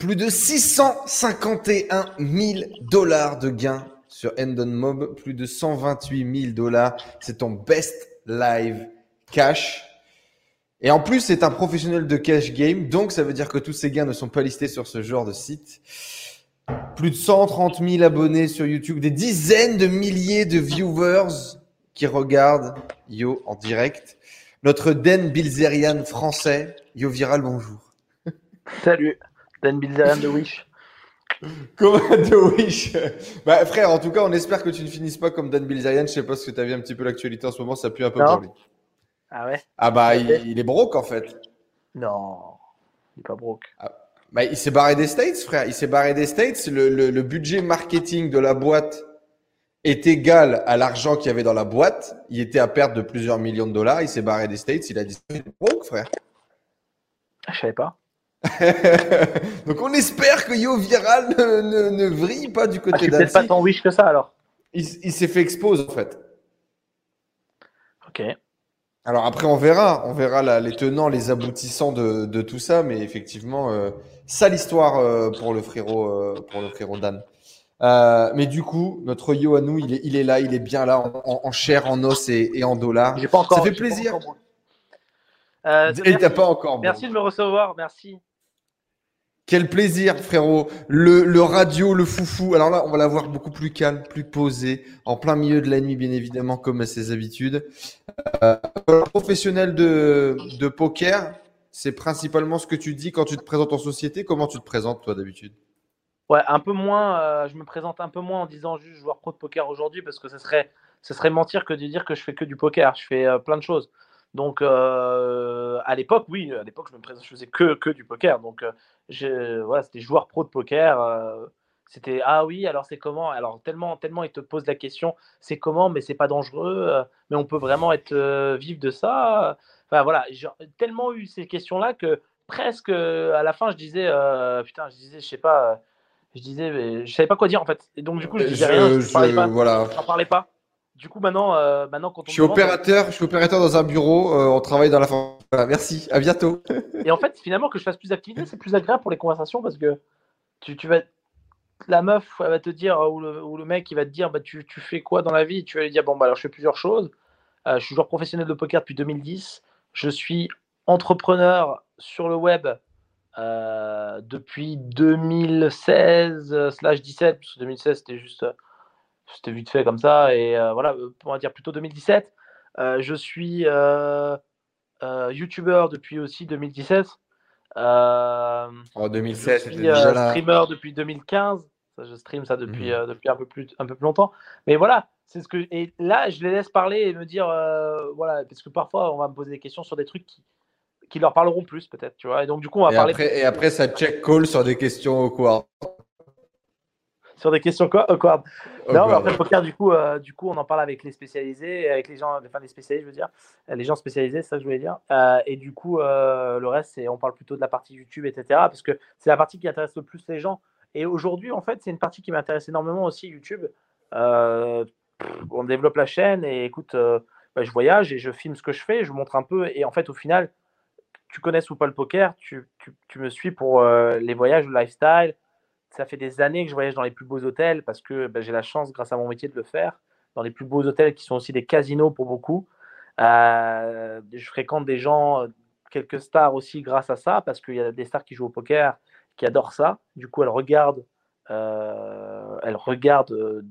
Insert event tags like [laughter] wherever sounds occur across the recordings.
Plus de 651 000 dollars de gains sur Endon Mob, plus de 128 000 dollars. C'est ton best live cash. Et en plus, c'est un professionnel de cash game, donc ça veut dire que tous ces gains ne sont pas listés sur ce genre de site. Plus de 130 000 abonnés sur YouTube, des dizaines de milliers de viewers qui regardent Yo en direct. Notre Den Bilzerian français, Yo Viral, bonjour. Salut, Dan Bilzerian de Wish. [laughs] Comment de Wish? Bah frère, en tout cas, on espère que tu ne finisses pas comme Dan Bilzerian. Je sais pas si tu as vu un petit peu l'actualité en ce moment, ça pue un peu Non. pour lui. Ah ouais? Ah bah, il, il est broke en fait. Non, il est pas broke. Bah, il s'est barré des States, frère. Il s'est barré des States. Le, le- le budget marketing de la boîte est égal à l'argent qu'il y avait dans la boîte. Il était à perte de plusieurs millions de dollars. Il s'est barré des States. Il a dit broke, frère. Ah, Je savais pas. [laughs] Donc on espère que Yo Viral ne, ne, ne vrille pas du Ah, côté suis peut-être pas d'Annecy. tant Wish que ça alors. Il, il s'est fait expose en fait. Ok. Alors après, on verra, on verra la- les tenants, les aboutissants de, de tout ça, mais effectivement, euh, sale histoire euh, pour le frérot, euh, pour le frérot Dan. Euh, mais du coup, notre yo à nous, il est, il est là, il est bien là, en, en- en chair, en os et, et en dollars. J'ai pas encore. Ça fait plaisir. Euh, Et merci, t'as pas encore. bon. merci de me recevoir, merci. Quel plaisir, frérot. Le, radio, le foufou. Alors là, on va la voir beaucoup plus calme, plus posé, en plein milieu de la nuit, bien évidemment, comme à ses habitudes. Euh, professionnel de, de poker, c'est principalement ce que tu dis quand tu te présentes en société. Comment tu te présentes, toi, d'habitude? Ouais, un peu moins. euh, je me présente un peu moins en disant juste joueur pro de poker aujourd'hui parce que ce serait, ce serait mentir que de dire que je fais que du poker. Je fais euh, plein de choses. Donc à l'époque, oui, à l'époque je me présente, je faisais que, que du poker. Donc je- voilà, c'était joueur pro de poker. euh, c'était ah oui, alors c'est comment? Alors tellement, tellement ils te posent la question, c'est comment, mais c'est pas dangereux, euh, mais on peut vraiment être euh, vif de ça. Enfin voilà, j'ai tellement eu ces questions-là que presque euh, à la fin je disais putain, je disais, je sais pas. je disais, mais je savais pas quoi dire en fait. Et donc, du coup, je disais Je- rien, je, je- parlais pas. Voilà. J'en parlais pas. Du coup, maintenant, maintenant quand on Je suis demande- opérateur, je suis opérateur dans un bureau. on travaille dans la. Voilà, merci. À bientôt. Et en fait, finalement, que je fasse plus d'activités, c'est plus agréable pour les conversations parce que tu, vas. La meuf, elle va te dire, ou le, mec, il va te dire, bah, tu, fais quoi dans la vie? Tu vas lui dire, bon, bah, alors je fais plusieurs choses. Euh, je suis joueur professionnel de poker depuis 2010. Je suis entrepreneur sur le web euh, depuis 2016 slash 17, parce que 2016 c'était juste, c'était vite fait comme ça, et euh, voilà, on va dire plutôt 2017. Euh, je suis euh, youtubeur depuis aussi 2017. Euh, En je 2016, c'était suis euh, déjà là. streamer depuis 2015. Ça, je stream ça depuis, Mhm. euh, depuis un, peu plus, un peu plus longtemps. Mais voilà, c'est ce que. Et là, je les laisse parler et me dire. voilà, parce que parfois, on va me poser des questions sur des trucs qui, qui leur parleront plus, peut-être. Tu vois. Et donc, du coup, on va Et parler après, et après, ça check call sur des questions au quoi sur des questions quoi, awkward. Au Non, mais après, le poker, du coup, euh, du coup, on en parle avec les spécialisés, avec les gens, enfin les spécialisés, je veux dire, Euh, les gens spécialisés, ça que je voulais dire. Euh, et du coup, euh, le reste, c'est, on parle plutôt de la partie YouTube, etc. Parce que c'est la partie qui intéresse le plus les gens. Et aujourd'hui, en fait, c'est une partie qui m'intéresse énormément aussi, YouTube. On développe la chaîne et écoute, bah, je voyage et je filme ce que je fais, je montre un peu. Et en fait, au final, tu connais ou pas le poker, tu, tu- tu me suis pour les voyages, le lifestyle. Ça fait des années que je voyage dans les plus beaux hôtels parce que bah, j'ai la chance, grâce à mon métier, de le faire. Dans les plus beaux hôtels qui sont aussi des casinos pour beaucoup. Euh, je fréquente des gens, euh, quelques stars aussi grâce à ça, parce qu'il y a des stars qui jouent au poker qui adorent ça. Du coup, elles regardent, euh, elles regardent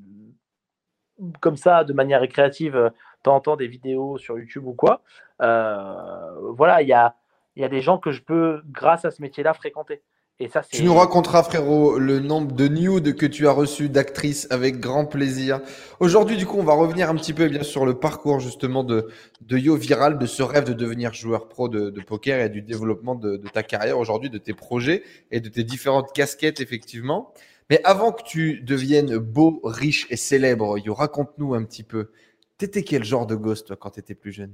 comme ça, de manière récréative, de temps en temps des vidéos sur YouTube ou quoi. Voilà, il y a des gens que je peux, grâce à ce métier-là, fréquenter. Et ça, c'est. Tu nous raconteras, frérot, le nombre de nudes que tu as reçus d'actrices avec grand plaisir. Aujourd'hui, du coup, on va revenir un petit peu eh bien sur le parcours justement de, de Yo Viral, de ce rêve de devenir joueur pro de, de poker et du développement de, de ta carrière aujourd'hui, de tes projets et de tes différentes casquettes, effectivement. Mais avant que tu deviennes beau, riche et célèbre, Yo, raconte-nous un petit peu. T'étais quel genre de gosse, toi, quand t'étais plus jeune?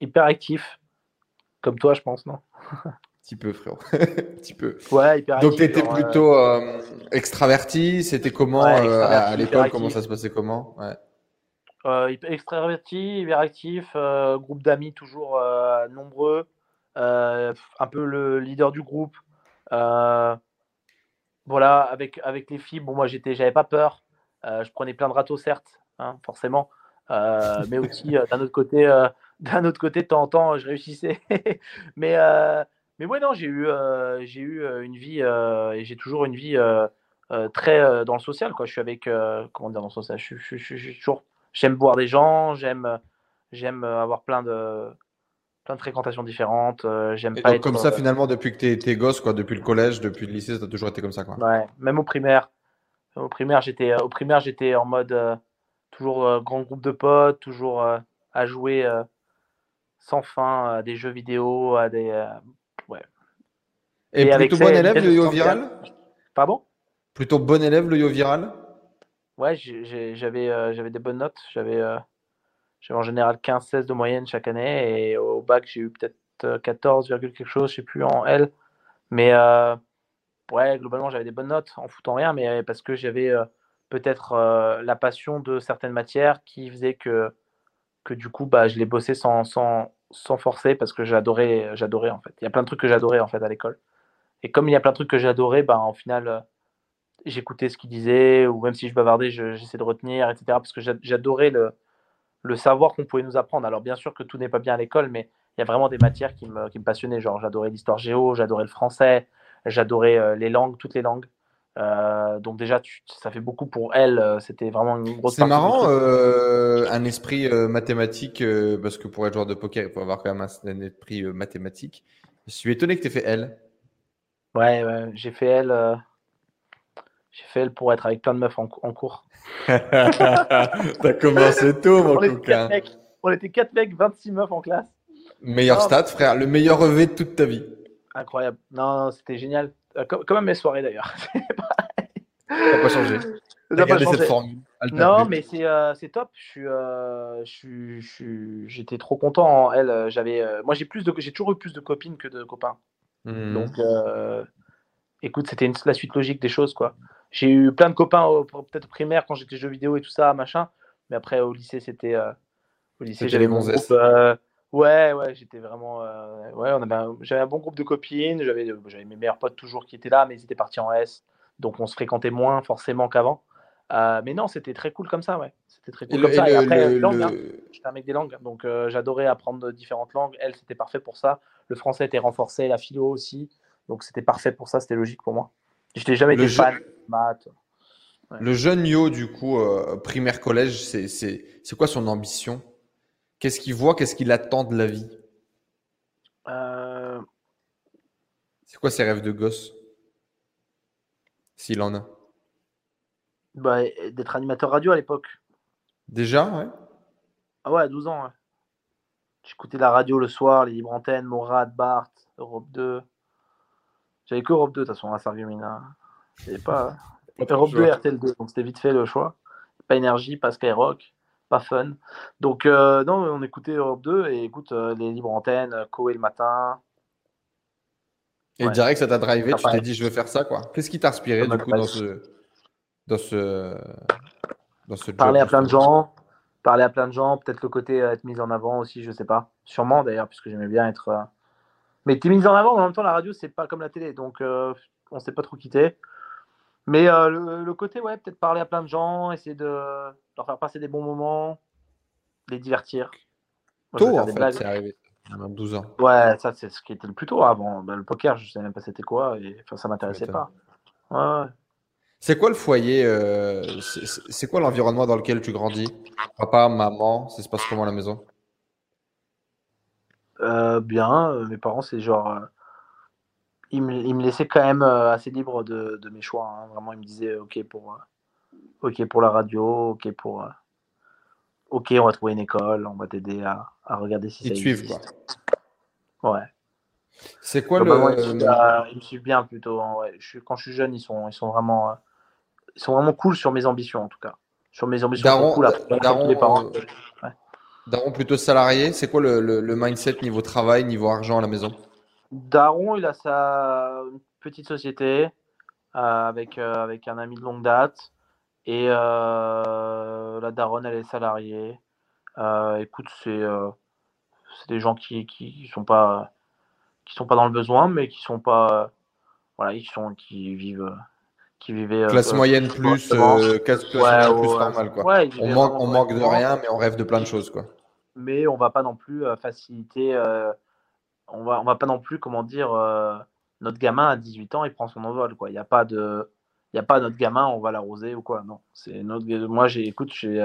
Hyper actif. Comme toi, je pense, non? [laughs] petit peu, frérot. [laughs] un petit peu. Ouais, Donc, tu étais genre, euh, plutôt euh, extraverti. C'était comment Ouais, euh, à, l'école hyperactif. Comment ça se passait Comment? Ouais. Euh, extraverti, hyper actif, euh, groupe d'amis toujours nombreux, un peu le leader du groupe. Voilà, avec, avec les filles, bon, moi, j'étais, j'avais pas peur. je prenais plein de râteaux, certes, hein, forcément. mais aussi, d'un autre côté, [laughs] d'un autre côté, de temps en temps, je réussissais. [laughs] mais, mais ouais, non, j'ai eu, j'ai eu une vie et j'ai toujours une vie très dans le social. Quoi. Je suis avec, comment dire, dans le social, je, je, je, toujours, j'aime voir des gens, j'aime, j'aime avoir plein de, plein de fréquentations différentes. j'aime pas être, comme ça, finalement, depuis que tu es, gosse, quoi, depuis le collège, depuis le lycée, ça a toujours été comme ça. Quoi. Ouais, même au primaire. Au primaire, j'étais, au primaire, j'étais en mode toujours grand groupe de potes, toujours à jouer sans fin à des jeux vidéo, à des. Euh. Et, plutôt bon élève le yo viral Pardon? Plutôt bon élève le yo viral? Ouais, j'avais euh, j'avais des bonnes notes. J'avais euh, en général 15-16 de moyenne chaque année. Et au bac, j'ai eu peut-être 14, quelque chose, je sais plus, en L. Mais ouais, globalement, j'avais des bonnes notes en foutant rien, mais parce que j'avais peut-être la passion de certaines matières qui faisait que que du coup, bah, je l'ai bossé sans, sans, sans, forcer parce que j'adorais, j'adorais en fait. Il y a plein de trucs que j'adorais en fait à l'école. Et comme il y a plein de trucs que j'adorais, bah, en final, euh, j'écoutais ce qu'il disait ou même si je bavardais, j'essaie de retenir, etc. Parce que j'adorais le, le savoir qu'on pouvait nous apprendre. Alors bien sûr que tout n'est pas bien à l'école, mais il y a vraiment des matières qui me, qui me passionnaient. Genre, j'adorais l'histoire géo, j'adorais le français, j'adorais euh, les langues, toutes les langues. Euh, donc déjà, ça fait beaucoup pour elle. C'était vraiment une grosse. C'est marrant, euh, un esprit mathématique, parce que pour être joueur de poker, il faut avoir quand même un, esprit mathématique. Je suis étonné que tu aies fait elle. Ouais, j'ai fait elle. J'ai fait elle pour être avec plein de meufs en, cours. [laughs] T'as commencé tôt, mon on coquin. on était 4 mecs, 26 meufs en classe. Meilleur stade, frère. Le meilleur revêt de toute ta vie. Incroyable. Non, c'était génial. Comme, comme, à mes soirées d'ailleurs. [laughs] Ça n'a pas changé. Ça pas changé. Formule, non, mais c'est euh, top. Euh, je suis, j'étais trop content. Elle, euh, moi j'ai plus de, j'ai toujours eu plus de copines que de copains. Mmh. Donc, écoute, c'était la suite logique des choses, quoi. J'ai eu plein de copains, peut-être primaire quand j'étais jeux vidéo et tout ça, machin. Mais après au lycée, c'était, au lycée, j'avais mon groupe. Ouais, ouais, j'étais vraiment. ouais, on avait j'avais un bon groupe de copines. J'avais, j'avais mes meilleurs potes toujours qui étaient là, mais ils étaient partis en S donc on se fréquentait moins forcément qu'avant. Euh, mais non, c'était très cool comme ça, ouais. C'était très cool comme ça. et après, langue, hein. j'étais un mec des langues, donc euh, j'adorais apprendre différentes langues. Elle, c'était parfait pour ça. Le français était renforcé, la philo aussi. Donc c'était parfait pour ça, c'était logique pour moi. Je n'ai jamais été fan de maths. Le jeune Yo, du coup, euh, primaire collège, c'est quoi son ambition? Qu'est-ce qu'il voit? Qu'est-ce qu'il attend de la vie? C'est quoi ses rêves de gosse? S'il en a bah, D'être animateur radio à l'époque. Déjà, ouais Ah ouais, à 12 ans, ouais. J'écoutais la radio le soir, les libres antennes, Morad, Bart, Europe 2. J'avais que Europe 2, de toute façon, à Sargumina. J'avais [laughs] pas. Europe 2 et RTL 2, donc c'était vite fait le choix. Pas énergie, pas Skyrock, pas fun. Donc, euh, non, on écoutait Europe 2 et écoute, euh, les libres antennes, Koé le matin, et direct, ça t'a drivé, tu t'es dit, je veux faire ça, quoi. Qu'est-ce qui t'a inspiré, du coup, dans ce, dans ce, dans ce Parler à plein de gens, parler à plein de gens, peut-être le côté euh, être mis en avant aussi, je sais pas. Sûrement, d'ailleurs, puisque j'aimais bien être. Euh, mais t'es mis en avant, en même temps, la radio, c'est pas comme la télé, donc euh, on s'est pas trop quitté. Mais le, côté, ouais, peut-être parler à plein de gens, essayer de leur faire passer des bons moments, les divertir. Tôt, en fait, c'est arrivé. 12 ans. Ouais, ça c'est ce qui était le plus tôt avant. Ben, le poker, je ne sais même pas c'était quoi et enfin, ça m'intéressait pas. Ouais, C'est quoi le foyer euh, C'est quoi l'environnement dans lequel tu grandis? Papa, maman, ça se passe comment à la maison? Euh, Bien, euh, mes parents, c'est genre. ils, me, ils, me, laissaient quand même assez libre de, de mes choix. Hein. Vraiment, ils me disaient OK pour, OK pour la radio, OK pour ok, on va trouver une école, on va t'aider à, à, regarder si ils ça te suivent, quoi. Ouais. C'est quoi le. Ils me, suivent, bien plutôt. Hein, ouais. je, quand je suis jeune, ils sont, ils sont vraiment, ils sont vraiment cool sur mes ambitions en tout cas. Sur mes ambitions, Daron, cool, Daron, les parents. Euh, ouais. Daron plutôt salarié. C'est quoi le, le, le, mindset niveau travail, niveau argent à la maison? Daron, il a sa petite société euh, avec, euh, avec un ami de longue date. Et euh, la daronne, elle est salariée. Euh, écoute, c'est euh, des gens qui qui sont pas qui sont pas dans le besoin, mais qui sont pas voilà, ils sont qui vivent qui vivaient. Classe moyenne plus, classe, moyenne plus normale. Quoi. on, manque, on manque de rien, mais on rêve de plein de choses. Quoi. Mais on va pas non plus faciliter. on va, on va pas non plus, comment dire, notre gamin à 18 ans, il prend son envol. Quoi. Il n'y a pas de. Il n'y a pas notre gamin, on va l'arroser ou quoi. Non, c'est notre. Moi, j'ai, écoute, j'ai,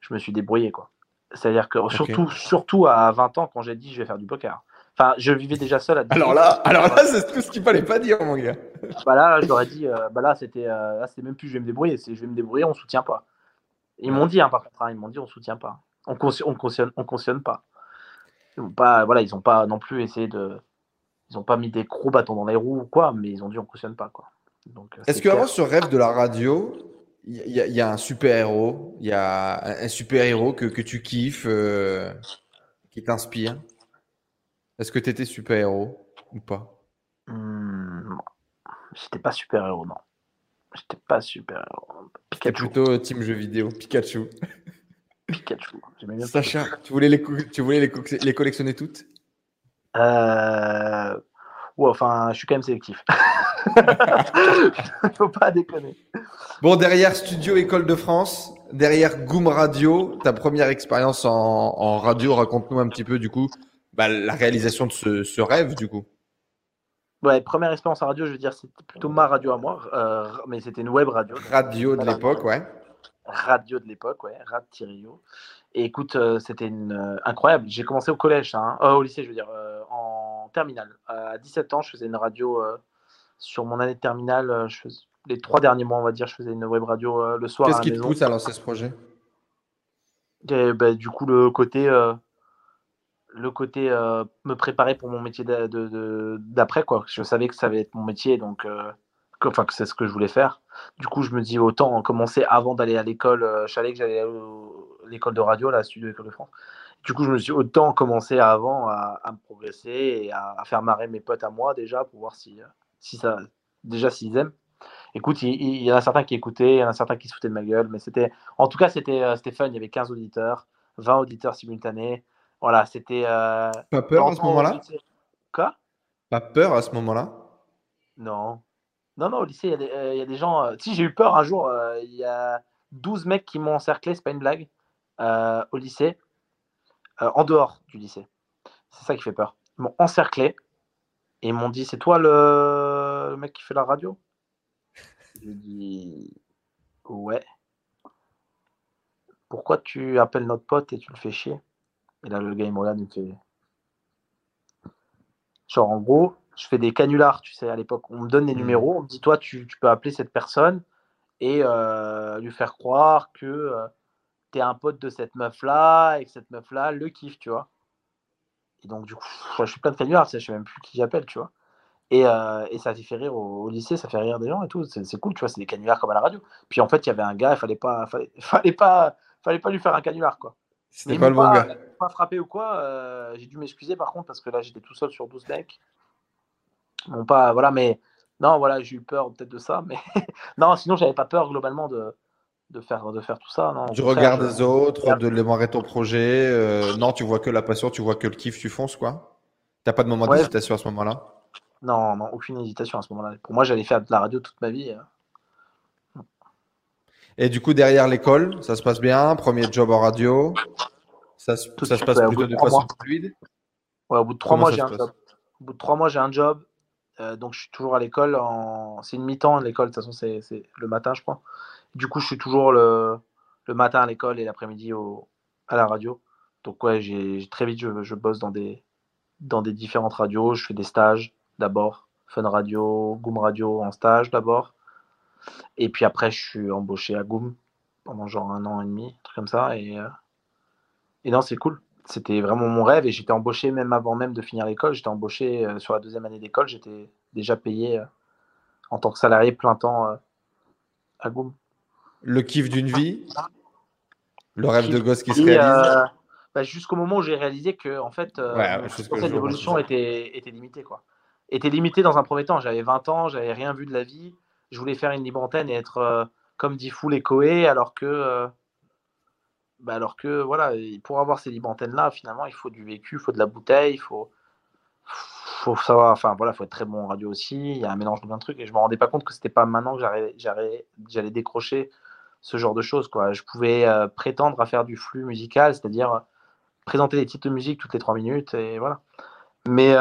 je me suis débrouillé quoi. C'est-à-dire que surtout, surtout à 20 ans, quand j'ai dit je vais faire du poker. Enfin, je vivais déjà seul à Alors là, alors là, c'est tout ce qu'il fallait pas dire, mon gars. Bah là, j'aurais dit, euh, bah là, c'était, euh, même plus je vais me débrouiller, c'est je vais me débrouiller, on soutient pas. Ils m'ont dit, hein, par contre, hein, ils m'ont dit, on soutient pas, on cautionne, on cautionne, on cautionne pas. Ils ont pas, voilà, ils ont pas non plus essayé de, ils ont pas mis des gros bâtons dans les roues ou quoi, mais ils ont dit, on cautionne pas, quoi. Donc. Euh, Est-ce qu'avant ce rêve de la radio, il y, a un super héros, il y a un, super héros que, que tu kiffes, qui t'inspire? Est-ce que tu étais super-héros ou pas? Mmh, J'étais pas super-héros, non. J'étais pas super-héros. Pikachu. plutôt team jeu vidéo, Pikachu. Pikachu. Bien Sacha, tu voulais, les, tu voulais les, les collectionner toutes? Euh... ouais, enfin, je suis quand même sélectif. [laughs] Faut pas déconner. Bon, derrière Studio École de France, derrière Goom Radio, ta première expérience en, en radio, raconte-nous un petit peu du coup bah, la réalisation de ce, rêve, du coup Ouais, première expérience en radio, je veux dire, c'était plutôt ma radio à moi, euh, mais c'était une web radio. Radio de l'époque, ouais. Radio de l'époque, ouais, Rad Tirio. Et écoute, euh, c'était une, euh, incroyable. J'ai commencé au collège, hein, au lycée, je veux dire, en terminale. à 17 ans, je faisais une radio sur mon année de terminale. Je les trois derniers mois, on va dire, je faisais une web radio le soir. Qu'est-ce qui te pousse à lancer ce projet? Et, bah, Du coup, le côté le côté euh, me préparer pour mon métier d'après quoi. Je savais que ça allait être mon métier donc euh, enfin que c'est ce que je voulais faire. Du coup, je me dis autant commencer avant d'aller à l'école. Euh, je savais que j'allais à l'école de radio, la studio école de France. Du coup, je me suis autant commencer avant à, me progresser et à, faire marrer mes potes à moi déjà pour voir si si ça déjà s'ils aiment. Écoute, il, y en a certains qui écoutaient, il y en a certains qui se foutaient de ma gueule, mais c'était en tout cas c'était c'était fun. Il y avait 15 auditeurs, 20 auditeurs simultanés. Voilà, c'était. Euh, pas peur à ce moment-là Quoi? Pas peur à ce moment-là? Non. Non, non, au lycée, il y, euh, y, a des gens. Euh, si j'ai eu peur un jour, il y a 12 mecs qui m'ont encerclé, c'est pas une blague, au lycée, en dehors du lycée. C'est ça qui fait peur. Ils m'ont encerclé et ils m'ont dit C'est toi le... le mec qui fait la radio? J'ai dit Ouais. Pourquoi tu appelles notre pote et tu le fais chier? Et là, le gars, il me regarde, il me fait. Genre, en gros, je fais des canulars, tu sais, à l'époque. On me donne des mmh. numéros, on me dit, toi, tu, peux appeler cette personne et euh, lui faire croire que euh, tu es un pote de cette meuf-là et que cette meuf-là le kiffe, tu vois. Et donc, du coup, je suis plein de canulars, tu sais, je sais même plus qui j'appelle, tu vois. Et, euh, et, ça fait rire au, lycée, ça fait rire des gens et tout. C'est cool, tu vois, c'est des canulars comme à la radio. Puis en fait, il y avait un gars, il fallait pas, fallait, [laughs] fallait, pas, fallait pas lui faire un canular, quoi. C'était pas le bon gars. Pas frappé ou quoi. Euh, j'ai dû m'excuser par contre parce que là j'étais tout seul sur 12 mecs. Bon, pas, voilà, mais non, voilà, j'ai eu peur peut-être de ça, mais [laughs] non, sinon j'avais pas peur globalement de, de, faire, de faire tout ça. Non. Du regard des autres, de démarrer ton projet. Euh, non, tu vois que la passion, tu vois que le kiff, tu fonces quoi. T'as pas de moment d'hésitation à ce moment-là? Non, non, aucune hésitation à ce moment-là. Pour moi, j'allais faire de la radio toute ma vie. Et du coup, derrière l'école, ça se passe bien Premier job en radio Ça, se, ça se passe plutôt de façon fluide Ouais, au bout de trois mois, j'ai un job. Au bout de trois mois, j'ai un job. Euh, donc, je suis toujours à l'école. En... C'est une mi-temps, l'école. De toute façon, c'est le matin, je crois. Du coup, je suis toujours le, le matin à l'école et l'après-midi au... à la radio. Donc, ouais, j'ai très vite, je, je bosse dans des, dans des différentes radios. Je fais des stages d'abord. Fun Radio, Goom Radio en stage d'abord. Et puis après, je suis embauché à Goom pendant genre un an et demi, un truc comme ça. Et, euh, et non, c'est cool. C'était vraiment mon rêve et j'étais embauché même avant même de finir l'école. J'étais embauché euh, sur la deuxième année d'école. J'étais déjà payé euh, en tant que salarié plein temps à Goom. Le kiff d'une vie Le rêve de gosse qui se réalise bah, Jusqu'au moment où j'ai réalisé que en fait, cette évolution était, était limitée. Quoi. Était limitée dans un premier temps. J'avais 20 ans, j'avais rien vu de la vie je voulais faire une libre antenne et être euh, comme dit Foul et Coé, alors que, euh, bah alors que voilà, pour avoir ces libres antennes là, finalement, il faut du vécu, il faut de la bouteille, il faut, faut savoir, enfin voilà, faut être très bon en radio aussi. Il y a un mélange de plein de trucs et je me rendais pas compte que c'était pas maintenant que j'allais décrocher ce genre de choses. Quoi. Je pouvais euh, prétendre à faire du flux musical, c'est-à-dire présenter des titres de musique toutes les trois minutes et voilà. Mais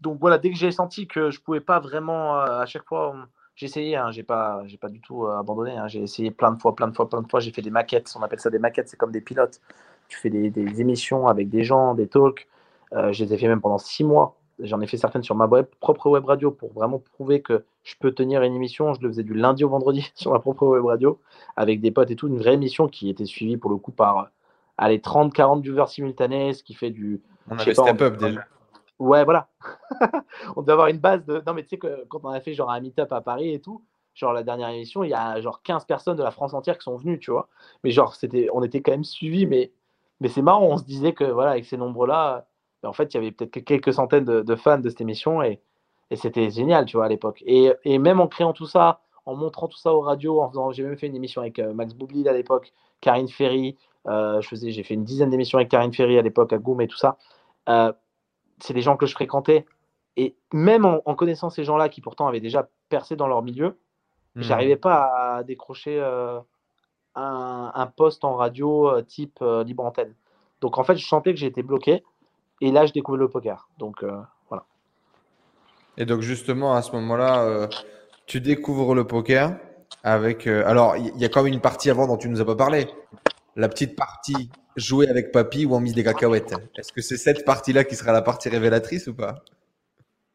donc voilà, dès que j'ai senti que je pouvais pas vraiment à chaque fois, j'ai essayé, hein, j'ai pas, j'ai pas du tout abandonné. Hein. j'ai essayé plein de fois, plein de fois, plein de fois. J'ai fait des maquettes, on appelle ça des maquettes, c'est comme des pilotes. Tu fais des, des émissions avec des gens, des talks. je les ai fait même pendant six mois J'en ai fait certaines sur ma propre web radio pour vraiment prouver que je peux tenir une émission. Je le faisais du lundi au vendredi [laughs] sur ma propre web radio avec des potes et tout. Une vraie émission qui était suivie pour le coup par allez, 30, 40 viewers simultanés, ce qui fait du. On avait step up déjà. Ouais, voilà. [laughs] on devait avoir une base de. Non, mais tu sais que quand on a fait genre un meet-up à Paris et tout, genre la dernière émission, il y a genre 15 personnes de la France entière qui sont venues, tu vois. Mais genre, c'était, on était quand même suivis, mais, mais c'est marrant, on se disait que voilà, avec ces nombres-là, en fait, il y avait peut-être quelques centaines de, fans de cette émission et, c'était génial, tu vois, à l'époque. Et, même en créant tout ça, en montrant tout ça aux radios, en faisant, j'ai même fait une émission avec euh, Max Boublil à l'époque, Karine Ferry, euh, je faisais, j'ai fait une dizaine d'émissions avec Karine Ferry à l'époque à Goom et tout ça. Euh, c'est des gens que je fréquentais. Et même en, connaissant ces gens-là qui pourtant avaient déjà percé dans leur milieu, hmm. j'arrivais pas à décrocher un, un, poste en radio type libre antenne. Donc en fait, je sentais que j'étais bloqué. Et là, je découvre le poker. Donc euh, voilà. Et donc justement, à ce moment-là, euh, tu découvres le poker avec. Euh, alors, il y, a quand même une partie avant dont tu nous as pas parlé. La petite partie jouer avec papy ou en mise des cacahuètes. Est-ce que c'est cette partie-là qui sera la partie révélatrice ou pas?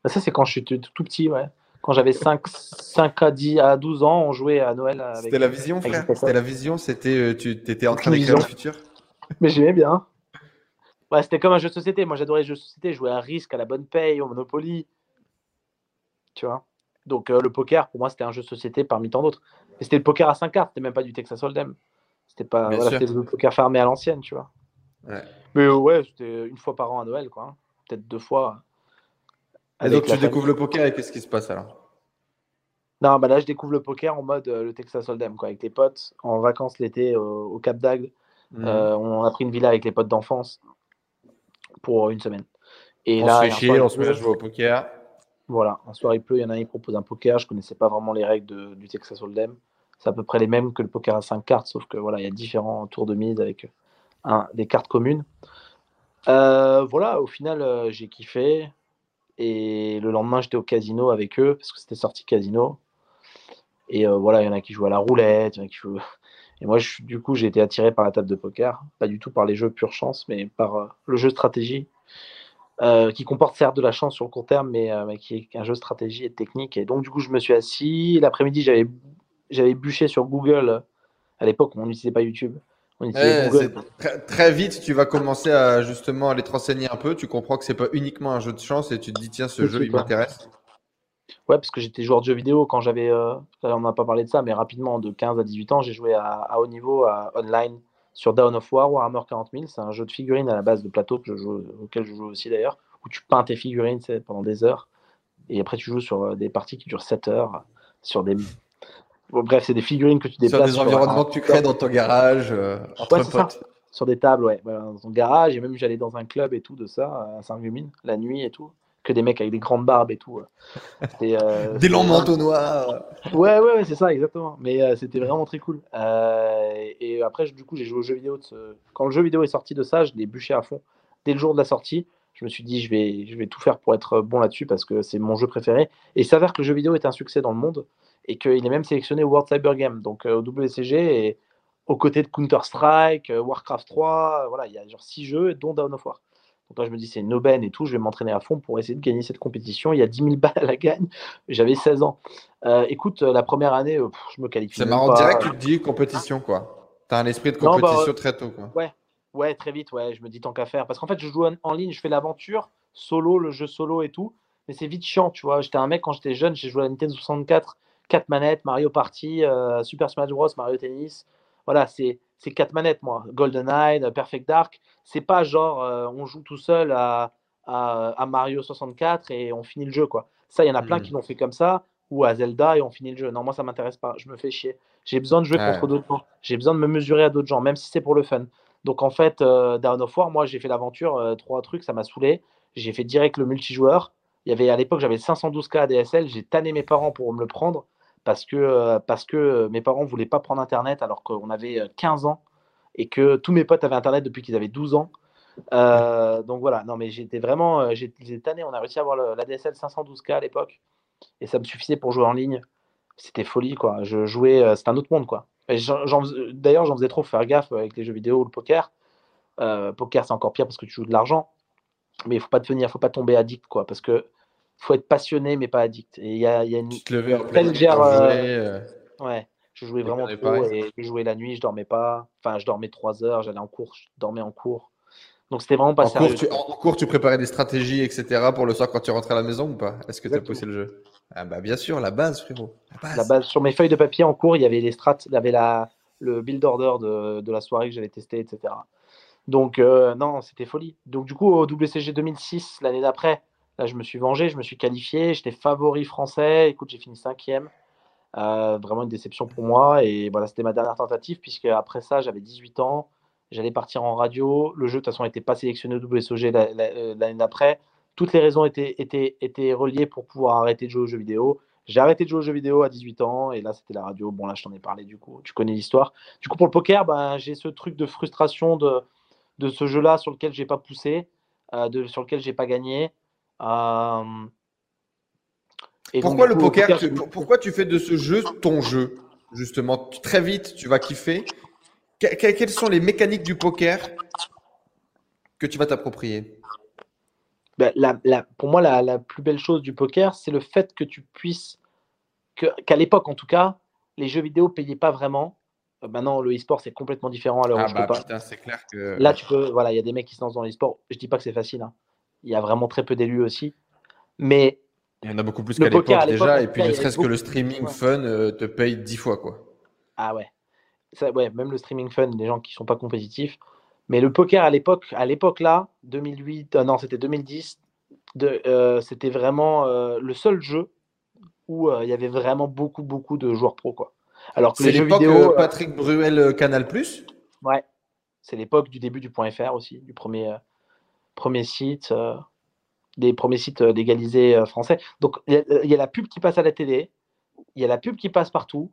Bah, Ça, c'est quand je suis tout, petit, ouais. Quand j'avais 5, 5 à 10 à 12 ans, on jouait à Noël. C'était la vision, frère C'était la vision C'était tu étais en train d'écrire le futur Mais j'aimais bien. Ouais, c'était comme un jeu de société. Moi, j'adorais les jeux de société. Jouer à risque, à la bonne paye, au Monopoly. Tu vois? Donc, euh, le poker, pour moi, c'était un jeu de société parmi tant d'autres. Et c'était le poker à 5 cartes. C'était même pas du Texas Hold'em. C'était pas voilà, le poker fermé à l'ancienne, tu vois. Ouais. Mais euh, ouais, c'était une fois par an à Noël, quoi. Hein. Peut-être deux fois. Et donc, tu découvres le poker et qu'est-ce qui se passe alors? Non, bah là, je découvre le poker en mode euh, le Texas Hold'em, quoi, avec les potes, en vacances l'été au Cap d'Agde. Mmh. on a pris une villa avec les potes d'enfance pour une semaine. Et on là, se fait chier, on se met à jouer au poker. Voilà, un soir il pleut, il y en a un qui propose un poker. Je connaissais pas vraiment les règles du Texas Hold'em. C'est à peu près les mêmes que le poker à 5 cartes, sauf que voilà, il y a différents tours de mise avec un, des cartes communes. Euh, voilà, au final, euh, j'ai kiffé. Et le lendemain, j'étais au casino avec eux, parce que c'était sorti casino. Et euh, voilà, il y en a qui jouent à la roulette, il y en a qui jouent [laughs] et moi, du coup, j'ai été attiré par la table de poker, pas du tout par les jeux pure chance, mais par euh, le jeu stratégie, euh, qui comporte certes de la chance sur le court terme, mais, euh, qui est un jeu stratégie et technique. Et donc, du coup, je me suis assis. L'après-midi, j'avais, j'avais bûché sur Google. À l'époque, on n'utilisait pas YouTube. très, vite, tu vas commencer à justement aller te renseigner un peu. Tu comprends que c'est pas uniquement un jeu de chance et tu te dis tiens, ce jeu, il m'intéresse. Ouais, parce que j'étais joueur de jeux vidéo quand j'avais. Euh, on n'a pas parlé de ça, mais rapidement, de 15 à 18 ans, j'ai joué à, haut niveau, à online, sur Dawn of War, Warhammer 40 000. C'est un jeu de figurines à la base de plateau que je joue, auquel je joue aussi d'ailleurs, où tu peins tes figurines pendant des heures. Et après, tu joues sur euh, des parties qui durent 7 heures, sur des. Bref, c'est des figurines que tu déplaces. Sur des environnements que tu crées dans ton garage, euh, entre potes. Sur des tables, ouais. dans ton garage. Et même, j'allais dans un club et tout de ça, à Saint-Gumine, la nuit et tout que des mecs avec des grandes barbes et tout. Euh, [laughs] des longs manteaux noirs. Ouais, ouais, ouais c'est ça, exactement. Mais euh, c'était vraiment très cool. Euh, et après, du coup, j'ai joué au jeu vidéo. De Quand le jeu vidéo est sorti de ça, je l'ai bûché à fond. Dès le jour de la sortie, je me suis dit, je vais, je vais tout faire pour être bon là-dessus parce que c'est mon jeu préféré. Et il s'avère que le jeu vidéo est un succès dans le monde et qu'il est même sélectionné au World Cyber Game, donc au WCG, et aux côtés de Counter-Strike, Warcraft 3. Voilà, il y a genre 6 jeux, dont Dawn of War. Donc je me dis, c'est une aubaine et tout, je vais m'entraîner à fond pour essayer de gagner cette compétition. Il y a 10 000 balles à la gagne. [laughs] J'avais 16 ans. Euh, écoute, la première année, euh, je me qualifie. C'est marrant, direct, tu te dis compétition, quoi. Tu as un esprit de bah, compétition très tôt, quoi. Ouais, ouais, très vite, ouais. Je me dis tant qu'à faire. Parce qu'en fait, je joue en, ligne, je fais l'aventure, solo, le jeu solo et tout. Mais c'est vite chiant, tu vois. J'étais un mec quand j'étais jeune, j'ai joué à la Nintendo 64, 4 manettes, Mario Party, euh, Super Smash Bros, Mario Tennis. Voilà, c'est c'est quatre manettes, moi. GoldenEye, Perfect Dark. C'est pas genre euh, on joue tout seul à, à, Mario 64 et on finit le jeu, quoi. Ça, il y en a plein hmm. qui l'ont fait comme ça, ou à Zelda et on finit le jeu. Non, moi, ça m'intéresse pas. Je me fais chier. J'ai besoin de jouer contre d'autres gens. J'ai besoin de me mesurer à d'autres gens, même si c'est pour le fun. Donc, en fait, euh, Down of War, moi, j'ai fait l'aventure, euh, trois trucs, ça m'a saoulé. J'ai fait direct le multijoueur. Il y avait à l'époque, j'avais 512K ADSL. J'ai tanné mes parents pour me le prendre parce que, euh, mes parents ne voulaient pas prendre Internet alors qu'on avait 15 ans et que tous mes potes avaient Internet depuis qu'ils avaient 12 ans. donc voilà, non mais j'étais vraiment, j'ai tanné. On a réussi à avoir l'ADSL 512K à l'époque et ça me suffisait pour jouer en ligne. C'était folie quoi. Je jouais, c'était un autre monde quoi. D'ailleurs, j'en faisais trop faire gaffe avec les jeux vidéo ou le poker. Euh, poker, c'est encore pire parce que tu joues de l'argent. Mais il faut pas devenir, faut pas tomber addict, quoi. Parce que faut être passionné, mais pas addict. Et il y a, y a, une légère. Euh, euh, ouais, je jouais vraiment trop et je jouais la nuit, je dormais pas. Enfin, je dormais trois heures, j'allais en cours, je dormais en cours. Donc c'était vraiment pas en Cours, tu, en cours, tu préparais des stratégies, etc. pour le soir quand tu rentrais à la maison ou pas? Est-ce que tu as poussé le jeu? Ah bah bien sûr, la base, frérot. La base. Sur mes feuilles de papier en cours, il y avait les strats, il y avait la, le build order de, de la soirée que j'allais tester, etc. Donc, euh, non, c'était folie. Donc, du coup, au WCG 2006, l'année d'après, là, je me suis vengé, je me suis qualifié, j'étais favori français. Écoute, j'ai fini cinquième. Euh, vraiment une déception pour moi. Et voilà, c'était ma dernière tentative, puisque après ça, j'avais 18 ans. J'allais partir en radio. Le jeu, de toute façon, n'était pas sélectionné au WSOG euh, l'année d'après. Toutes les raisons étaient, étaient, étaient reliées pour pouvoir arrêter de jouer aux jeux vidéo. J'ai arrêté de jouer aux jeux vidéo à 18 ans et là c'était la radio. Bon là je t'en ai parlé du coup, tu connais l'histoire. Du coup pour le poker, ben, j'ai ce truc de frustration de, de ce jeu-là sur lequel j'ai pas poussé, euh, de, sur lequel j'ai pas gagné. Euh, pourquoi le poker, Pourquoi tu fais de ce jeu ton jeu Justement, très vite, tu vas kiffer. Quelles sont les mécaniques du poker que tu vas t'approprier? Ben, la, Pour moi, la, plus belle chose du poker, c'est le fait que tu puisses, qu'à l'époque en tout cas, les jeux vidéo payaient pas vraiment euh, maintenant, le e-sport, c'est complètement différent à l'heure ah bah, c'est clair que. Là, tu peux. Voilà, il y a des mecs qui se lancent dans l'e-sport. Je dis pas que c'est facile. Hein. Il y a vraiment très peu d'élus aussi. Mais. Il y en a beaucoup plus qu'à l'époque déjà. Et puis, ne serait-ce que le streaming fun euh, te paye dix fois, quoi. Ah ouais. Ça, ouais. Même le streaming fun, des gens qui sont pas compétitifs. Mais le poker à l'époque, à l'époque là, 2008, euh, non, c'était 2010, de, c'était vraiment le seul jeu où il y avait vraiment beaucoup, beaucoup de joueurs pro, quoi. Alors que c'est l'époque vidéo, euh, Patrick Bruel euh, Canal Plus? Ouais, c'est l'époque du début du point .fr aussi, du premier, euh, premier site, des premiers sites d'égalisés français. Donc il y, a la pub qui passe à la télé, il y a la pub qui passe partout.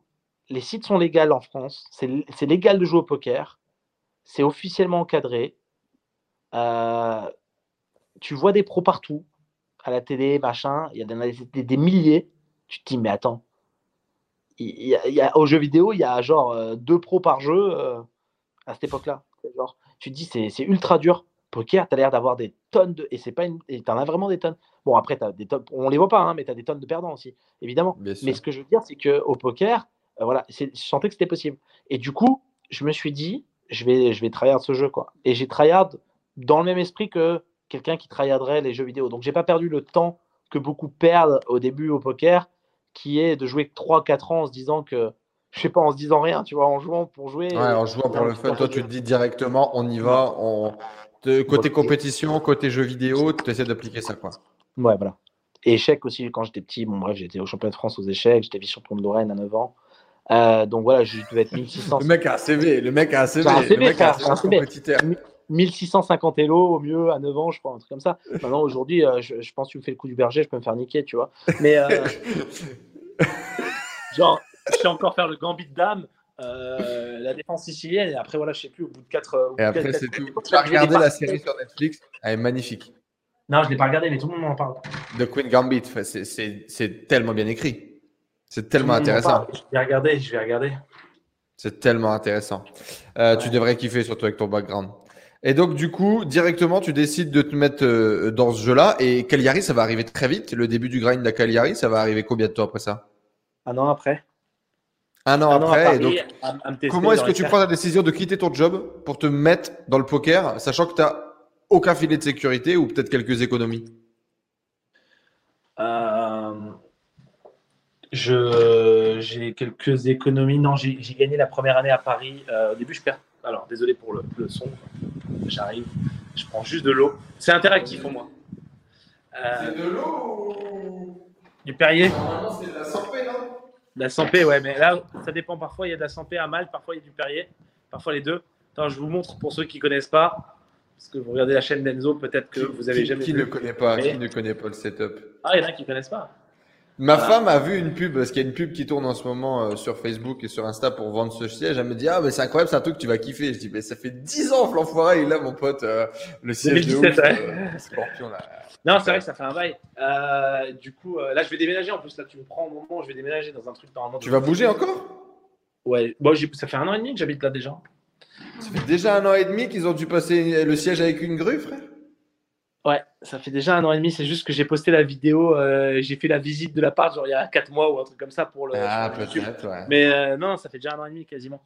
Les sites sont légaux en France, c'est légal de jouer au poker, c'est officiellement encadré. tu vois des pros partout, à la télé, machin, il y a des, des milliers. Tu te dis, mais attends, il y a, au jeu vidéo, il y a genre euh, deux pros par jeu euh, à cette époque-là. Tu te dis, c'est ultra dur. Poker, tu as l'air d'avoir des tonnes de. Et c'est pas une. T'en as vraiment des tonnes. Bon, après, as des tonnes... on les voit pas, hein, mais tu as des tonnes de perdants aussi, évidemment. Mais ce que je veux dire, c'est qu'au poker, euh, voilà, je sentais que c'était possible. Et du coup, je me suis dit, je vais, je vais tryhard ce jeu, quoi. Et j'ai tryhard dans le même esprit que quelqu'un qui tryharderait les jeux vidéo. Donc, j'ai pas perdu le temps que beaucoup perdent au début au poker qui est de jouer 3-4 ans en se disant que, je sais pas, en se disant rien, tu vois, en jouant pour jouer. Ouais, en jouant pour le fun. Toi, tu te dis directement, on y va. On... côté compétition, côté jeu vidéo, tu essaies d'appliquer ça, quoi. Ouais, voilà. Et échecs aussi, quand j'étais petit, bon, bref, j'étais au championnat de France aux échecs, j'étais vice-champion de Lorraine à 9 ans. Euh, donc voilà, je devais être [laughs] 1600. le mec a un CV, le mec a un CV. Un CV le mec a un CV. 1650 Elo au mieux à 9 ans, je crois, un truc comme ça. Maintenant, aujourd'hui, euh, je, pense que tu me fais le coup du berger, je peux me faire niquer, tu vois. Mais euh, [laughs] genre, je sais encore faire le gambit de dame, la défense sicilienne, et après, voilà, je sais plus, au bout de 4. Et après, c'est tout. Tu as regardé la série sur Netflix, elle est magnifique. Non, je ne l'ai pas regardé, mais tout le monde m'en parle. The Queen Gambit, c'est tellement bien écrit. C'est tellement intéressant. Je vais regarder, je vais regarder. C'est tellement intéressant. Tu devrais kiffer, surtout avec ton background. Et donc, du coup, directement, tu décides de te mettre euh, dans ce jeu-là. Et Cagliari, ça va arriver très vite. Le début du grind de Cagliari, ça va arriver combien de temps après ça? Un an après. Un an après. et donc, comment est-ce que tu prends la décision de quitter ton job pour te mettre dans le poker, sachant que tu n'as aucun filet de sécurité ou peut-être quelques économies? Euh, J'ai quelques économies. Non, j'ai gagné la première année à Paris. Euh, au début, je perds. Alors, désolé pour le, le son. J'arrive, je prends juste de l'eau. C'est interactif pour moi. Euh, c'est de l'eau Du Perrier Normalement, c'est de la Sampé, non? De la Sampé, ouais, mais là, ça dépend. Parfois, il y a de la Sampé à Malte, parfois, il y a du Perrier, parfois les deux. Attends, je vous montre pour ceux qui ne connaissent pas. parce que vous regardez la chaîne d'Enzo, peut-être que vous avez qui, jamais qui vu. ne connaît pas, Mais- qui ne connaît pas le setup? Ah, il y en a qui connaissent pas. Ma Voilà. femme a vu une pub, parce qu'il y a une pub qui tourne en ce moment euh, sur Facebook et sur Insta pour vendre ce siège. Elle me dit, ah, mais c'est incroyable, c'est un truc que tu vas kiffer. Je dis, mais ça fait 10 ans que l'enfoiré, il a, mon pote, euh, le siège de 2017, ouf, ouais. euh, Scorpion, là. Non, c'est vrai que ça fait un bail. Euh, du coup, euh, là, je vais déménager en plus. Là, tu me prends au moment où je vais déménager dans un truc normalement. Tu vas bouger encore? Ouais. Bon, ça fait un an et demi que j'habite là déjà. Ça fait déjà un an et demi qu'ils ont dû passer le siège avec une grue, frère. Ouais, ça fait déjà un an et demi. C'est juste que j'ai posté la vidéo. euh, j'ai fait la visite de l'appart, genre il y a 4 mois ou un truc comme ça pour le. Ah, peut-être, ouais. Mais euh, non, ça fait déjà un an et demi quasiment.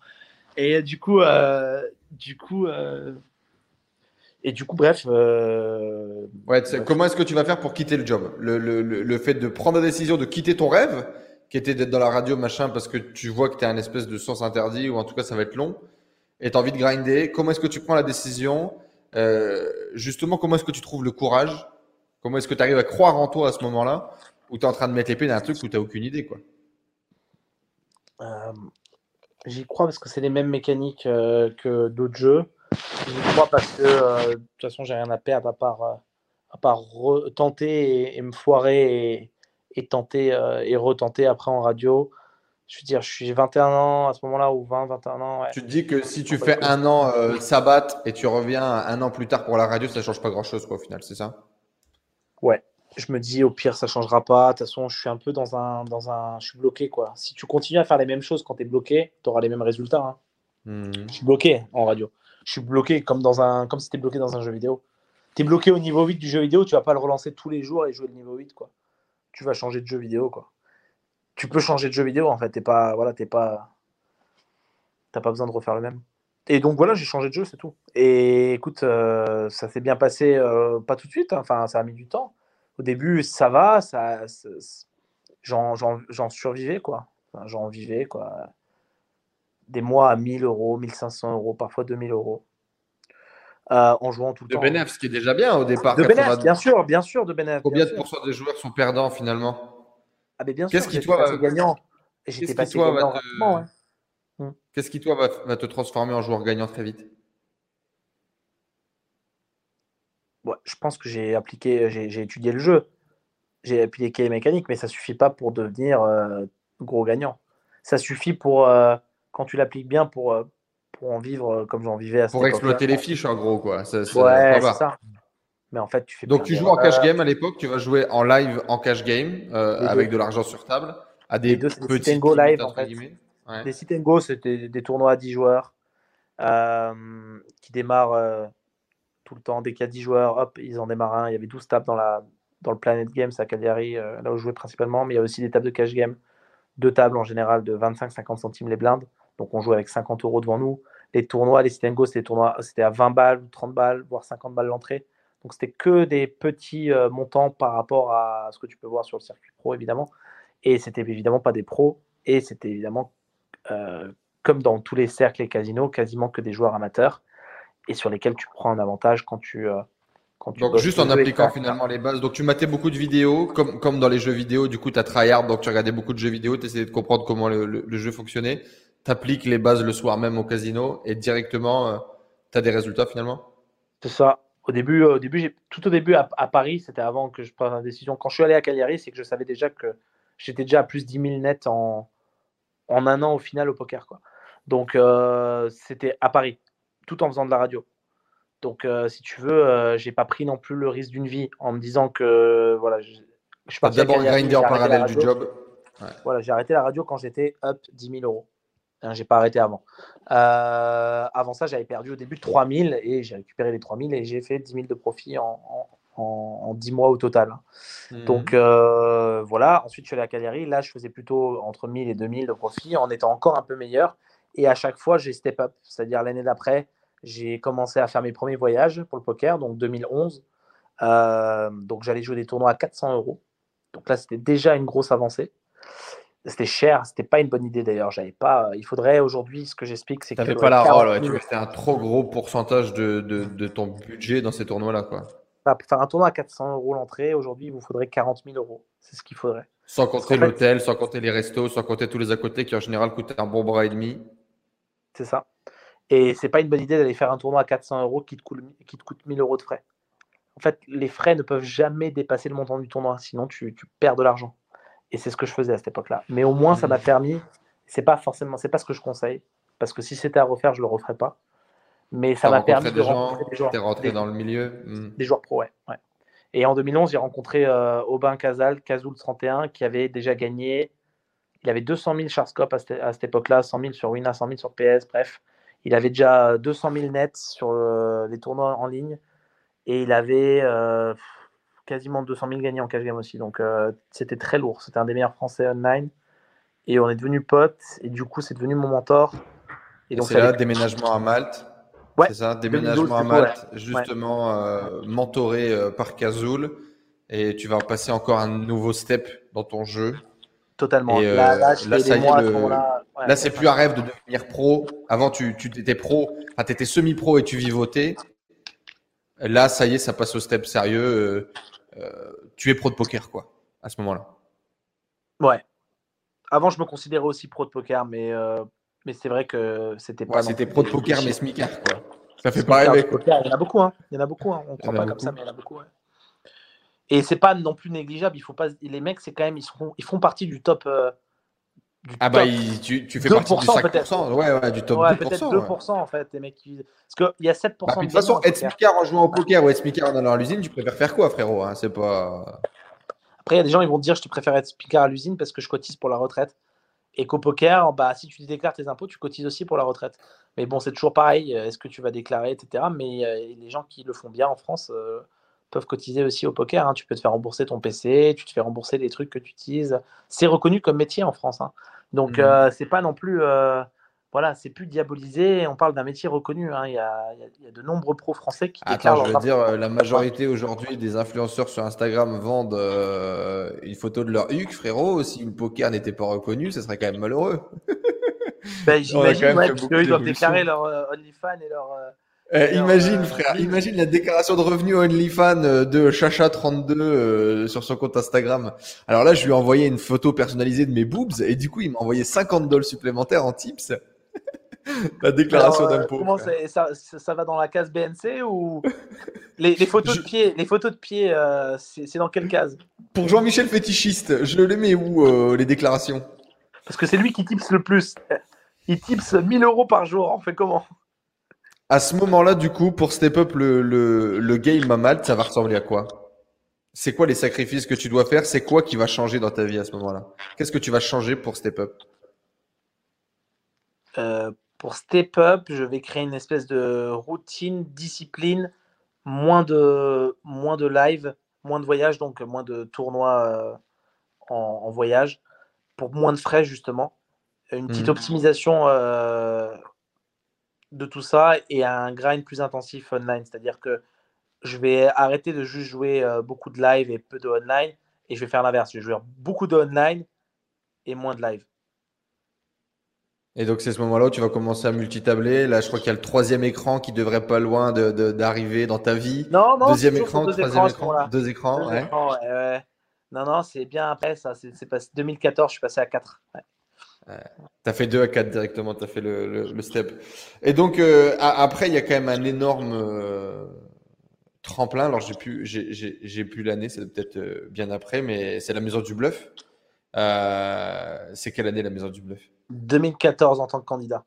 Et du coup, euh, du coup, et du coup, bref. Ouais, tu sais, Ouais. comment est-ce que tu vas faire pour quitter le job? Le, le, le, le fait de prendre la décision de quitter ton rêve, qui était d'être dans la radio, machin, parce que tu vois que tu as un espèce de sens interdit, ou en tout cas ça va être long, et tu as envie de grinder. Comment est-ce que tu prends la décision? Euh, Justement, comment est-ce que tu trouves le courage? Comment est-ce que tu arrives à croire en toi à ce moment-là, où tu es en train de mettre l'épée dans un truc où tu aucune idée quoi? Euh, J'y crois parce que c'est les mêmes mécaniques euh, que d'autres jeux. J'y crois parce que de toute façon, j'ai rien à perdre à part, à part tenter et, me foirer et, et tenter et retenter après en radio. Je veux dire, je suis 21 ans à ce moment-là ou 20, 21 ans. ouais. Tu te dis que si tu fais un an euh, sabbat et tu reviens un an plus tard pour la radio, ça change pas grand-chose quoi au final, c'est ça? Je me dis, au pire, ça changera pas. De toute façon, je suis un peu dans un, dans un. Je suis bloqué, quoi. Si tu continues à faire les mêmes choses quand tu es bloqué, tu auras les mêmes résultats. hein. Hmm. Je suis bloqué en radio. Je suis bloqué comme, dans un, comme si tu bloqué dans un jeu vidéo. Tu es bloqué au niveau 8 du jeu vidéo, tu vas pas le relancer tous les jours et jouer le niveau 8. Quoi. Tu vas changer de jeu vidéo. Quoi. Tu peux changer de jeu vidéo en fait. T'es pas, voilà, t'es pas, t'as pas besoin de refaire le même. Et donc voilà, j'ai changé de jeu, c'est tout. Et écoute, euh, ça s'est bien passé, euh, pas tout de suite. hein. Enfin, ça a mis du temps. Au début, ça va, ça, ça- j'en, survivais quoi. Enfin, j'en vivais quoi des mois à 1000 euros, 1500 euros, parfois 2000 euros, euh, en jouant tout le De temps. bénéf, ce qui est déjà bien au départ. De bénéf, 80. bien sûr, bien sûr, de bénéf. Combien bien de pourcents des joueurs sont perdants finalement? Ah, mais bien sûr, Qu'est-ce qui, j'étais toi, passé va- gagnant. Et qu'est-ce J'étais qui, passé toi, va gagnant te- rapidement, ouais. Qu'est-ce qui toi va, va te transformer en joueur gagnant très vite? Ouais, je pense que j'ai appliqué, j'ai étudié le jeu, j'ai appliqué les mécaniques, mais ça suffit pas pour devenir euh, gros gagnant. Ça suffit pour, euh, quand tu l'appliques bien, pour, euh, pour en vivre comme j'en vivais à Pour exploiter les fiches en gros quoi. Ça- Ouais, c'est ça. Mais en fait, tu fais Donc tu joues en cash game à l'époque, tu vas jouer en live en cash game euh, Les avec de l'argent sur table à des Les deux, c'est des petits live, en fait. Ouais. Des sit and go, c'était des tournois à 10 joueurs euh, qui démarrent euh, tout le temps. Dès qu'il y a 10 joueurs, hop, ils en démarrent un. Il y avait 12 tables dans, la, dans le Planet Games à Cagliari, euh, là où je jouais principalement, mais il y a aussi des tables de cash game. Deux tables en général de 25-50 centimes les blindes. Donc on joue avec 50 euros devant nous. Les tournois, les sit and go, c'était à 20 balles ou 30 balles, voire 50 balles l'entrée. Donc c'était que des petits euh, montants par rapport à ce que tu peux voir sur le circuit pro, évidemment. Et c'était évidemment pas des pros. Et c'était évidemment euh, comme dans tous les cercles et casinos, quasiment que des joueurs amateurs et sur lesquels tu prends un avantage quand tu. euh, quand tu Donc juste en appliquant finalement les bases. Donc tu matais beaucoup de vidéos, comme, comme dans les jeux vidéo, du coup tu as tryhard, donc tu regardais beaucoup de jeux vidéo, tu essayais de comprendre comment le, le- le jeu fonctionnait, tu appliques les bases le soir même au casino et directement tu as des résultats finalement? C'est ça. Au début, au début j'ai- tout au début à, à Paris, c'était avant que je prenne la décision. Quand je suis allé à Cagliari, c'est que je savais déjà que j'étais déjà à plus 10 000 nets en, en un an au final au poker. Quoi. Donc euh, c'était à Paris, tout en faisant de la radio. Donc euh, si tu veux, euh, j'ai pas pris non plus le risque d'une vie en me disant que voilà, je, je suis Tu as parti à d'abord grindé en parallèle du job. Voilà, j'ai arrêté la radio quand j'étais up 10 000 euros. Hein, j'ai pas arrêté avant. Euh, avant ça, j'avais perdu au début 3 000 et j'ai récupéré les 3 000 et j'ai fait 10 000 de profit en, en, en- en 10 mois au total. hein. Mhm. Donc euh, voilà, ensuite je suis allé à Cagliari. Là, je faisais plutôt entre 1000 et 2000 de profit en étant encore un peu meilleur. Et à chaque fois, j'ai step up. C'est-à-dire l'année d'après, j'ai commencé à faire mes premiers voyages pour le poker, donc 2011. Euh, donc j'allais jouer des tournois à 400 euros. Donc là, c'était déjà une grosse avancée. C'était cher, c'était pas une bonne idée d'ailleurs. J'avais pas. Il faudrait aujourd'hui, ce que j'explique, c'est que T'avais pas la aurais rôle, 40 ouais, 000. tu restais un trop gros pourcentage de, de, de ton budget dans ces tournois-là, quoi. Enfin, Pour faire un tournoi à 400 euros l'entrée, aujourd'hui, il vous faudrait 40 000 euros. C'est ce qu'il faudrait. Sans compter l'hôtel, sans compter les restos, sans compter tous les à côté qui en général coûtent un bon bras et demi. C'est ça. Et c'est pas une bonne idée d'aller faire un tournoi à 400 euros qui te, coûte, qui te coûte 1000 euros de frais. En fait, les frais ne peuvent jamais dépasser le montant du tournoi, sinon tu, tu perds de l'argent. Et c'est ce que je faisais à cette époque-là. Mais au moins, ça m'a mmh. permis. C'est pas forcément, c'est pas ce que je conseille, parce que si c'était à refaire, je le referais pas. Mais ça m'a permis de rencontrer des joueurs. rentré dans le milieu. Mmh. Des joueurs pro, ouais. Et en 2011, j'ai rencontré euh, Aubin Casal, Cazoul 31, qui avait déjà gagné. Il avait 200 000 Charscope à, cette, époque-là, 100 000 sur Wina, 100 000 sur PS, bref. Il avait déjà 200 000 nets sur euh, les tournois en ligne. Et il avait euh, quasiment 200 000 gagnés en cash game aussi. Donc c'était très lourd. C'était un des meilleurs Français online. Et on est devenus potes. Et du coup, c'est devenu mon mentor. Et donc, c'est là, déménagement à Malte. Ouais, c'est ça, déménagement à Malte, justement euh, mentoré euh, par Kazoul. Et tu vas passer encore un nouveau step dans ton jeu. Totalement. Et, là, là, là, c'est plus un rêve de devenir pro. Avant, tu, tu étais pro, enfin, tu étais semi-pro et tu vivotais. Là, ça y est, ça passe au step sérieux. Euh, tu es pro de poker, quoi, à ce moment-là. Ouais. Avant, je me considérais aussi pro de poker, mais mais c'est vrai que c'était pas. c'était pro de poker, mais smicard, quoi. Ça fait pas rêver. Il y en a beaucoup, hein. Il y en a beaucoup, hein. On ne croit pas comme ça, mais il y en a beaucoup, ouais. Et c'est pas non plus négligeable. Il faut pas. Les mecs, c'est quand même, ils, sont... ils font partie du top. Euh... Du ah bah, tu, tu, fais partie du 5%. Ouais, ouais, du top ouais, 2%. Peut-être 2% en fait, les mecs qui. Parce qu'il y a 7%. Bah, de toute façon, être smicard en jouant au poker ou être smicard en allant à l'usine, tu préfères faire quoi, frérot hein C'est pas. Après, il y a des gens qui vont te dire je te préfère être smicard à l'usine parce que je cotise pour la retraite. Et qu'au poker, bah, si tu déclares tes impôts, tu cotises aussi pour la retraite. Mais bon, c'est toujours pareil. Euh, est-ce que tu vas déclarer, etc. Mais euh, les gens qui le font bien en France euh, peuvent cotiser aussi au poker. Hein. Tu peux te faire rembourser ton PC, tu te fais rembourser les trucs que tu utilises. C'est reconnu comme métier en France. Hein. Donc, mmh. c'est pas non plus voilà, c'est plus diabolisé. On parle d'un métier reconnu. Hein. Il, y a, de nombreux pros français qui Attends, je veux dire, euh, la majorité aujourd'hui des influenceurs sur Instagram vendent euh, une photo de leur huc, frérot. Si le poker n'était pas reconnu, ce serait quand même malheureux. Ben, j'imagine, ouais, parce qu'ils doivent déclarer leur euh, OnlyFans et leur. Eh, imagine, frère, imagine la déclaration de revenus OnlyFans de Chacha32 sur son compte Instagram. Alors là, je lui ai envoyé une photo personnalisée de mes boobs et du coup, il m'a envoyé 50 dollars supplémentaires en tips. [laughs] La déclaration euh, d'impôt. Comment ça, ça, va dans la case BNC ou les, photos de pied Les photos de pied, euh, c'est dans quelle case? Pour Jean-Michel fétichiste, je le mets où euh, les déclarations? Parce que c'est lui qui tips le plus. Il tips 1000 euros par jour. On fait comment? À ce moment-là, du coup, pour step up le, le, game à Malte, ça va ressembler à quoi? C'est quoi les sacrifices que tu dois faire? C'est quoi qui va changer dans ta vie à ce moment-là? Qu'est-ce que tu vas changer pour step up? Pour step up, je vais créer une espèce de routine, discipline, moins de, moins de live, moins de voyages, donc moins de tournois euh, en, voyage, pour moins de frais justement. Une petite mmh. optimisation euh, de tout ça et un grind plus intensif online. C'est-à-dire que je vais arrêter de juste jouer euh, beaucoup de live et peu de online et je vais faire l'inverse. Je vais jouer beaucoup de online et moins de live. Et donc, c'est ce moment-là où tu vas commencer à multitabler. Là, je crois qu'il y a le troisième écran qui devrait pas loin d'arriver de, dans ta vie. Non, non, Deuxième écran, troisième écran, deux écrans. ouais. ouais, Non, non, c'est bien après ça. C'est passé 2014, je suis passé à 4. Ouais. Tu as fait 2 à 4 directement, tu as fait le, le, step. Et donc, euh, après, il y a quand même un énorme euh, tremplin. Alors, j'ai plus, j'ai plus l'année, c'est peut-être euh, bien après, mais c'est la maison du bluff. c'est quelle année la maison du bluff? 2014 en tant que candidat.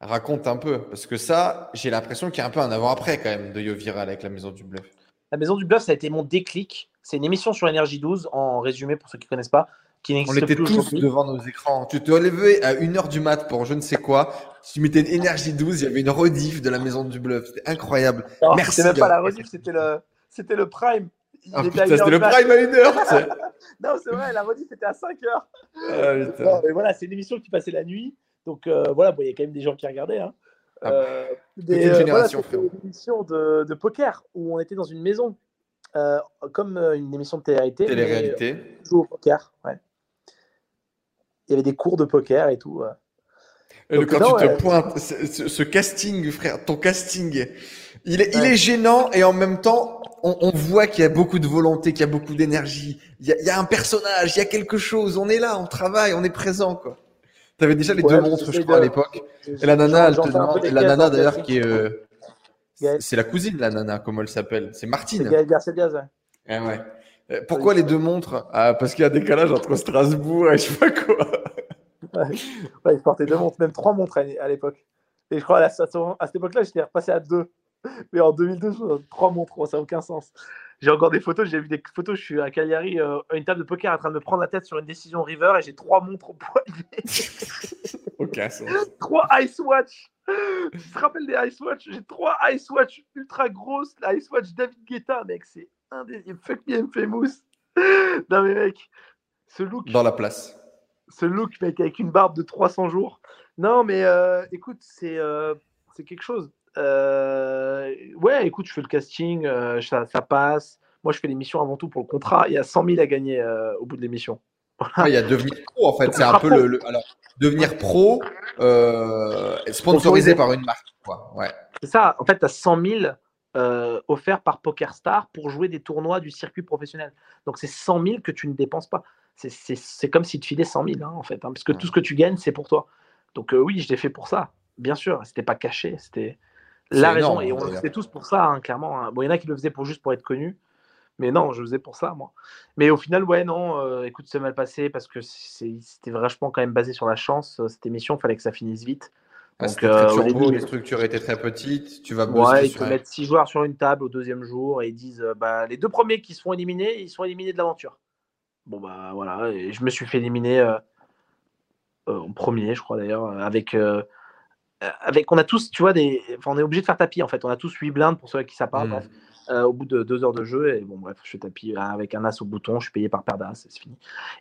Raconte un peu, parce que ça, j'ai l'impression qu'il y a un peu un avant-après quand même de Yo Viral avec la Maison du Bluff. La Maison du Bluff, ça a été mon déclic. C'est une émission sur Énergie 12, en résumé pour ceux qui ne connaissent pas, qui On était tous devant nos écrans. Tu te levais à 1h du mat pour je ne sais quoi. tu mettais Énergie 12, il y avait une rediff de la Maison du Bluff. C'était incroyable. Merci. C'était même pas la rediff, c'était le, c'était le prime. Ah, c'était le prime à 1h. [laughs] non, c'est vrai, la rediff était à 5h. Ah, voilà, c'est une émission qui passait la nuit. Donc euh, voilà, il y a quand même des gens qui regardaient. Hein. Ah, euh, des, une euh, une émission de, de, poker où on était dans une maison, comme une émission de télé-réalité. Télé-réalité. au poker, ouais. Il y avait des cours de poker et tout. Et quand tu te pointes, ce, casting, frère, ton casting, il est, il est gênant et en même temps, on, voit qu'il y a beaucoup de volonté, qu'il y a beaucoup d'énergie. Il y a, un personnage, il y a quelque chose. On est là, on travaille, on est présent, quoi. avais déjà les deux montres, je crois, à l'époque. Et la nana, elle te demande, la nana d'ailleurs qui est. Euh, c'est la cousine, la nana, comment elle s'appelle? C'est Martine. C'est Garcia Diaz, ouais. Euh, pourquoi les deux montres? Ah, Parce qu'il y a un décalage entre Strasbourg et je sais pas quoi. [laughs] ouais, ouais, il portait deux montres, même trois montres à l'époque. Et je crois à, cette époque-là, j'étais repassé à deux. Mais en 2002, trois montres, ça n'a aucun sens. J'ai encore des photos, j'ai vu des photos, je suis à Cagliari, euh, à une table de poker en train de me prendre la tête sur une décision River et j'ai trois montres au poignet. [laughs] aucun sens. [laughs] trois Ice Watch. Tu te rappelles des Ice Watch? J'ai trois Ice Watch ultra grosses. La Ice Watch David Guetta, mec, c'est un des. Fuck me, famous. [laughs] non, mais mec, ce look. Dans la place. Ce look, mec, avec une barbe de 300 jours. Non, mais euh, écoute, c'est euh, c'est quelque chose. Euh, ouais, écoute, je fais le casting, ça, ça, passe. Moi, je fais l'émission avant tout pour le contrat. Il y a 100 000 à gagner au bout de l'émission. il y a devenir pro, en fait. C'est un peu le, Alors, devenir pro, sponsorisé par une marque. Ouais. C'est ça. En fait, tu as 100 000 offerts par PokerStar pour jouer des tournois du circuit professionnel. Donc, c'est 100 000 que tu ne dépenses pas. C'est comme si tu filais 100 000, hein, en fait. Hein, parce que tout ce que tu gagnes, c'est pour toi. Donc euh, oui, je l'ai fait pour ça, bien sûr. C'était pas caché, c'était la raison. et on le faisait tous pour ça, hein, clairement. Hein. Bon, il y en a qui le faisaient pour juste pour être connu. Mais non, je le faisais pour ça, moi. Mais au final, ouais, non, euh, écoute, c'est mal passé parce que c'était vachement quand même basé sur la chance. Euh, cette émission, il fallait que ça finisse vite. Ah, Donc, euh, début, les structures étaient très petites. Tu vas ouais, ils te mettent six joueurs sur une table au deuxième jour et ils disent bah, les deux premiers qui se font éliminer, ils sont éliminés de l'aventure. Bon, bah voilà, et je me suis fait éliminer euh, en premier, je crois d'ailleurs, euh, avec euh, avec, on a tous, tu vois, des, on est obligé de faire tapis en fait. On a tous 8 blindes pour ceux qui ça parle. Bref, mmh. au bout de deux heures de jeu, et bon, bref, je fais tapis avec un as au bouton, je suis payé par paire d'as, c'est fini.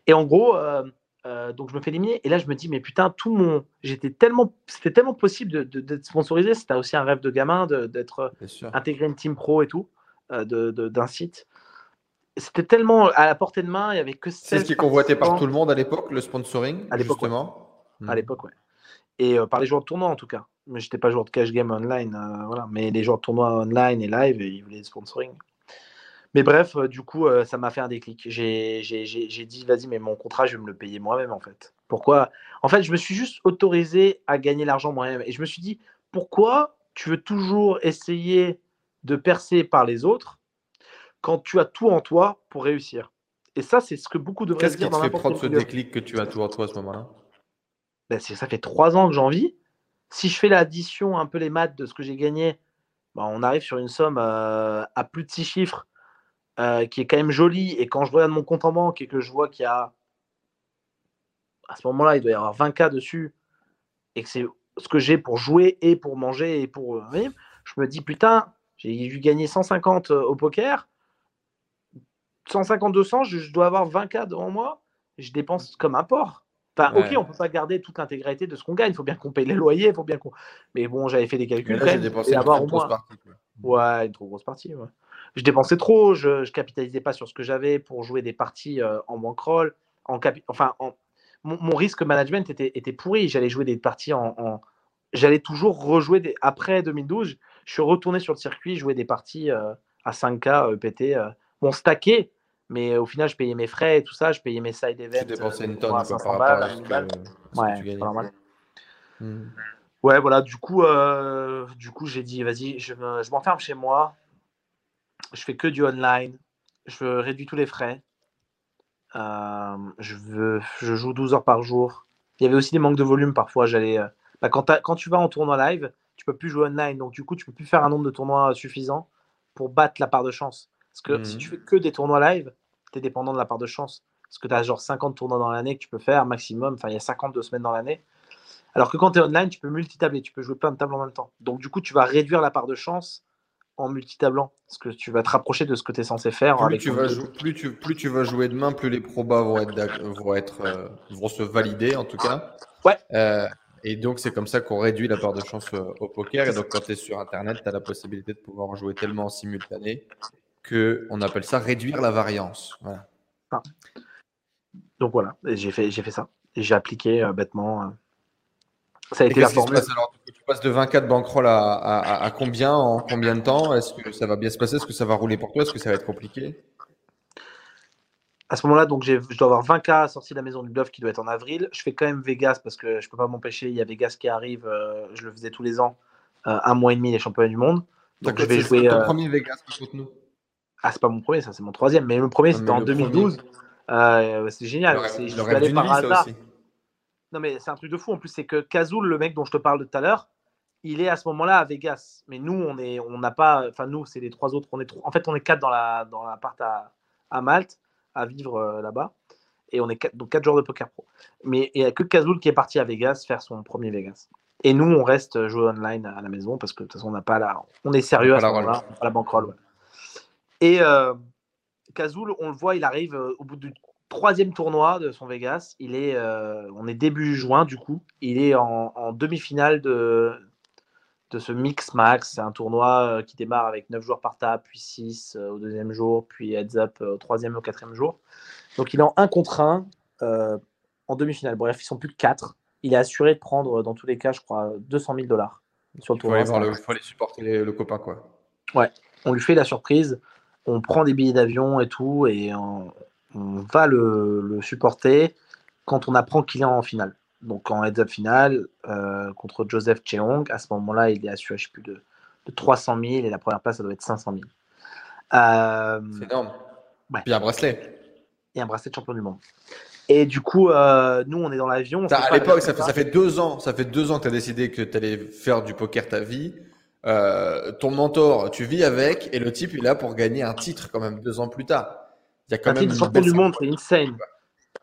Et en gros, donc je me fais éliminer, et là je me dis, mais putain, tout mon, j'étais tellement, c'était tellement possible d'être de, sponsorisé. C'était aussi un rêve de gamin d'être intégré une team pro et tout, d'un site c'était tellement à la portée de main, il y avait que C'est ce qui est convoité par tout le monde à l'époque, le sponsoring, à l'époque, justement. À hmm. l'époque, ouais. Et euh, par les joueurs de tournoi en tout cas. Mais j'étais pas joueur de cash game online, euh, voilà. Mais les joueurs de tournoi online et live, ils voulaient le sponsoring. Mais bref, euh, du coup, ça m'a fait un déclic. J'ai dit, vas-y, mais mon contrat, je vais me le payer moi-même en fait. Pourquoi? En fait, je me suis juste autorisé à gagner l'argent moi-même. Et je me suis dit, pourquoi tu veux toujours essayer de percer par les autres quand tu as tout en toi pour réussir? Et ça, c'est ce que beaucoup devraient Qu'est-ce qui te fait prendre ce déclic que tu as tout en toi à ce moment-là? Ben, Ça fait trois ans que j'en vis. Si je fais l'addition, un peu les maths de ce que j'ai gagné, ben, on arrive sur une somme euh, à plus de six chiffres euh, qui est quand même jolie. Et quand je regarde mon compte en banque et que je vois qu'il y a, à ce moment-là, il doit y avoir 20 k dessus et que c'est ce que j'ai pour jouer et pour manger et pour euh, je me dis putain, j'ai dû gagner 150 au poker 150-200, je, dois avoir 20 k devant moi, je dépense comme un porc. Enfin, ok, on peut pas garder toute l'intégralité de ce qu'on gagne. Il faut bien qu'on paye les loyers, il faut bien qu'on. Mais bon, j'avais fait des calculs. j'ai dépensé une trop grosse partie. Ouais, une trop grosse partie. Je dépensais trop, je, je capitalisais pas sur ce que j'avais pour jouer des parties euh, en bankroll. En Enfin, mon, risque management était, était pourri. J'allais jouer des parties en. J'allais toujours rejouer des. Après 2012, je suis retourné sur le circuit, jouer des parties euh, à 5K EPT bon, stacké, mais au final, je payais mes frais et tout ça, je payais mes side events. Tu dépensais une tonne par rapport à ce ouais, normal. Hmm. Ouais, voilà, du coup, euh, du coup j'ai dit, vas-y, je, m'enferme chez moi, je fais que du online, je réduis tous les frais, euh, je, veux, je joue 12 heures par jour. Il y avait aussi des manques de volume parfois. J'allais, euh, bah, quand, quand, tu vas en tournoi live, tu peux plus jouer online, donc du coup, tu peux plus faire un nombre de tournois suffisant pour battre la part de chance. Parce que si tu mmh. fais que des tournois live, tu es dépendant de la part de chance. Parce que tu as genre 50 tournois dans l'année que tu peux faire maximum. Enfin, il y a 52 semaines dans l'année. Alors que quand tu es online, tu peux multitabler, tu peux jouer plein de tables en même temps. Donc, du coup, tu vas réduire la part de chance en multitablant. Parce que tu vas te rapprocher de ce que tu es censé faire. Plus, tu vas, plus, tu, plus tu vas jouer demain, plus les probas vont, être, vont, être, euh, vont se valider, en tout cas. Ouais. Euh, et donc, c'est comme ça qu'on réduit la part de chance euh, au poker. Et donc, quand tu es sur Internet, tu as la possibilité de pouvoir jouer tellement en simultané que on appelle ça réduire la variance. Ah. Donc voilà, j'ai fait, j'ai fait ça. Et j'ai appliqué bêtement. Ça a été la formule. tu passes de 24 bankroll à, à, combien en combien de temps? Est-ce que ça va bien se passer? Est-ce que ça va rouler pour toi? Est-ce que ça va être compliqué? À ce moment-là, donc je dois avoir 20K sorti de la maison du bluff qui doit être en avril. Je fais quand même Vegas parce que je peux pas m'empêcher. Il y a Vegas qui arrive. euh, je le faisais tous les ans. euh, un mois et demi les championnats du monde. Donc je vais c'est jouer. ton euh, premier Vegas contre nous. Ah, c'est pas mon premier, ça c'est mon troisième. Mais le premier c'était en le 2012. Euh, c'est génial. Je suis allé par hasard. aussi. Non, mais c'est un truc de fou. En plus, c'est que Kazoul, le mec dont je te parle de tout à l'heure, il est à ce moment-là à Vegas. Mais nous, on est, on n'a pas. Enfin, nous, c'est les trois autres. On est En fait, on est quatre dans la dans l'appart à, à Malte à vivre euh, là-bas. Et on est quatre, donc quatre joueurs de poker pro. Mais il n'y a que Kazoul qui est parti à Vegas faire son premier Vegas. Et nous, on reste jouer online à la maison parce que de toute façon, on n'a pas la. On est sérieux On à ce la moment-là. On n'a pas la bankroll. ouais. Et euh, Kazoul, on le voit, il arrive euh, au bout du troisième tournoi de son Vegas. Il est, euh, on est début juin du coup. Il est en, en demi-finale de, de ce Mix Max. C'est un tournoi euh, qui démarre avec 9 joueurs par table, puis 6 au deuxième jour, puis heads up euh, au troisième et au quatrième jour. Donc il est en 1 contre 1 euh, en demi-finale. Bref, ils sont plus que 4. Il est assuré de prendre, dans tous les cas, je crois, 200 000 dollars sur le Il faut tournoi. le, faut aller supporter les- le copain, quoi. on lui fait la surprise, on prend des billets d'avion et tout, et on, on va le, le supporter quand on apprend qu'il est en finale. Donc en heads-up finale euh, contre Joseph Cheong, à ce moment-là, il est assuré, je sais plus, de, de 300 000, et la première place, ça doit être 500 000. Euh, C'est énorme. Ouais. Puis un bracelet. et un bracelet de champion du monde. Et du coup, euh, nous, on est dans l'avion. à l'époque, avec ça fait, ça fait deux ans, ça fait deux ans que tu as décidé que tu allais faire du poker ta vie. Euh, ton mentor, tu vis avec, et le type, il est là pour gagner un titre quand même deux ans plus tard. Il y a quand même une belle du monde, c'est insane.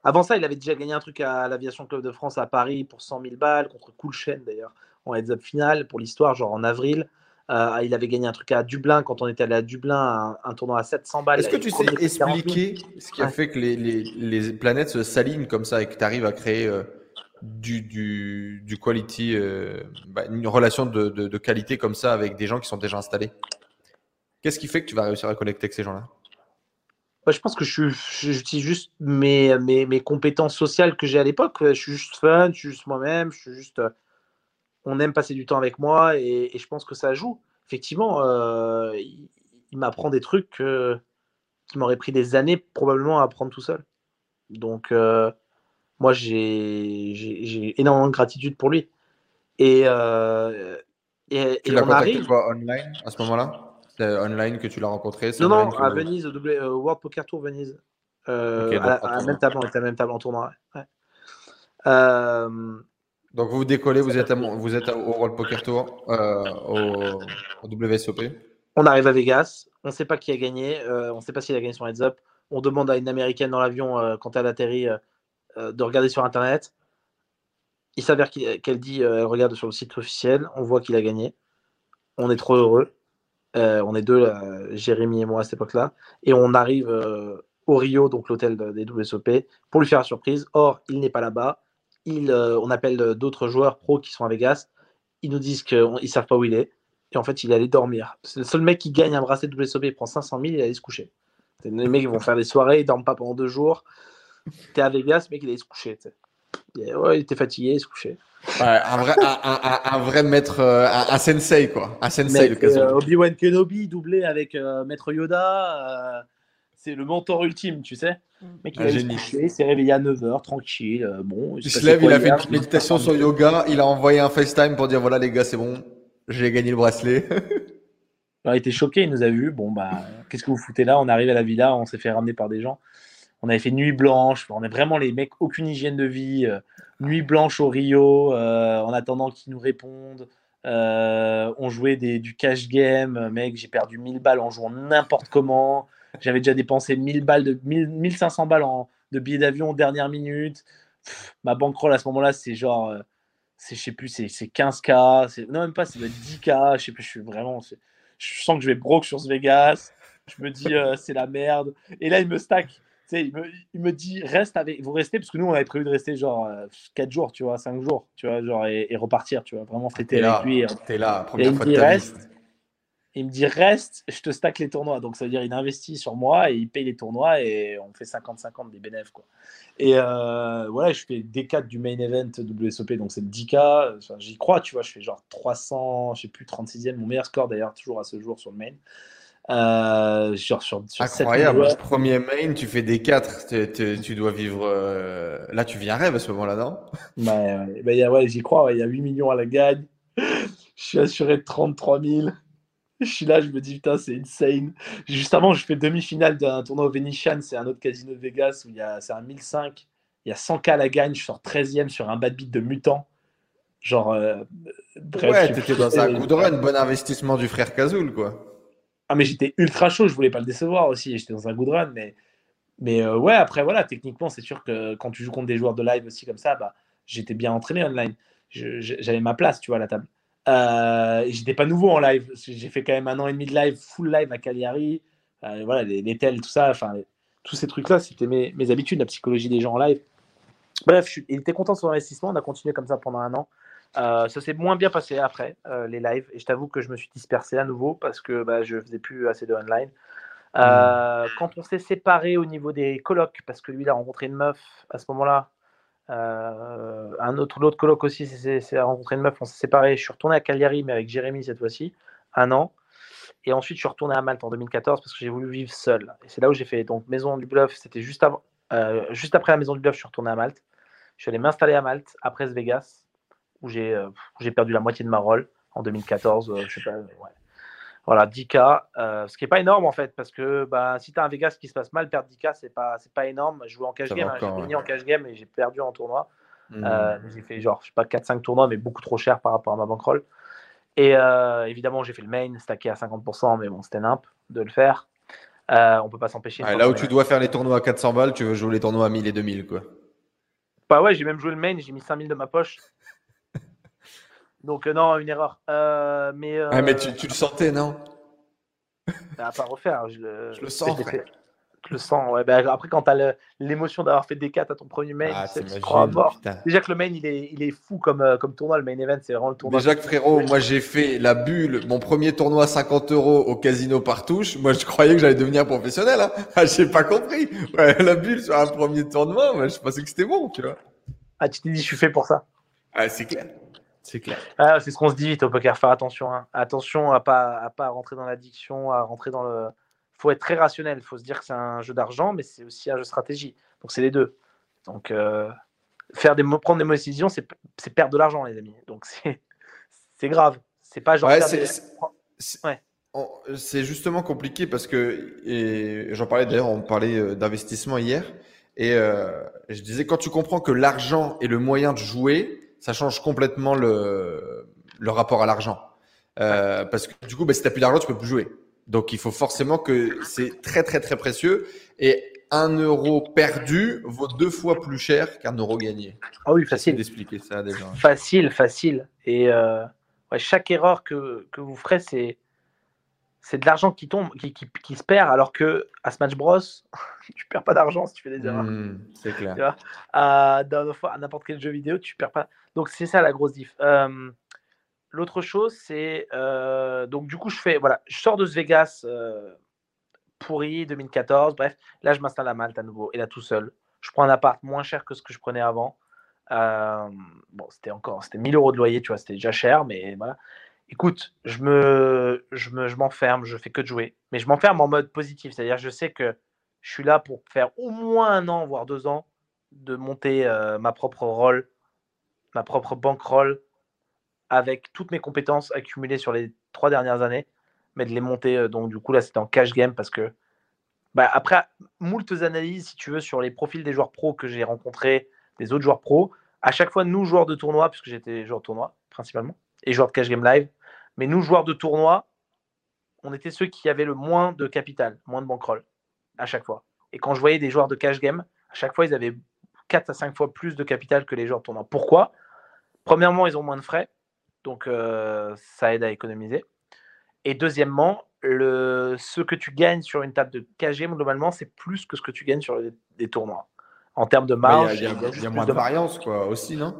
Avant ça, il avait déjà gagné un truc à l'Aviation Club de France à Paris pour 100 000 balles, contre Coolchen d'ailleurs, en heads-up finale pour l'histoire, genre en avril. Euh, il avait gagné un truc à Dublin quand on était allé à Dublin, un, un tournoi à 700 balles. Est-ce que tu sais premier prix 40 000. expliquer ce qui a Ouais. fait que les, les, les planètes se s'alignent comme ça et que tu arrives à créer euh, du, du, du quality, euh, bah, une relation de, de, de qualité comme ça avec des gens qui sont déjà installés? Qu'est-ce qui fait que tu vas réussir à connecter avec ces gens-là? Ouais, je pense que j'utilise juste mes, mes, mes compétences sociales que j'ai à l'époque. Je suis juste fun, je suis juste moi-même, je suis juste. euh, On aime passer du temps avec moi et, et je pense que ça joue. Effectivement, euh, il, il m'apprend des trucs que- qui m'auraient pris des années probablement à apprendre tout seul. Donc, euh, moi, j'ai énormément de gratitude pour lui. Et, euh, et, Tu et l'as on contacté arrive. quoi online à ce moment-là? Online que tu l'as rencontré Non, non, à Venise, au euh, World Poker Tour Venise. Euh, donc à, la- à même table, on était à la même table en tournoi. ouais. Euh, Donc vous décollez, vous êtes, à, vous êtes au World Poker Tour, au, au WSOP. on arrive à Vegas, on ne sait pas qui a gagné, on ne sait pas s'il a gagné son heads up. On demande à une américaine dans l'avion quand elle atterrit de regarder sur internet. Il s'avère qu'elle dit, elle regarde sur le site officiel, on voit qu'il a gagné. On est trop heureux. Euh, on est deux, Jérémy et moi à cette époque-là, et on arrive euh, au Rio, donc l'hôtel de- des WSOP, pour lui faire la surprise. Or, il n'est pas là-bas. Euh, on appelle d'autres joueurs pros qui sont à Vegas. Ils nous disent qu'ils ne savent pas où il est. Et en fait, il allait dormir. C'est le seul mec qui gagne un bracelet WSOP, il prend 500 000, il allait se coucher. Les mecs vont faire des soirées, ils dorment pas pendant deux jours. T'es à Vegas, mec, il allait se coucher. Et ouais, il était fatigué, il se couchait. Ouais, un, vrai, un, un- un- un vrai maître, euh, un, un sensei quoi. Un sensei, euh, Obi-Wan Kenobi doublé avec euh, Maître Yoda, euh, c'est le mentor ultime, tu sais. Le mec, il se génie. coucher, il s'est réveillé à 9h, tranquille. euh, bon, Il se lève, il a fait une méditation sur yoga, il a envoyé un FaceTime pour dire voilà les gars, c'est bon, j'ai gagné le bracelet. Alors, il était choqué, il nous a vus. Bon, bah, qu'est-ce que vous foutez là On arrive à la villa, on s'est fait ramener par des gens. On avait fait nuit blanche. On est vraiment les mecs, aucune hygiène de vie. euh, nuit blanche au Rio, euh, en attendant qu'ils nous répondent. Euh, on jouait du cash game. Mec, j'ai perdu 1000 balles en jouant n'importe comment. J'avais déjà dépensé 1000 balles de, 1000 1500 balles en, de billets d'avion dernière minute. Pff, ma bankroll à ce moment-là, c'est genre. c'est, je sais plus, c'est, c'est 15K. C'est, non, même pas, être 10K. Je sais je suis vraiment. c'est- je sens que je vais broke sur ce Vegas. Je me dis, c'est la merde. Et là, il me stack. Tu sais, il, me, il me dit, reste avec. Vous restez, parce que nous, on avait prévu de rester genre 4 jours, tu vois, 5 jours, tu vois, genre, et, et repartir, tu vois, vraiment fêter avec lui. t'es là, et il me de dit, vie. reste. Il me dit, reste, je te stack les tournois. Donc, ça veut dire, il investit sur moi et il paye les tournois et on fait 50-50 des bénéfices, quoi. Et euh, voilà, je fais D4 du main event WSOP, donc c'est le 10K. Enfin, J'y crois, tu vois, je fais genre 300, je sais plus, 36e, mon meilleur score d'ailleurs, toujours à ce jour sur le main. Euh, sur, sur, Incroyable. Premier main, tu fais des 4. Tu, dois vivre. Euh, là, tu vis un rêve à ce moment-là, non? [laughs] Ouais, ouais, ouais j'y crois. Il y a 8 millions à la gagne. [laughs] Je suis assuré de 33 000. Je suis là, je me dis, putain, c'est insane. Juste avant, je fais demi-finale d'un tournoi au Venetian, c'est un autre casino de Vegas où c'est un 1005. Il y a 100K à la gagne, je sors 13e sur un bad beat de mutant. Genre, euh, bref, ouais, t'étais dans un good run, bon investissement du frère Kazoul, quoi. Ah, mais j'étais ultra chaud, je voulais pas le décevoir aussi. J'étais dans un good run, mais, mais euh, ouais, après, voilà, techniquement, c'est sûr que quand tu joues contre des joueurs de live aussi comme ça, bah, j'étais bien entraîné online. J'avais ma place, tu vois, à la table. Euh, j'étais pas nouveau en live. J'ai fait quand même un an et demi de live, full live à Cagliari. Euh, voilà, les, les tels, tout ça, enfin, tous ces trucs-là, c'était mes, habitudes, la psychologie des gens en live. Bref, il était content de son investissement. On a continué comme ça pendant un an. Euh, ça s'est moins bien passé après euh, les lives. Et je t'avoue que je me suis dispersé à nouveau parce que bah, je faisais plus assez de online. Euh, hmm. Quand on s'est séparé au niveau des colocs, parce que lui, il a rencontré une meuf à ce moment-là. un autre, l'autre coloc aussi s'est rencontré une meuf. On s'est séparé. Je suis retourné à Cagliari, mais avec Jérémy cette fois-ci, un an. Et ensuite, je suis retourné à Malte en 2014 parce que j'ai voulu vivre seul. Et c'est là où j'ai fait donc Maison du Bluff. C'était juste, avant, juste après la Maison du Bluff, je suis retourné à Malte. Je suis allé m'installer à Malte après Vegas où j'ai euh, j'ai perdu la moitié de ma rôle en 2014. Euh, je sais pas, Voilà, 10K, euh, ce qui n'est pas énorme en fait, parce que bah, si tu as un Vegas qui se passe mal, perdre 10K, c'est pas, pas énorme. Je jouais en cash game, hein, j'ai fini en cash game et j'ai perdu en tournoi. Hmm. j'ai fait genre, je sais pas, 4-5 tournois, mais beaucoup trop cher par rapport à ma bankroll. Et évidemment, j'ai fait le main, stacké à 50%, mais bon, c'était nimp de le faire. on peut pas s'empêcher. là où tu dois faire les tournois à 400 balles, tu veux jouer les tournois à 1000 et 2000, quoi. Bah ouais, j'ai même joué le main, j'ai mis 5000 de ma poche. Donc, euh, non, une erreur. Euh, mais, ah, mais tu, tu, le sentais, non? À pas refaire. Je le, je le sens. Je le sens, ouais. Bah, après, quand tu as l'émotion d'avoir fait des 4 à ton premier main, ah, tu crois mort. Déjà que le main, il est, il est fou comme, euh, comme tournoi. Le main event, c'est vraiment le tournoi. Déjà que frérot, moi j'ai fait la bulle, mon premier tournoi à 50 euros au casino par touche. Moi, je croyais que j'allais devenir professionnel. Hein. Ah, j'ai pas compris. Ouais, la bulle sur un premier tournoi, moi, je pensais que c'était bon, tu vois. Ah, tu t'es dit, je suis fait pour ça. Ah, c'est clair. C'est clair. Ah, c'est ce qu'on se dit vite au poker, faire attention. Hein. Attention à pas, à pas rentrer dans l'addiction, à rentrer dans le. faut être très rationnel. Il faut se dire que c'est un jeu d'argent, mais c'est aussi un jeu de stratégie. Donc c'est les deux. Donc euh, faire des, prendre des mauvaises décisions, c'est perdre de l'argent, les amis. Donc [laughs] c'est grave. C'est pas genre. c'est justement compliqué parce que, et j'en parlais d'ailleurs, on parlait euh, d'investissement hier, et euh, je disais, quand tu comprends que l'argent est le moyen de jouer, ça change complètement le, le rapport à l'argent. Euh, parce que du coup, bah, si tu n'as plus d'argent, tu peux plus jouer. Donc, il faut forcément que c'est très, très, très précieux. Et un euro perdu vaut deux fois plus cher qu'un euro gagné. Ah oui, facile. d'expliquer ça déjà. Facile, facile. Et euh, ouais, chaque erreur que, que vous ferez, c'est c'est de l'argent qui tombe, qui, qui, qui, se perd, alors que à Smash Bros, [laughs] tu perds pas d'argent si tu fais des erreurs. Hmm, c'est clair. Tu vois? À, à n'importe quel jeu vidéo, tu perds pas. Donc c'est ça la grosse diff. L'autre chose, c'est euh, donc du coup je fais voilà, sors de ce Vegas euh, pourri 2014. Bref, là je m'installe à Malte à nouveau et là tout seul. Je prends un appart moins cher que ce que je prenais avant. bon, c'était encore, c'était 1000 euros de loyer, tu vois, c'était déjà cher, mais voilà écoute, je me, je me, je m'enferme, je fais que de jouer, mais je m'enferme en mode positif, c'est-à-dire je sais que je suis là pour faire au moins un an, voire deux ans, de monter euh, ma propre rôle, ma propre bankroll, avec toutes mes compétences accumulées sur les trois dernières années, mais de les monter. Euh, donc du coup là, c'était en cash game parce que bah, après moultes analyses, si tu veux, sur les profils des joueurs pros que j'ai rencontrés, des autres joueurs pros, à chaque fois nous joueurs de tournoi, puisque j'étais joueur de tournoi principalement et joueur de cash game live, mais nous, joueurs de tournoi, on était ceux qui avaient le moins de capital, moins de bankroll à chaque fois. Et quand je voyais des joueurs de cash game, à chaque fois, ils avaient 4 à 5 fois plus de capital que les joueurs de tournoi. Pourquoi? Premièrement, ils ont moins de frais, donc euh, ça aide à économiser. Et deuxièmement, le, ce que tu gagnes sur une table de game, globalement, c'est plus que ce que tu gagnes sur des, tournois. En termes de marge, il y a, moins de, variance quoi, aussi, non?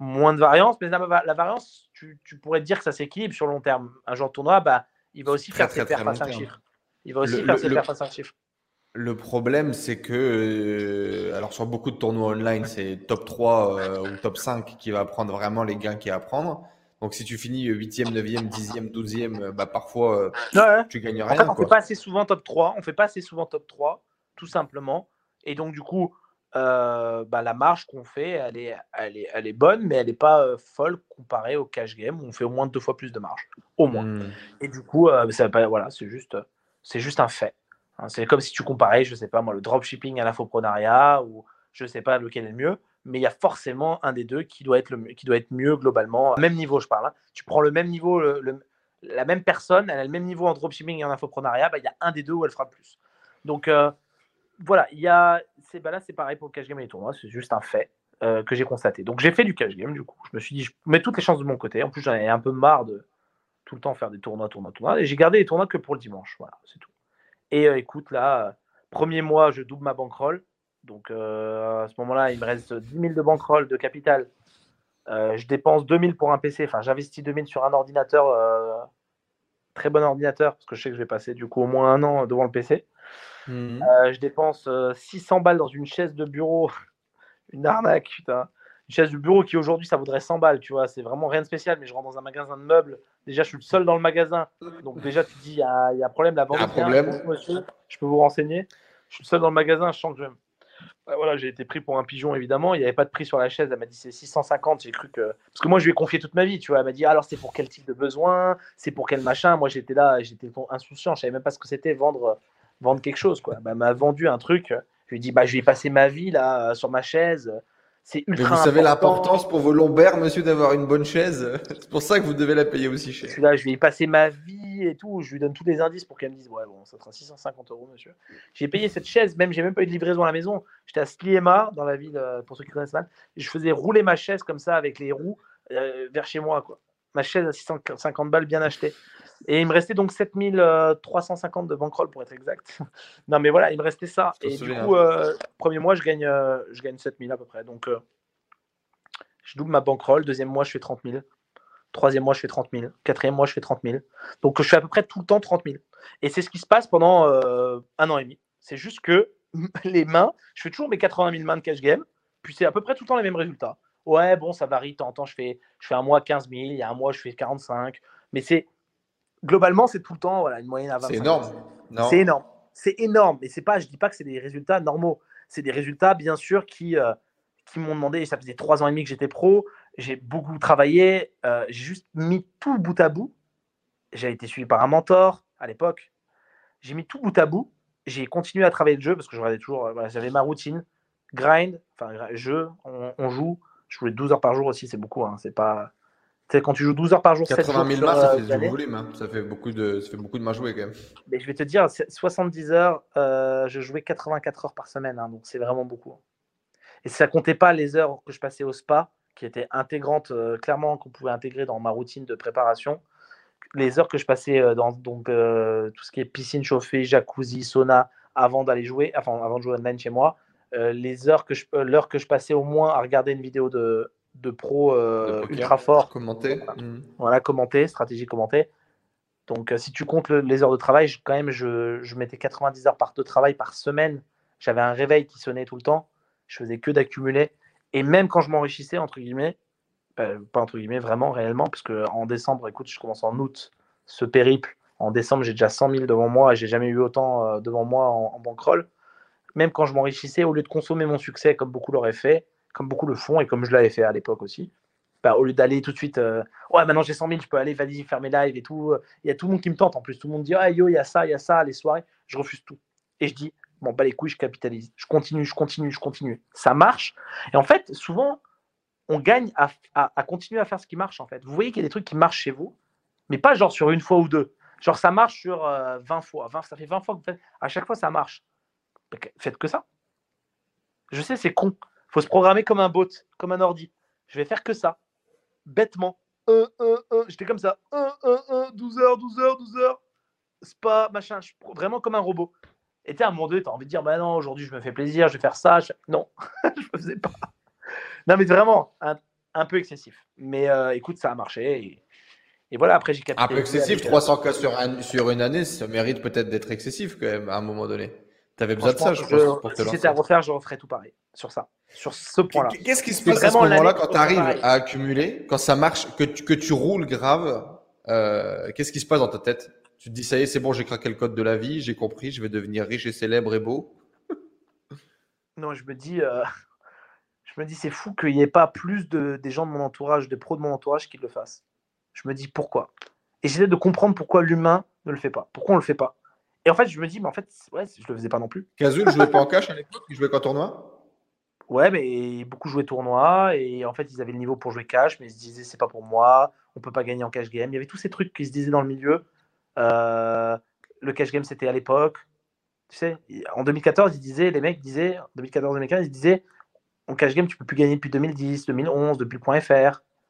Moins de variance, mais la variance, tu, pourrais dire que ça s'équilibre sur long terme. Un joueur de tournoi, bah, il va aussi faire ses perfs à 5 chiffres. Il va aussi faire ses perfs à 5 chiffres. Le problème, c'est que, euh, alors sur beaucoup de tournois online, c'est top 3 euh, ou top 5 qui va prendre vraiment les gains qu'il y a à prendre. Donc si tu finis 8e, 9e, 10e, 12e, bah, parfois tu gagnes rien. En fait, on ne fait pas assez souvent top 3. On fait pas assez souvent top 3, tout simplement. Et donc, du coup, euh, bah, la marge qu'on fait, elle est, elle, est, elle est bonne, mais elle n'est pas euh, folle comparée au cash game où on fait au moins deux fois plus de marge. Au moins. Mmh. Et du coup, euh, ça, voilà, c'est juste, c'est juste un fait. Hein. c'est comme si tu comparais, je sais pas moi, le dropshipping à l'infoprenariat ou je sais pas lequel est le mieux, mais il y a forcément un des deux qui doit être, le, qui doit être mieux globalement. Même niveau, je parle. Hein. Tu prends le même niveau, le, la même personne, elle a le même niveau en dropshipping et en infoprenariat, bah, il y a un des deux où elle fera plus. Donc, voilà, il y a. C'est, bah là, c'est pareil pour le cash game et les tournois, c'est juste un fait euh, que j'ai constaté. Donc j'ai fait du cash game, du coup. Je me suis dit, je mets toutes les chances de mon côté. En plus, j'en ai un peu marre de tout le temps faire des tournois, tournois, tournois. Et j'ai gardé les tournois que pour le dimanche. Voilà, c'est tout. Et euh, écoute, là, premier mois, je double ma bankroll. Donc euh, à ce moment-là, il me reste 10 000 de bankroll de capital. je dépense 2 000 pour un PC. Enfin, j'investis 2 000 sur un ordinateur. très bon ordinateur, parce que je sais que je vais passer du coup au moins un an devant le PC. Mmh. Euh, je dépense 600 euh, balles dans une chaise de bureau. [laughs] une arnaque, putain. Une chaise de bureau qui aujourd'hui ça vaudrait 100 balles, tu vois. C'est vraiment rien de spécial, mais je rentre dans un magasin de meubles. Déjà, je suis le seul dans le magasin. Donc, déjà, tu dis, il y a, y a problème. La vente, un problème. monsieur, je peux vous renseigner. Je suis le seul dans le magasin, je sens que je. Voilà, j'ai été pris pour un pigeon, évidemment. Il n'y avait pas de prix sur la chaise. Elle m'a dit c'est 650. J'ai cru que. Parce que moi, je lui ai confié toute ma vie, tu vois. Elle m'a dit alors c'est pour quel type de besoin? C'est pour quel machin? Moi, j'étais là, j'étais insouciant. Je savais même pas ce que c'était vendre vendre quelque chose. Quoi. Bah, m'a vendu un truc. Je lui ai dit, bah, je vais passer ma vie là sur ma chaise. C'est ultra. Mais vous savez l'importance pour vos lombaires, monsieur, d'avoir une bonne chaise. [laughs] C'est pour ça que vous devez la payer aussi cher. Là, je vais y passer ma vie et tout. Je lui donne tous les indices pour qu'elle me dise, ouais, bon, ça sera 650 euros, monsieur. J'ai payé cette chaise, même, j'ai même pas eu de livraison à la maison. J'étais à Sliema, dans la ville, euh, pour ceux qui connaissent mal. je faisais rouler ma chaise comme ça avec les roues euh, vers chez moi, quoi. Ma chaise à 650 balles bien achetée. Et il me restait donc 7350 de bankroll pour être exact. [laughs] non, mais voilà, il me restait ça. Et du coup, euh, premier mois, je gagne, euh, je gagne 7000 à peu près. Donc, euh, je double ma bankroll. Deuxième mois, je fais 30 000. Troisième mois, je fais 30 000. Quatrième mois, je fais 30 000. Donc, je fais à peu près tout le temps 30 000. Et c'est ce qui se passe pendant un an et demi. C'est juste que [laughs] les mains, je fais toujours mes 80 000 mains de cash game. Puis c'est à peu près tout le temps les mêmes résultats. Ouais, bon, ça varie. Tant en temps, je fais, je fais un mois 15 000. Il y a un mois, je fais 45. Mais c'est globalement, c'est tout le temps voilà, une moyenne à 25 C'est énorme. C'est énorme. C'est énorme. Et c'est pas, je dis pas que c'est des résultats normaux. C'est des résultats, bien sûr, qui, euh, qui m'ont demandé. Ça faisait trois ans et demi que j'étais pro. J'ai beaucoup travaillé. Euh, j'ai juste mis tout bout à bout. J'ai été suivi par un mentor à l'époque. J'ai mis tout bout à bout. J'ai continué à travailler le jeu parce que je regardais toujours. Euh, j'avais ma routine. Grind, enfin, jeu, on, joue. Je jouais 12 heures par jour aussi, c'est beaucoup. Hein. C'est pas quand tu joues 12 heures par jour, 80 000 mains, ça fait du volume. Hein. Ça, fait beaucoup de, ça fait beaucoup de jouées quand même. Mais je vais te dire, 70 heures, euh, je jouais 84 heures par semaine. Hein, donc c'est vraiment beaucoup. Et ça comptait pas les heures que je passais au spa, qui étaient intégrantes, euh, clairement, qu'on pouvait intégrer dans ma routine de préparation. Les heures que je passais euh, dans donc, tout ce qui est piscine chauffée, jacuzzi, sauna, avant d'aller jouer, enfin avant de jouer online chez moi, les heures que je, l'heure que je passais au moins à regarder une vidéo de, de pro euh, ultra fort. Commenter. Voilà, hmm. commenter, stratégie commentée. Donc, euh, si tu comptes les heures de travail, je, quand même, je, je, mettais 90 heures par, de travail par semaine. J'avais un réveil qui sonnait tout le temps. Je faisais que d'accumuler. Et même quand je m'enrichissais, entre guillemets, pas entre guillemets, vraiment, réellement, parce qu'en décembre, écoute, je commence en août ce périple. En décembre, j'ai déjà 100 000 devant moi et j'ai jamais eu autant euh, devant moi en, en bankroll. Même quand je m'enrichissais, au lieu de consommer mon succès comme beaucoup l'auraient fait, comme beaucoup le font et comme je l'avais fait à l'époque aussi. Bah, au lieu d'aller tout de suite, euh, ouais, maintenant j'ai 100 000, je peux aller, vas-y, faire mes lives et tout. Il y a tout le monde qui me tente en plus. Tout le monde dit, ah yo, il y a ça, il y a ça, les soirées. Je refuse tout. Et je dis, bon, bah les couilles, je capitalise. Je continue, je continue, je continue. Ça marche. Et en fait, souvent, on gagne à, à, continuer à faire ce qui marche en fait. Vous voyez qu'il y a des trucs qui marchent chez vous, mais pas genre sur une fois ou deux. Genre ça marche sur 20 euh, fois. 20, ça fait 20 fois que vous faites. À chaque fois, ça marche. Faites que ça. Je sais, c'est con faut se programmer comme un bot, comme un ordi. Je vais faire que ça, bêtement. 1, 1, 1. J'étais comme ça. 1, 1, 1, 12 heures, 12 heures, 12 heures. Spa, machin. Je suis vraiment comme un robot. Et tu à un moment donné, tu as envie de dire, bah non, aujourd'hui, je me fais plaisir, je vais faire ça. Non, [laughs] je ne faisais pas. Non, mais vraiment, un, un peu excessif. Mais euh, écoute, ça a marché. Et, et voilà, après, j'ai. Un peu excessif, 300 cas sur, sur une année, ça mérite peut-être d'être excessif quand même, à un moment donné. Tu avais besoin de ça, je, pense. si c'était à refaire, je referais tout pareil sur ça. sur ce point-là. Qu'est-ce qui se passe à ce moment-là quand tu arrives à accumuler, quand ça marche, que tu, que tu roules grave euh, Qu'est-ce qui se passe dans ta tête? Tu te dis, ça y est, c'est bon, j'ai craqué le code de la vie, j'ai compris, je vais devenir riche et célèbre et beau [laughs] Non, je me dis, euh, je me dis c'est fou qu'il n'y ait pas plus de, des gens de mon entourage, des pros de mon entourage qui le fassent. Je me dis pourquoi? Et j'essaie de comprendre pourquoi l'humain ne le fait pas. Pourquoi on le fait pas? Et en fait, je me dis, mais en fait, ouais, je le faisais pas non plus. Ne jouait pas en [laughs] cash à l'époque, il jouait qu'en tournoi? Ouais, mais beaucoup jouaient tournoi et en fait, ils avaient le niveau pour jouer cash, mais ils se disaient c'est pas pour moi, on peut pas gagner en cash game. Il y avait tous ces trucs qui se disaient dans le milieu. Euh, le cash game, c'était à l'époque. Tu sais, en 2014, ils disaient, les mecs disaient, en 2014-2015, ils disaient en cash game, tu peux plus gagner depuis 2010, 2011, depuis le point FR.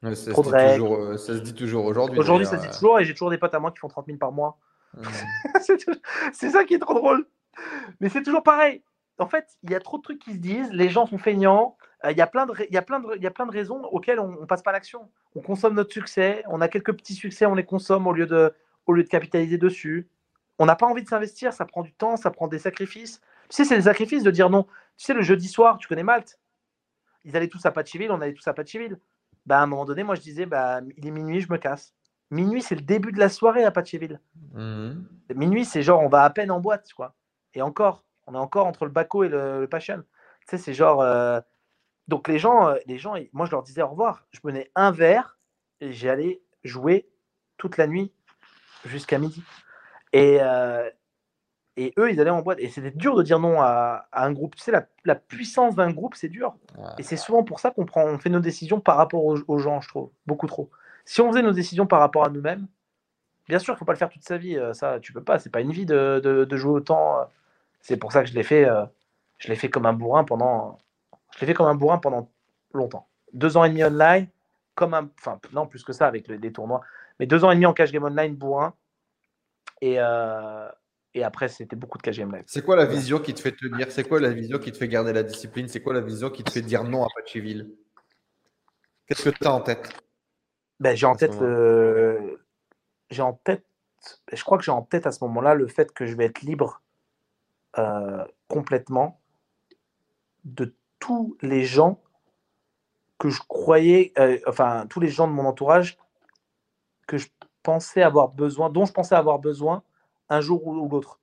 ça, se toujours, euh, ça, se dit toujours aujourd'hui. Aujourd'hui, ça se dit toujours et j'ai toujours des potes à moi qui font 30 000 par mois. [laughs] c'est ça qui est trop drôle. Mais c'est toujours pareil en fait, il y a trop de trucs qui se disent, les gens sont feignants, euh, il y, a plein de, raisons auxquelles on ne passe pas l'action. On consomme notre succès, on a quelques petits succès, on les consomme au lieu de, au lieu de capitaliser dessus. On n'a pas envie de s'investir, ça prend du temps, ça prend des sacrifices. Tu sais, c'est des sacrifices de dire non. Tu sais, le jeudi soir, tu connais Malte Ils allaient tous à Patchiville, on allait tous à Patchiville. Bah, à un moment donné, moi, je disais, bah, il est minuit, je me casse. Minuit, c'est le début de la soirée à Patchiville. Mmh. Minuit, c'est genre, on va à peine en boîte, quoi. Et encore, on est encore entre le Baco et le, Passion. Tu sais, c'est genre. Euh, donc les gens, euh, les gens, moi je leur disais au revoir. Je menais un verre et j'allais jouer toute la nuit jusqu'à midi. Et, euh, et eux, ils allaient en boîte. Et c'était dur de dire non à, un groupe. Tu sais, la, puissance d'un groupe, c'est dur. Et c'est souvent pour ça qu'on prend, on fait nos décisions par rapport aux, gens, je trouve. Beaucoup trop. Si on faisait nos décisions par rapport à nous-mêmes, bien sûr, il ne faut pas le faire toute sa vie. Ça, tu peux pas. C'est pas une vie de, de jouer autant. C'est pour ça que je l'ai fait, euh, je l'ai fait comme un bourrin pendant, je l'ai fait comme un bourrin pendant longtemps. Deux ans et demi online, comme un, enfin non plus que ça avec les tournois, mais deux ans et demi en cash game online bourrin. Et, euh, et après, c'était beaucoup de cash game live. C'est quoi la vision qui te fait tenir? C'est quoi la vision qui te fait garder la discipline? C'est quoi la vision qui te fait dire non à Pacheville Qu'est-ce que tu as en tête? Ben, J'ai en tête, j'ai en tête, je crois que j'ai en tête à ce moment-là le fait que je vais être libre euh, complètement de tous les gens que je croyais, euh, enfin tous les gens de mon entourage que je pensais avoir besoin, dont je pensais avoir besoin un jour ou, l'autre.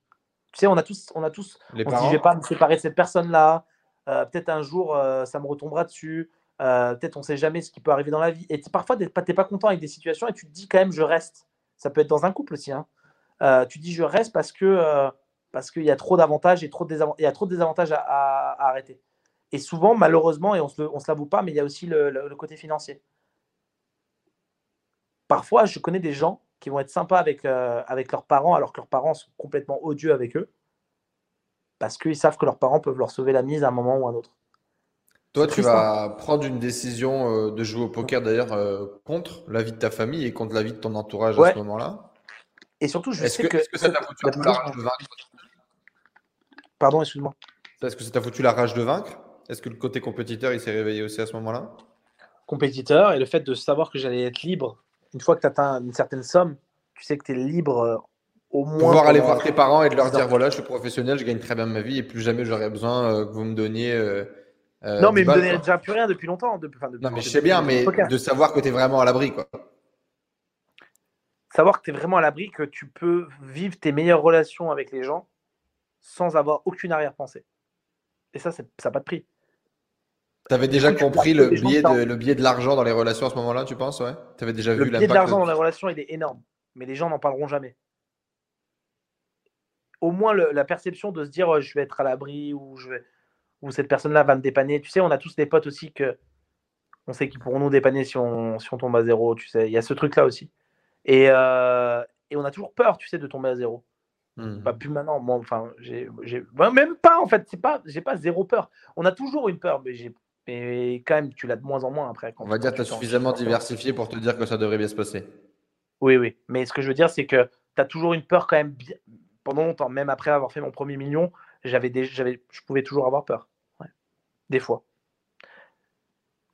Tu sais, on a tous, on a tous, les on se dit, je vais pas me séparer de cette personne-là. Euh, peut-être un jour, ça me retombera dessus. Peut-être on ne sait jamais ce qui peut arriver dans la vie. Et parfois, tu n'es pas, content avec des situations et tu te dis quand même, je reste. Ça peut être dans un couple aussi. Hein. tu dis, je reste parce que parce qu'il y a trop d'avantages et trop de désavantages à, arrêter. Et souvent, malheureusement, et on ne se, l'avoue pas, mais il y a aussi le, côté financier. Parfois, je connais des gens qui vont être sympas euh, avec leurs parents, alors que leurs parents sont complètement odieux avec eux, parce qu'ils savent que leurs parents peuvent leur sauver la mise à un moment ou à un autre. Toi, tu vas prendre une décision euh, de jouer au poker d'ailleurs euh, contre la vie de ta famille et contre la vie de ton entourage à ce moment-là. Et surtout, je sais que. Est-ce que ça t'a foutu la rage de vaincre? Pardon, excuse-moi. Est-ce que ça t'a foutu la rage de vaincre? Est-ce que le côté compétiteur, il s'est réveillé aussi à ce moment-là? Compétiteur et le fait de savoir que j'allais être libre, une fois que tu atteins une certaine somme, tu sais que tu es libre euh, au moins. Pouvoir aller voir tes parents et de leur dire voilà, je suis professionnel, je gagne très bien ma vie et plus jamais j'aurai besoin que vous me donniez. Euh, non, mais ils me donnaient déjà plus rien depuis longtemps. Depuis, non, mais je sais bien, mais de savoir que tu es vraiment à l'abri. quoi savoir que tu es vraiment à l'abri, que tu peux vivre tes meilleures relations avec les gens sans avoir aucune arrière-pensée. Et ça, ça n'a pas de prix. Tu avais déjà compris le biais, de, le biais de l'argent dans les relations à ce moment-là, tu penses ouais? Déjà le vu Le biais de l'argent dans les relations, il est énorme. Mais les gens n'en parleront jamais. Au moins, la perception de se dire oh, je vais être à l'abri ou, je vais, ou cette personne-là va me dépanner. Tu sais, on a tous des potes aussi que on sait qu'ils pourront nous dépanner si on, si on tombe à zéro. Tu sais, il y a ce truc-là aussi. Et, euh, et, on a toujours peur, tu sais, de tomber à zéro. Mmh. Pas plus maintenant. Moi, enfin, j'ai, même pas en fait. C'est pas, j'ai pas zéro peur. On a toujours une peur, mais j'ai, mais quand même, tu l'as de moins en moins après. on va dire que tu as suffisamment diversifié pour te dire que ça devrait bien se passer. Oui, oui. Mais ce que je veux dire, c'est que tu as toujours une peur quand même. Pendant longtemps, même après avoir fait mon premier million, j'avais, des... j'avais, je pouvais toujours avoir peur. Des fois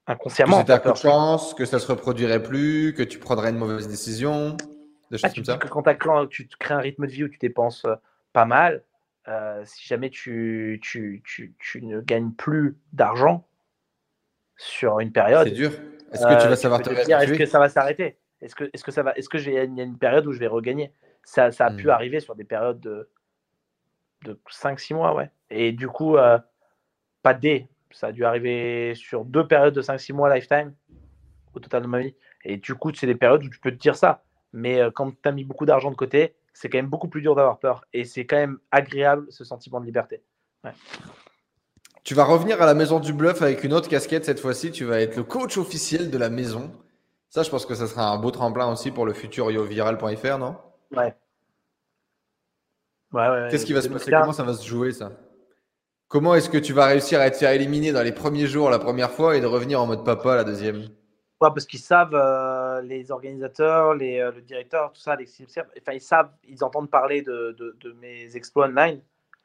inconsciemment. Que c'était chance, que ça se reproduirait plus, que tu prendrais une mauvaise décision. Ah, tu que quand tu crées un rythme de vie où tu dépenses euh, pas mal, euh, si jamais tu, tu, tu, tu, ne gagnes plus d'argent, sur une période. C'est dur. Est-ce que tu vas savoir te, Est-ce que ça va s'arrêter? Est-ce que, est-ce que ça va Est-ce que j'ai a une période où je vais regagner? Ça, ça a pu hmm. arriver sur des périodes de, de 5-6 mois, ouais. Et du coup, pas D. Ça a dû arriver sur deux périodes de 5-6 mois lifetime au total de ma vie. Et du coup, c'est des périodes où tu peux te dire ça. Mais quand tu as mis beaucoup d'argent de côté, c'est quand même beaucoup plus dur d'avoir peur. Et c'est quand même agréable ce sentiment de liberté. Tu vas revenir à la maison du bluff avec une autre casquette cette fois-ci. Tu vas être le coach officiel de la maison. Ça, je pense que ça sera un beau tremplin aussi pour le futur yoviral.fr, non? Ouais. Ouais, ouais, Qu'est-ce qui va se passer? Comment ça va se jouer, ça? Comment est-ce que tu vas réussir à être faire éliminer dans les premiers jours la première fois et de revenir en mode papa la deuxième? Ouais, parce qu'ils savent, euh, les organisateurs, les, euh, le directeur, tout ça, les, enfin, ils savent, ils entendent parler de, de, mes exploits online.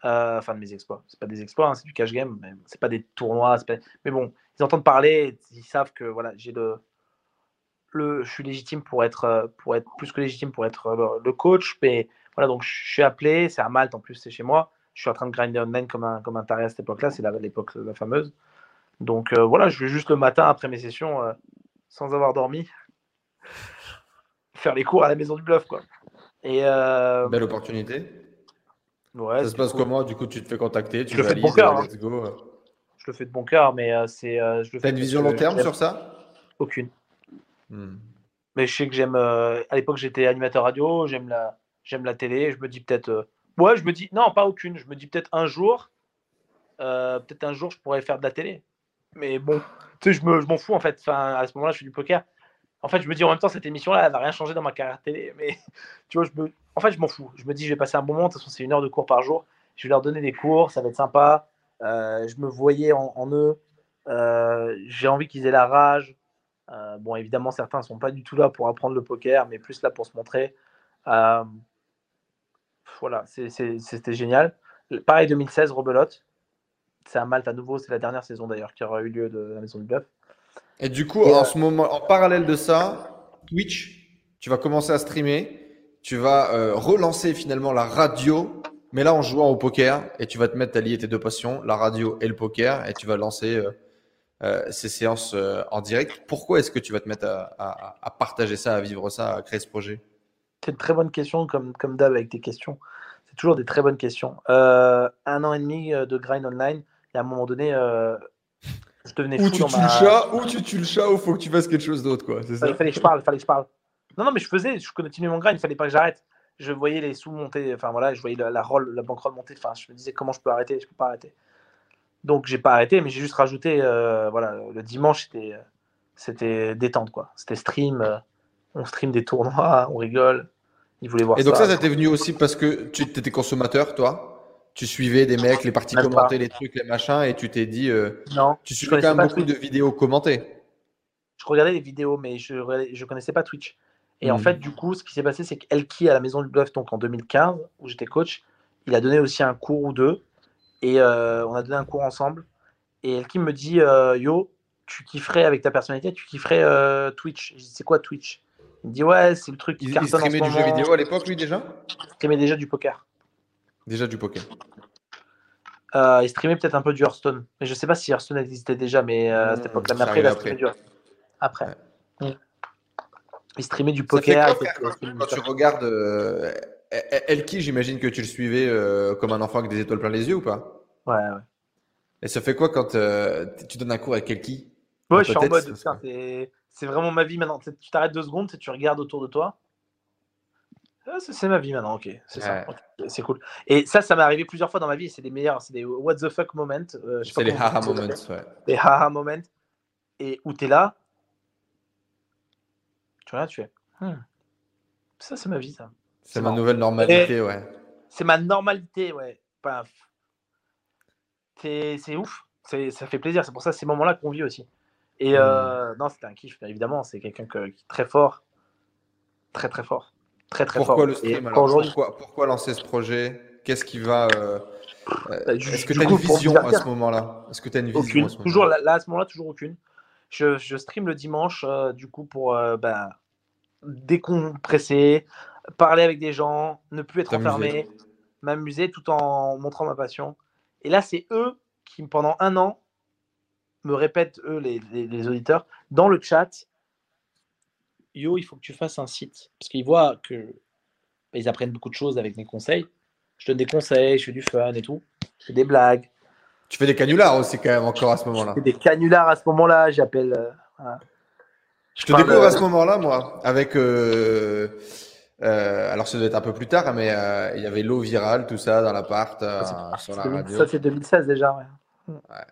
Euh, enfin, de mes exploits. C'est pas des exploits, hein, c'est du cash game, mais c'est pas des tournois. Mais bon, ils entendent parler, ils savent que voilà, j'ai le, le, je suis légitime pour être, pour être plus que légitime pour être le, coach. Mais voilà, donc je suis appelé, c'est à Malte en plus, c'est chez moi. Je suis en train de grinder online comme un, comme un taré à cette époque-là, c'est l'époque la, fameuse. Donc voilà, je vais juste le matin après mes sessions sans avoir dormi, faire les cours à la maison du bluff. Quoi. Et, euh, Belle opportunité. Ouais, ça se passe comment? Du coup, tu te fais contacter, tu je le fais de bon cœur. Hein. Je le fais de bon cœur, mais euh, c'est. Euh, T'as une vision long terme sur ça? Aucune. Hmm. Mais je sais que j'aime. à l'époque, j'étais animateur radio, j'aime la, j'aime la télé. Je me dis peut-être. Ouais, je me dis. Non, pas aucune. Je me dis peut-être un jour. peut-être un jour, je pourrais faire de la télé. Mais bon, tu sais, je m'en fous en fait. Enfin, à ce moment-là, je fais du poker. En fait, je me dis en même temps, cette émission-là, elle va rien changer dans ma carrière télé. Mais [laughs] tu vois, je me... en fait, je m'en fous. Je me dis, je vais passer un bon moment. De toute façon, c'est une heure de cours par jour. Je vais leur donner des cours, ça va être sympa. Euh, je me voyais en, eux. Euh, j'ai envie qu'ils aient la rage. Euh, bon, évidemment, certains ne sont pas du tout là pour apprendre le poker, mais plus là pour se montrer. Voilà, c'était génial. Pareil, 2016, rebelote c'est à Malte à nouveau. C'est la dernière saison d'ailleurs qui aura eu lieu de la Maison du Bluff. Et du coup, en euh, ce moment, en parallèle de ça, Twitch, tu vas commencer à streamer. Tu vas euh, relancer finalement la radio, mais là en jouant au poker. Et tu vas te mettre à lier tes deux passions, la radio et le poker. Et tu vas lancer euh, ces séances en direct. Pourquoi est-ce que tu vas te mettre à, à, partager ça, à vivre ça, à créer ce projet? C'est une très bonne question, comme, comme d'hab avec tes questions. C'est toujours des très bonnes questions. un an et demi de grind online et à un moment donné, euh, je devenais fou ou tu dans tues le chat, ou tu tues le chat, ou faut que tu fasses quelque chose d'autre, quoi. Il fallait que je parle, il fallait que je parle. Non, non, mais je faisais, je continuais mon grain, il fallait pas que j'arrête. Je voyais les sous monter, enfin voilà, je voyais la, la, roll, la bankroll monter. Enfin, je me disais comment je peux arrêter, je peux pas arrêter. Donc j'ai pas arrêté, mais j'ai juste rajouté, euh, voilà, le dimanche c'était, c'était détente quoi. C'était stream, euh, on stream des tournois, on rigole. Ils voulaient voir Et donc ça, ça t'est venu aussi parce que tu étais consommateur, toi? Tu suivais des mecs, les parties commentées, les trucs, les machins, et tu t'es dit. Euh, non. Tu suivais quand même beaucoup de vidéos commentées. Je regardais les vidéos, mais je ne connaissais pas Twitch. Et en hmm. fait, du coup, ce qui s'est passé, c'est qu'Elki, à la Maison du Bluff, donc en 2015, où j'étais coach, il a donné aussi un cours ou deux. Et euh, on a donné un cours ensemble. Et Elki me dit euh, Yo, tu kifferais avec ta personnalité, tu kifferais Twitch. Je dis C'est quoi Twitch? Il me dit Ouais, c'est le truc qui il, cartonne il streamait du jeu vidéo à l'époque, lui, déjà? Il streamait déjà du poker. Déjà du poker. Euh, il streamait peut-être un peu du Hearthstone. Mais je sais pas si Hearthstone existait déjà, mais euh, à cette époque-là. Mais après, il a streamé du Après. Mm. Il streamait du poker. quand, tu regardes euh, Elki, j'imagine que tu le suivais euh, comme un enfant avec des étoiles plein les yeux ou pas? Ouais, ouais. Et ça fait quoi quand tu donnes un cours avec Elki? Ouais, je suis en mode. C'est vraiment ma vie maintenant. Tu t'arrêtes deux secondes, tu regardes autour de toi. Ah, c'est ma vie maintenant, ok. C'est ça. C'est cool. Et ça, ça m'est arrivé plusieurs fois dans ma vie. C'est des meilleurs, c'est des what the fuck moments. Euh, c'est les haha moments, ouais. Les haha moments. Et où tu es là, tu vois, tu fais. Hmm. Ça, c'est ma vie, ça. C'est ma nouvelle normalité, ouais. C'est ma normalité, ouais. Paf. C'est ouf. Ça fait plaisir. C'est pour ça ces moments-là qu'on vit aussi. Et euh, hmm. non, c'était un kiff, évidemment. C'est quelqu'un qui est très fort. Très, très fort pourquoi le stream pourquoi, lancer ce projet? Qu'est-ce qui va. Euh, bah, est-ce que tu as une vision à ce moment-là? Est-ce que tu as une vision Toujours, là, à ce moment-là, toujours aucune. Je, je stream le dimanche, euh, du coup, pour euh, bah, décompresser, parler avec des gens, ne plus être enfermé, m'amuser tout en montrant ma passion. Et là, c'est eux qui, pendant un an, me répètent, eux, les, les, auditeurs, dans le chat, Yo, il faut que tu fasses un site. Parce qu'ils voient que bah, ils apprennent beaucoup de choses avec mes conseils. Je donne des conseils, je fais du fun et tout. Je fais des blagues. Tu fais des canulars aussi quand même encore à ce moment-là. Je fais des canulars à ce moment-là, j'appelle. Euh, je, te découvre à ce moment-là, moi, avec. Euh, euh, alors, ça doit être un peu plus tard, mais il y avait l'eau virale, tout ça, dans l'appart, sur la radio. Ça, c'est 2016 déjà, ouais. ouais.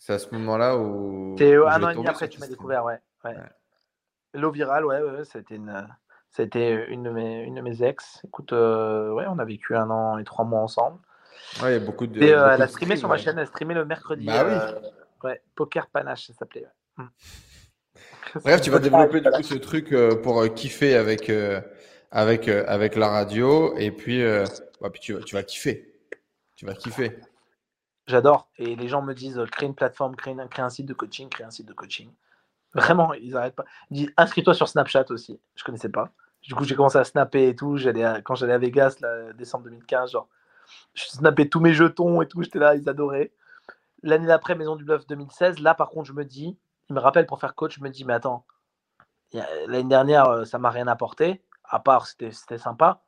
C'est à ce moment-là où. C'est un an et demi après, tu m'as découvert, ouais. L'eau virale, ouais, ouais, c'était une. C'était une de mes, une de mes ex. Écoute, ouais, on a vécu un an et trois mois ensemble. Ouais, il y a beaucoup de. Et, euh, elle a streamé sur ma chaîne, elle a streamé le mercredi. Bah oui. Euh, ouais, Poker Panache, ça s'appelait. Hmm. [laughs] Bref, tu vas développer du coup ce truc euh, pour kiffer avec, avec, avec la radio et puis, bah, puis tu, vas, tu vas kiffer. Tu vas kiffer. J'adore. Et les gens me disent crée une plateforme, crée, crée un site de coaching, crée un site de coaching. Vraiment, ils n'arrêtent pas. Ils disent inscris-toi sur Snapchat aussi. Je connaissais pas. Du coup, j'ai commencé à snapper et tout. J'allais quand j'allais à Vegas, là, décembre 2015, genre je snappais tous mes jetons et tout, j'étais là, ils adoraient. L'année d'après, Maison du Bluff 2016, là par contre, je me dis, il me rappelle pour faire coach, je me dis, mais attends, l'année dernière, euh, ça m'a rien apporté, à part c'était sympa.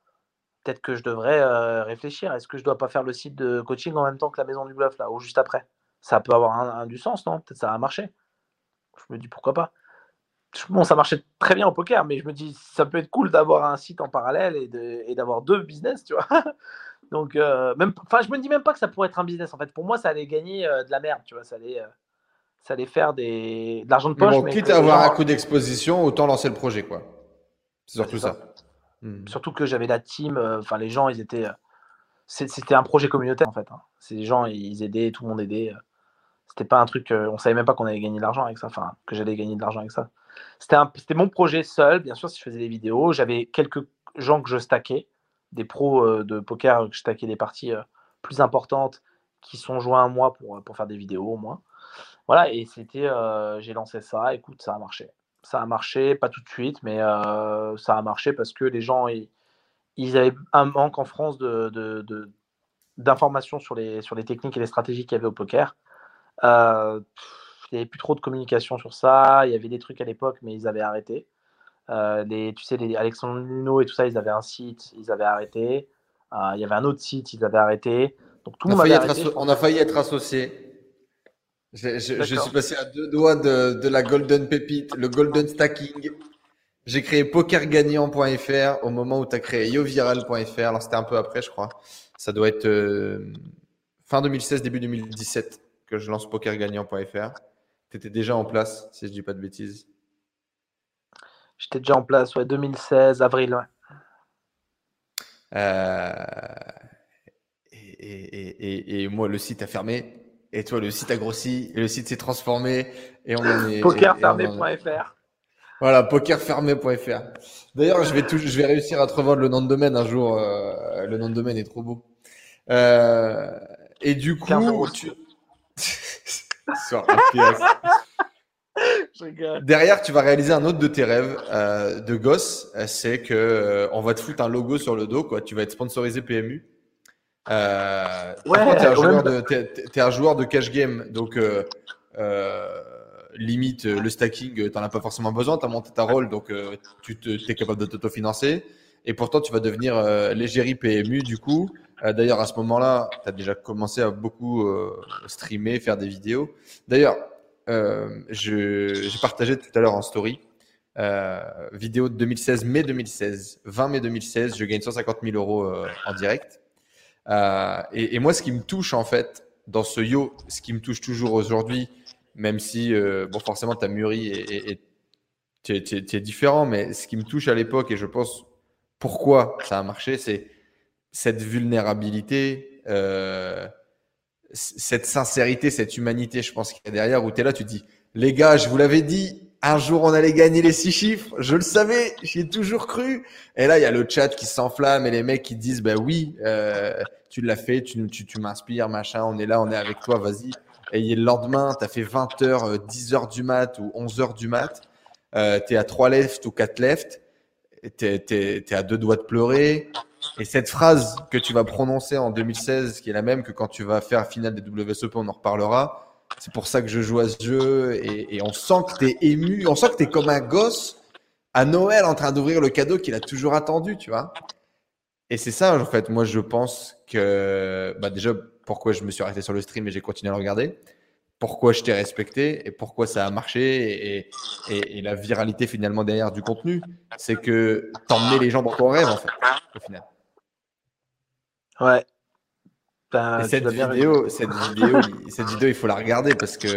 Peut-être que je devrais euh, réfléchir. Est-ce que je dois pas faire le site de coaching en même temps que la Maison du Bluff, là, ou juste après? Ça peut avoir un, du sens, non? Peut-être ça a marché. Je me dis, pourquoi pas Bon, ça marchait très bien au poker, mais je me dis, ça peut être cool d'avoir un site en parallèle et d'avoir deux business, tu vois? [laughs] Donc, euh, même, enfin, je me dis même pas que ça pourrait être un business. En fait, pour moi, ça allait gagner euh, de la merde, tu vois? Ça allait, ça allait faire des, de l'argent de poche. Mais quitte à avoir un coup d'exposition, autant lancer le projet, quoi. C'est surtout ça. Hmm. Surtout que j'avais la team. Enfin, les gens, ils étaient. C'était un projet communautaire, en fait. Hein. les gens, ils aidaient, tout le monde aidait. C'était pas un truc. on savait même pas qu'on allait gagner de l'argent avec ça. Enfin, que j'allais gagner de l'argent avec ça. C'était mon projet seul. Bien sûr, si je faisais des vidéos, j'avais quelques gens que je stackais des pros euh, de poker que je taquais des parties euh, plus importantes qui sont joints à moi pour, euh, pour faire des vidéos au moins. Voilà, et c'était, j'ai lancé ça, écoute, ça a marché. Ça a marché, pas tout de suite, mais ça a marché parce que les gens, ils, ils avaient un manque en France de, d'informations sur les, sur les techniques et les stratégies qu'il y avait au poker. il n'y avait plus trop de communication sur ça. Il y avait des trucs à l'époque, mais ils avaient arrêté. Euh, les, tu sais, les Alexandre Luno et tout ça, ils avaient un site, ils avaient arrêté. Euh, il y avait un autre site, ils avaient arrêté. Donc tout on, a on a failli être associés. Je, suis passé à deux doigts de, de, la Golden Pépite, le Golden Stacking. J'ai créé pokergagnant.fr au moment où tu as créé yoviral.fr. Alors c'était un peu après, je crois. Ça doit être euh, fin 2016, début 2017 que je lance pokergagnant.fr. Tu étais déjà en place, si je dis pas de bêtises. J'étais déjà en place, ouais, 2016, avril, ouais. Euh, et, moi, le site a fermé. Et toi, le site a grossi. Et le site s'est transformé. Et on en est. Pokerfermé.fr. Voilà, pokerfermé.fr. D'ailleurs, je vais, je vais réussir à te revendre le nom de domaine un jour. Euh, le nom de domaine est trop beau. Euh, et du coup, tu... [laughs] [laughs] Derrière, tu vas réaliser un autre de tes rêves euh, de gosse, euh, c'est que on va te foutre un logo sur le dos, quoi. Tu vas être sponsorisé PMU. Euh, ouais, t'es un, joueur de, es, un joueur de cash game, donc limite le stacking, t'en as pas forcément besoin. T'as monté ta rôle, donc tu te, es capable de t'autofinancer. Et pourtant, tu vas devenir l'égérie PMU du coup. D'ailleurs, à ce moment-là, tu as déjà commencé à beaucoup streamer, faire des vidéos. D'ailleurs, euh, j'ai partagé tout à l'heure en story. Euh, vidéo de 2016, mai 2016, 20 mai 2016, je gagne 150 000 euros euh, en direct. Et, et, moi, ce qui me touche en fait dans ce yo, ce qui me touche toujours aujourd'hui, même si bon forcément ta mûri et tu es, différent, mais ce qui me touche à l'époque et je pense pourquoi ça a marché, c'est cette vulnérabilité. Euh, cette sincérité, cette humanité, je pense qu'il y a derrière, où tu es là, tu dis, les gars, je vous l'avais dit, un jour on allait gagner les six chiffres, je le savais, j'y ai toujours cru. Et là, il y a le chat qui s'enflamme et les mecs qui disent, bah oui, euh, tu l'as fait, tu, tu, tu m'inspires, machin, on est là, on est avec toi, vas-y. Et le lendemain, tu as fait 20 h 10 h du mat ou 11 h du mat, euh, tu es à 3 left ou 4 left, tu es, à deux doigts de pleurer, et cette phrase que tu vas prononcer en 2016, qui est la même que quand tu vas faire finale des WSOP, on en reparlera, C'est pour ça que je joue à ce jeu. Et, on sent que tu es ému. On sent que tu es comme un gosse à Noël en train d'ouvrir le cadeau qu'il a toujours attendu, tu vois. Et c'est ça, en fait, moi, je pense que, bah, déjà, pourquoi je me suis arrêté sur le stream et j'ai continué à le regarder, pourquoi je t'ai respecté et pourquoi ça a marché et, et, la viralité finalement derrière du contenu, c'est que t'emmenais les gens dans ton rêve, en fait, au final. Ouais. Cette, vidéo, cette, vidéo, cette vidéo, il faut la regarder parce que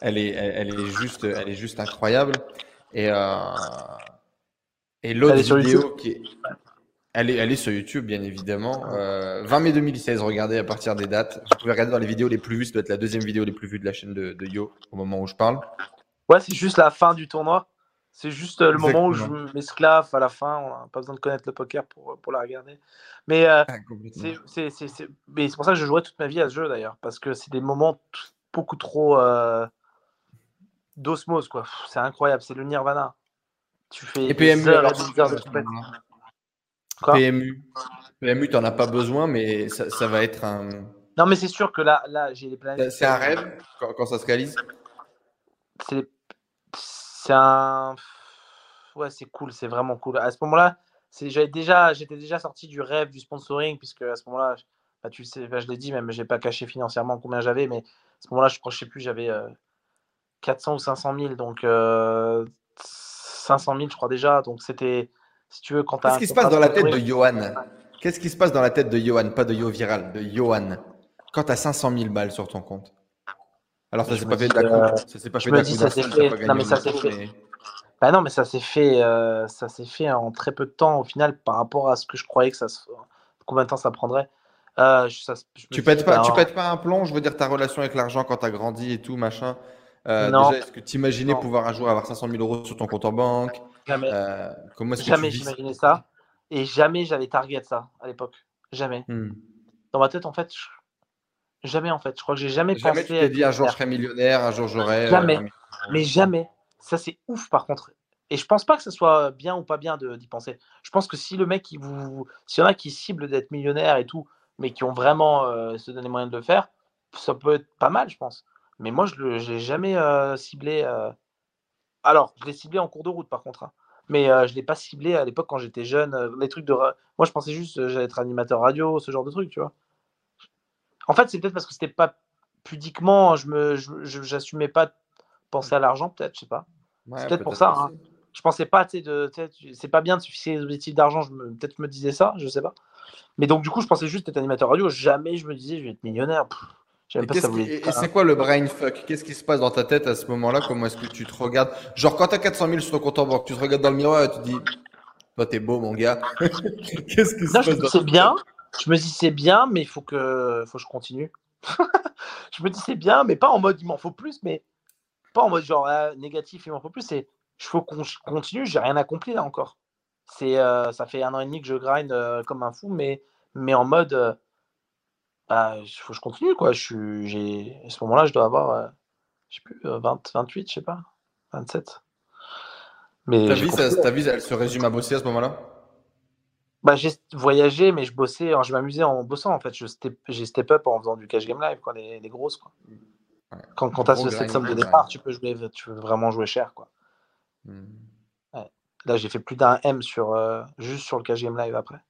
elle est, elle, est juste, elle est juste incroyable. Et, euh, et l'autre vidéo qui est, elle est, sur YouTube, bien évidemment. 20 euh, mai 2016, regardez à partir des dates. Vous pouvez regarder dans les vidéos les plus vues. Ça doit être la deuxième vidéo les plus vues de la chaîne de, Yo au moment où je parle. Ouais, c'est juste la fin du tournoi. C'est juste euh, le moment où je m'esclave à la fin. On n'a pas besoin de connaître le poker pour, pour la regarder. Mais euh, ah, c'est pour ça que je jouerai toute ma vie à ce jeu d'ailleurs. Parce que c'est des moments beaucoup trop d'osmose. quoi. C'est incroyable. C'est le nirvana. Tu fais et des heures et des heures de PMU. PMU, tu n'en as pas besoin, mais ça, va être un. Non, mais c'est sûr que là, là j'ai les planètes. C'est un rêve quand, ça se réalise? C'est un. Ouais, c'est cool, c'est vraiment cool. À ce moment-là, j'étais déjà, déjà sorti du rêve du sponsoring, puisque à ce moment-là, bah, tu sais, bah, je l'ai dit, même je n'ai pas caché financièrement combien j'avais, mais à ce moment-là, je ne sais plus, j'avais 400 euh, ou 500 000, donc 500 euh, 000, je crois déjà. Donc c'était si tu veux, quand Qu'est-ce qui se passe dans la tête de Johan? Qu'est-ce qui se passe dans la tête de Johan? Pas de Yo Viral, de Johan. Quand tu as 500 000 balles sur ton compte. Alors, ça s'est pas, fait euh, ça s'est pas fait ça s'est fait. Non, mais ça s'est fait. Bah non, mais ça s'est fait, euh, ça s'est fait en très peu de temps au final par rapport à ce que je croyais que ça se... combien de temps ça prendrait. Euh, tu pètes pas, tu pètes pas un plomb. Je veux dire ta relation avec l'argent quand tu as grandi et tout machin. déjà, est-ce que tu imaginais pouvoir un jour avoir 500 000 euros sur ton compte en banque? Jamais. Euh, jamais j'imaginais ça. Et jamais j'avais target ça à l'époque. Jamais. Hmm. Dans ma tête, en fait, jamais en fait. Je crois que j'ai jamais, jamais pensé. tu t'es dit un jour je serai millionnaire, un jour j'aurai. Euh, jamais. Mais jamais. Ça, c'est ouf par contre. Et je pense pas que ce soit bien ou pas bien d'y penser. Je pense que si le mec, il vous... s'il y en a qui ciblent d'être millionnaire et tout, mais qui ont vraiment euh, se donné moyen de le faire, ça peut être pas mal, je pense. Mais moi, je n'ai jamais ciblé. Alors, je l'ai ciblé en cours de route, par contre. Hein. Mais euh, je ne l'ai pas ciblé à l'époque quand j'étais jeune. Euh, les trucs de. Moi, je pensais juste euh, j'allais être animateur radio, ce genre de trucs, tu vois. En fait, c'est peut-être parce que c'était pas pudiquement, je me, j'assumais pas de penser à l'argent, peut-être, je sais pas. c'est peut-être pour ça. Hein. Je pensais pas, tu sais, c'est pas bien de se fixer des objectifs d'argent. peut-être je me disais ça, je sais pas. Mais donc, du coup, je pensais juste être animateur radio. Jamais je me disais, je vais être millionnaire. Et, c'est quoi le brain fuck? Qu'est-ce qui se passe dans ta tête à ce moment-là? Comment est-ce que tu te regardes? Genre, quand t'as 400 000 sur ton compte en banque, tu te regardes dans le miroir et tu te dis Toi, t'es beau, mon gars. [laughs] Qu'est-ce qui se passe C'est bien. Je me dis c'est bien, mais il faut que, faut que je continue. [laughs] je me dis c'est bien, mais pas en mode il m'en faut plus, mais pas en mode genre ah, négatif, il m'en faut plus. C'est il faut qu'on continue, j'ai rien accompli là encore. C'est euh, ça fait un an et demi que je grind euh, comme un fou, mais, mais en mode euh, bah, il faut que je continue, quoi. Je suis, à ce moment-là, je dois avoir, je sais plus, 20, euh, 28, je sais pas, 27. Mais ta vie, ta vie, elle se résume à bosser à ce moment-là? Bah, j'ai voyagé, mais je bossais, je m'amusais en bossant en fait. J'ai step up en faisant du cash game live, quoi, les, les grosses. Quoi. Quand, quand tu as cette somme de départ, tu peux jouer, tu veux vraiment jouer cher. Quoi. Mmh. Là, j'ai fait plus d'un M sur, euh, juste sur le cash game live après.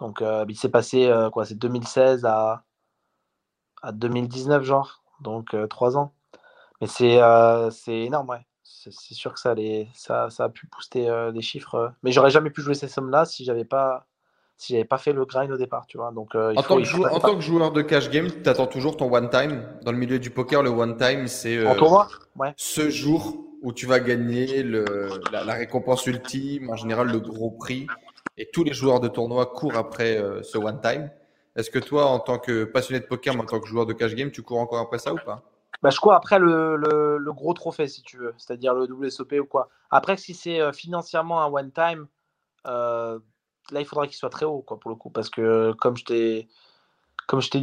Donc, euh, il s'est passé euh, quoi C'est 2016 à, à 2019, genre. Donc, euh, trois ans. Mais c'est c'est énorme, ouais. C'est sûr que ça, les, ça, ça a pu booster des chiffres. Mais j'aurais jamais pu jouer ces sommes-là si j'avais pas si j'avais pas fait le grind au départ, tu vois. Donc, en, tant que joueur, en, tant que joueur, de cash game, tu attends toujours ton one time. Dans le milieu du poker, le one time, c'est ouais. ce jour où tu vas gagner le, la, la, récompense ultime, en général le gros prix et tous les joueurs de tournoi courent après euh, ce one time. Est-ce que toi, en tant que passionné de poker, mais en tant que joueur de cash game, tu cours encore après ça ou pas? Bah, Je cours après le, le, gros trophée, si tu veux, c'est-à-dire le WSOP ou quoi. Après, si c'est euh, financièrement un one time, euh, là, il faudra qu'il soit très haut, pour le coup, parce que comme je t'ai.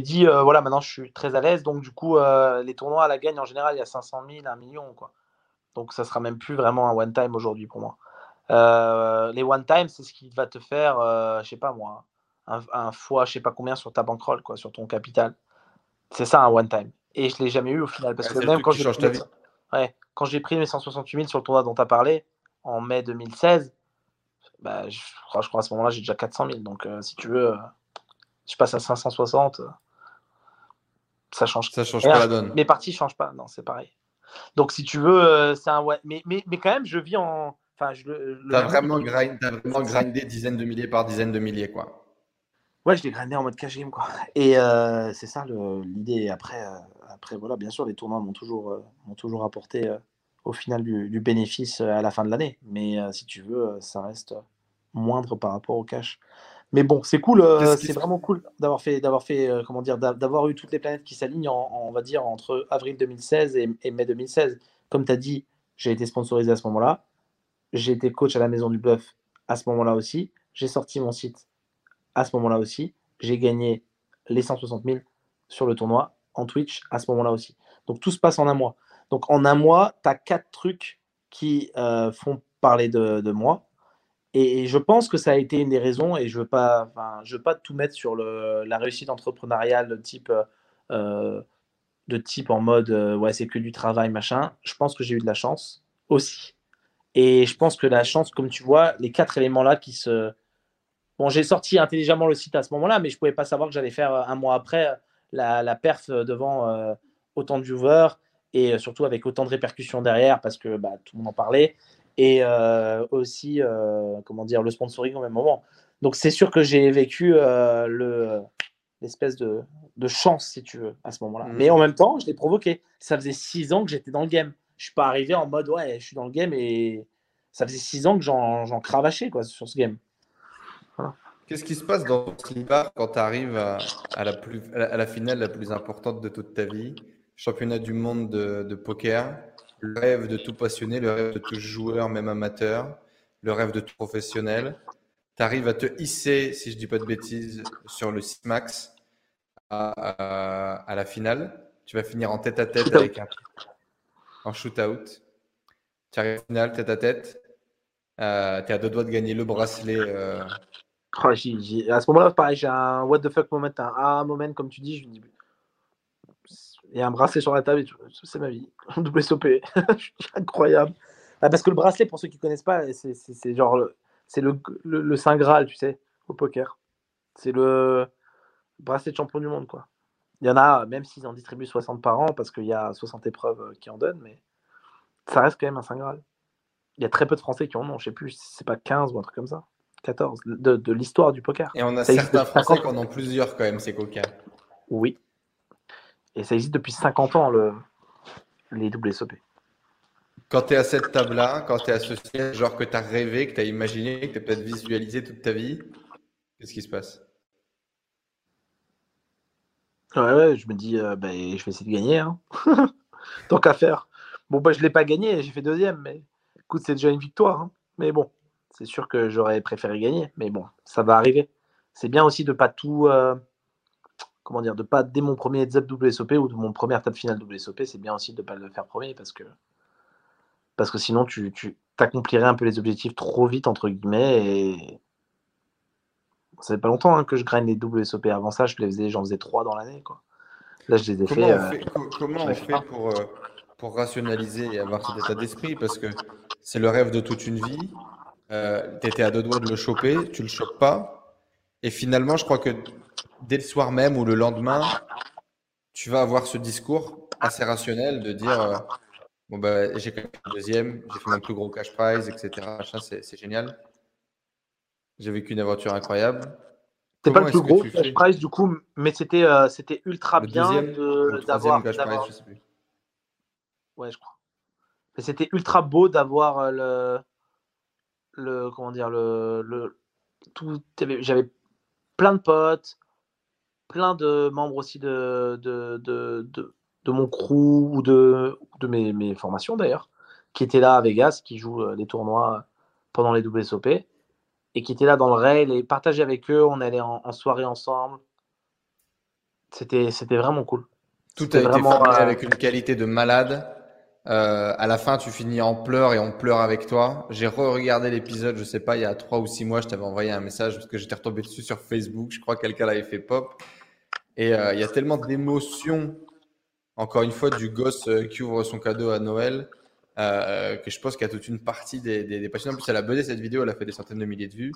Dit, voilà, maintenant je suis très à l'aise. Donc, du coup, les tournois à la gagne, en général, il y a 500 000, 1 million. Quoi. Donc, ça sera même plus vraiment un one time aujourd'hui pour moi. Euh, les one time, c'est ce qui va te faire, euh, je sais pas moi, un, fois, je sais pas combien sur ta bankroll, quoi, sur ton capital. C'est ça un one time. Et je l'ai jamais eu au final. Parce que même quand j'ai pris, ouais, quand j'ai pris mes 168 000 sur le tournoi dont tu as parlé, en mai 2016, bah, je, crois, je crois à ce moment-là, j'ai déjà 400 000. Donc, euh, si tu veux, euh, je passe à 560. euh, ça change. Ça change rien. pas la donne. Mes parties ne changent pas. Non, c'est pareil. Donc, si tu veux, euh, c'est un ouais. Mais, mais, mais quand même, je vis en. Enfin, je le. le- vraiment, grind, t'as vraiment grindé dizaines de milliers par dizaines de milliers, quoi. Ouais, je l'ai grindé en mode cash game, quoi. Et euh, c'est ça l'idée. Après, euh, après, voilà, bien sûr, les tournois m'ont toujours, euh, m'ont toujours apporté au final du, du bénéfice à la fin de l'année. Mais si tu veux, ça reste moindre par rapport au cash. Mais bon, c'est cool, c'est vraiment cool d'avoir fait, d'avoir fait, comment dire, d'a- d'avoir eu toutes les planètes qui s'alignent, en, en- on va dire, entre avril 2016 et, et mai 2016. Comme tu as dit, j'ai été sponsorisé à ce moment-là. J'ai été coach à la Maison du Bluff à ce moment-là aussi. J'ai sorti mon site à ce moment-là aussi. J'ai gagné les 160 000 sur le tournoi en Twitch à ce moment-là aussi. Donc tout se passe en un mois. Donc en un mois, tu as quatre trucs qui euh, font parler de, moi. Et, je pense que ça a été une des raisons, et je ne veux, pas- je veux pas tout mettre sur la réussite entrepreneuriale de type, euh, de type en mode euh, ouais, c'est que du travail, machin. Je pense que j'ai eu de la chance aussi. Et je pense que la chance, comme tu vois, les quatre éléments-là qui se, Bon, j'ai sorti intelligemment le site à ce moment-là, mais je ne pouvais pas savoir que j'allais faire euh, un mois après euh, la, la perf euh, devant euh, autant de viewers et surtout avec autant de répercussions derrière parce que bah, tout le monde en parlait et euh, aussi euh, comment dire le sponsoring au même moment. Donc c'est sûr que j'ai vécu le l'espèce de, de chance si tu veux à ce moment-là. Mhm. Mais en même temps, je l'ai provoqué. Ça faisait six ans que j'étais dans le game. Je suis pas arrivé en mode ouais, je suis dans le game et ça faisait six ans que j'en j'en cravachais quoi sur ce game. Qu'est-ce qui se passe dans slipper quand tu arrives à, à la plus, à la- à la finale la plus importante de toute ta vie? Championnat du monde de, de poker, le rêve de tout passionné, le rêve de tout joueur, même amateur, le rêve de tout professionnel. Tu arrives à te hisser, si je dis pas de bêtises, sur le 6 max à, à- à la finale. Tu vas finir en tête à tête avec un en shootout. Tu arrives en finale tête à tête. Euh, tu es à deux doigts de gagner le bracelet. euh, Oh, À ce moment-là, pareil, j'ai un what the fuck moment, un ah moment, comme tu dis. Je me dis, il y a un bracelet sur la table c'est ma vie. [laughs] WSOP. [laughs] Incroyable. Ah, parce que le bracelet, pour ceux qui ne connaissent pas, c'est genre le, le Saint Graal, tu sais, au poker. C'est le bracelet de champion du monde, quoi. Il y en a, même s'ils en distribuent 60 par an, parce qu'il y a 60 épreuves euh, qui en donnent, mais ça reste quand même un Saint Graal. Il y a très peu de Français qui en ont, je sais plus, si c'est pas 15 ou un truc comme ça. 14, de, de l'histoire du poker. Et on a Ça certains Français 50 qui en ont plusieurs quand même, ces coquins. Oui. Et ça existe depuis 50 ans, le, les WSOP. Quand tu es à cette table-là, quand tu es à ce siège, genre que tu as rêvé, que tu as imaginé, que tu as peut-être visualisé toute ta vie, qu'est-ce qui se passe? Ouais, ouais, je me dis, euh, ben, je vais essayer de gagner. hein. [laughs] Tant qu'à faire. Bon, bah, je ne l'ai pas gagné, j'ai fait deuxième, mais écoute, c'est déjà une victoire. hein. Mais bon, c'est sûr que j'aurais préféré gagner. Mais bon, ça va arriver. C'est bien aussi de pas tout. euh, comment dire, de pas dès mon premier heads up WSOP ou de mon premier table finale WSOP, c'est bien aussi de pas le faire premier parce que parce que sinon tu, tu t'accomplirais un peu les objectifs trop vite entre guillemets et ça fait pas longtemps hein, que je grind les WSOP. Avant ça, je les faisais, j'en faisais trois dans l'année quoi. Là, je les ai Comment fait. on euh, fait, co- comment on fait fait. pour, euh, pour rationaliser et avoir cet état d'esprit Parce que c'est le rêve de toute une vie. tu étais à deux doigts de le choper, tu le chopes pas. Et finalement, je crois que dès le soir même ou le lendemain, tu vas avoir ce discours assez rationnel de dire euh, Bon, bah, j'ai quand même fait le deuxième, j'ai fait mon plus gros cash prize, etc. C'est génial. J'ai vécu une aventure incroyable. C'est pas le plus gros cash prize du coup, mais c'était euh, c'était ultra Le bien d'avoir. troisième cash prize, d'avoir- je sais plus. Ouais, je crois. Mais c'était ultra beau d'avoir euh, le, le, comment dire, le, le, tout, j'avais plein de potes, plein de membres aussi de, de, de, de, de mon crew ou de, de mes, mes formations d'ailleurs, qui étaient là à Vegas, qui jouent euh, les tournois pendant les WSOP et qui étaient là dans le rail et partager avec eux, on allait en, en soirée ensemble. C'était, c'était vraiment cool. Tout a été vraiment, formé euh, avec une qualité de malade. Euh, à la fin, tu finis en pleurs et on pleure avec toi. J'ai re-regardé l'épisode, je sais pas, il y a trois ou six mois, je t'avais envoyé un message parce que j'étais retombé dessus sur Facebook. Je crois que quelqu'un l'avait fait pop. Et euh, il y a tellement d'émotions encore une fois, du gosse euh, qui ouvre son cadeau à Noël, que je pense qu'il y a toute une partie des, des, passionnés. En plus, elle a buzzé cette vidéo, elle a fait des centaines de milliers de vues.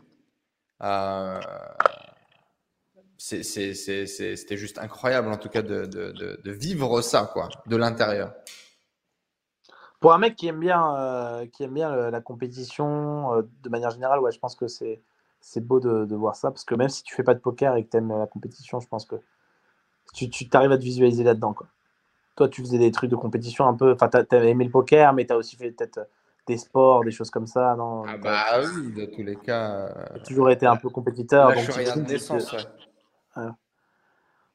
C'était juste incroyable, en tout cas, de, de vivre ça, quoi, de l'intérieur. Pour un mec qui aime bien, euh, qui aime bien le- la compétition euh, de manière générale, ouais, je pense que c'est c'est beau de, de voir ça parce que même si tu fais pas de poker et que tu aimes la compétition, je pense que tu tu t'arrives à te visualiser là-dedans. Quoi. Toi, tu faisais des trucs de compétition un peu. Enfin, tu as aimé le poker, mais tu as aussi fait peut-être des sports, des choses comme ça. Non Ah bah oui, dans tous les cas. euh, t'as toujours été un peu compétiteur. Là, donc je suis rien de que-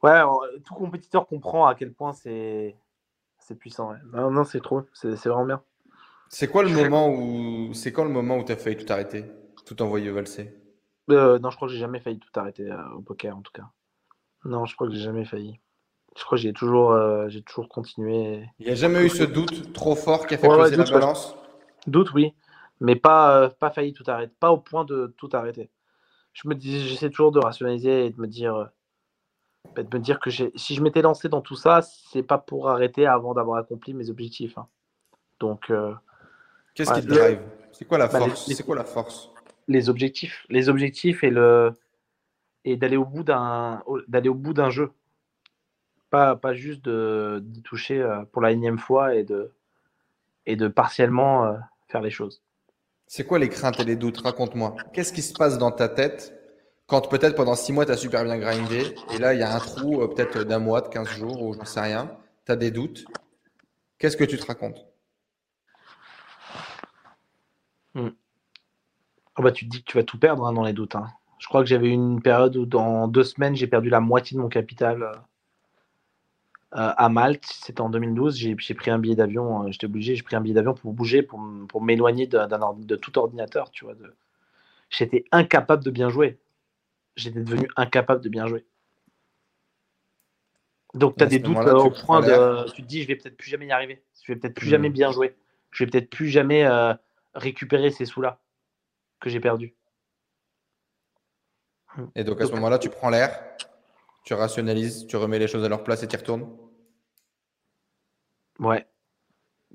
ouais. Tout compétiteur comprend à quel point c'est c'est puissant. ouais. Non, non, c'est trop. C'est vraiment bien. C'est quoi le moment où c'est quand le moment où tu as failli tout arrêter, tout envoyer valser? Euh, non, je crois que j'ai jamais failli tout arrêter euh, au poker, en tout cas. Non, je crois que j'ai jamais failli. Je crois que j'ai toujours, euh, j'ai toujours continué. Il n'y a jamais eu ce doute trop fort qui a fait Ouais, ouais, la doute, ouais. balance? Doute, oui, mais pas, pas failli tout arrêter, pas au point de tout arrêter. Je me dis, j'essaie toujours de rationaliser et de me dire, de me dire que si je m'étais lancé dans tout ça, c'est pas pour arrêter avant d'avoir accompli mes objectifs. hein. Donc, euh, Qu'est-ce Ouais, qui te drive? C'est quoi la Bah, force? les- C'est quoi la force? les objectifs, les objectifs et le et d'aller au bout d'un d'aller au bout d'un jeu, pas pas juste de d'y toucher euh, pour la énième fois et de et de partiellement euh, faire les choses. C'est quoi les craintes et les doutes? Raconte-moi. Qu'est-ce qui se passe dans ta tête quand peut-être pendant six mois tu as super bien grindé et là il y a un trou euh, peut-être d'un mois, de 15 jours ou j'en sais rien, tu as des doutes. Qu'est-ce que tu te racontes? Ah bah, tu te dis que tu vas tout perdre hein, dans les doutes. hein. Je crois que j'avais une période où dans deux semaines j'ai perdu la moitié de mon capital euh, euh, à Malte. C'était en 2012. J'ai pris un billet d'avion. J'étais obligé. J'ai pris un billet d'avion pour bouger, pour, m'éloigner de, tout ordinateur. Tu vois. J'étais incapable de bien jouer. J'étais devenu incapable de bien jouer. Donc tu À as des doutes euh, tu au point de. Tu te dis, je vais peut-être plus jamais y arriver. Je vais peut-être plus Hmm. jamais bien jouer. Je vais peut-être plus jamais euh, récupérer ces sous-là que j'ai perdus. Et donc à ce moment-là, tu prends l'air, tu rationalises, tu remets les choses à leur place et tu y retournes. Ouais.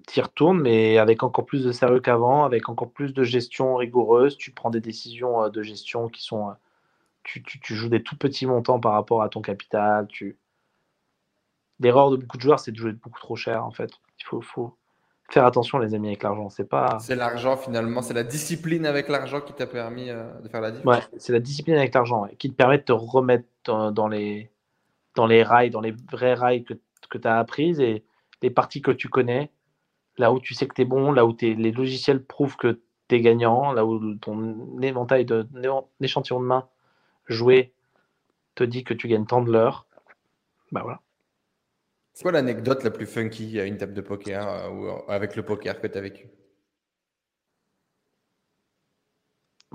Tu y retournes, mais avec encore plus de sérieux qu'avant, avec encore plus de gestion rigoureuse. Tu prends des décisions euh, de gestion qui sont. Tu, tu- tu joues des tout petits montants par rapport à ton capital. Tu... L'erreur de beaucoup de joueurs, c'est de jouer beaucoup trop cher, en fait. Il faut, faut faire attention, les amis, avec l'argent. C'est pas. C'est l'argent finalement, c'est la discipline avec l'argent qui t'a permis euh, de faire la diff. Ouais, c'est la discipline avec l'argent ouais, qui te permet de te remettre dans, dans les, dans les rails, dans les vrais rails que, que tu as apprises et les parties que tu connais, là où tu sais que tu es bon, là où les logiciels prouvent que tu es gagnant, là où ton éventail de d'échantillons de main joué te dit que tu gagnes tant de l'heure. Bah voilà. C'est quoi l'anecdote la plus funky à une table de poker euh, ou euh, avec le poker que tu as vécu?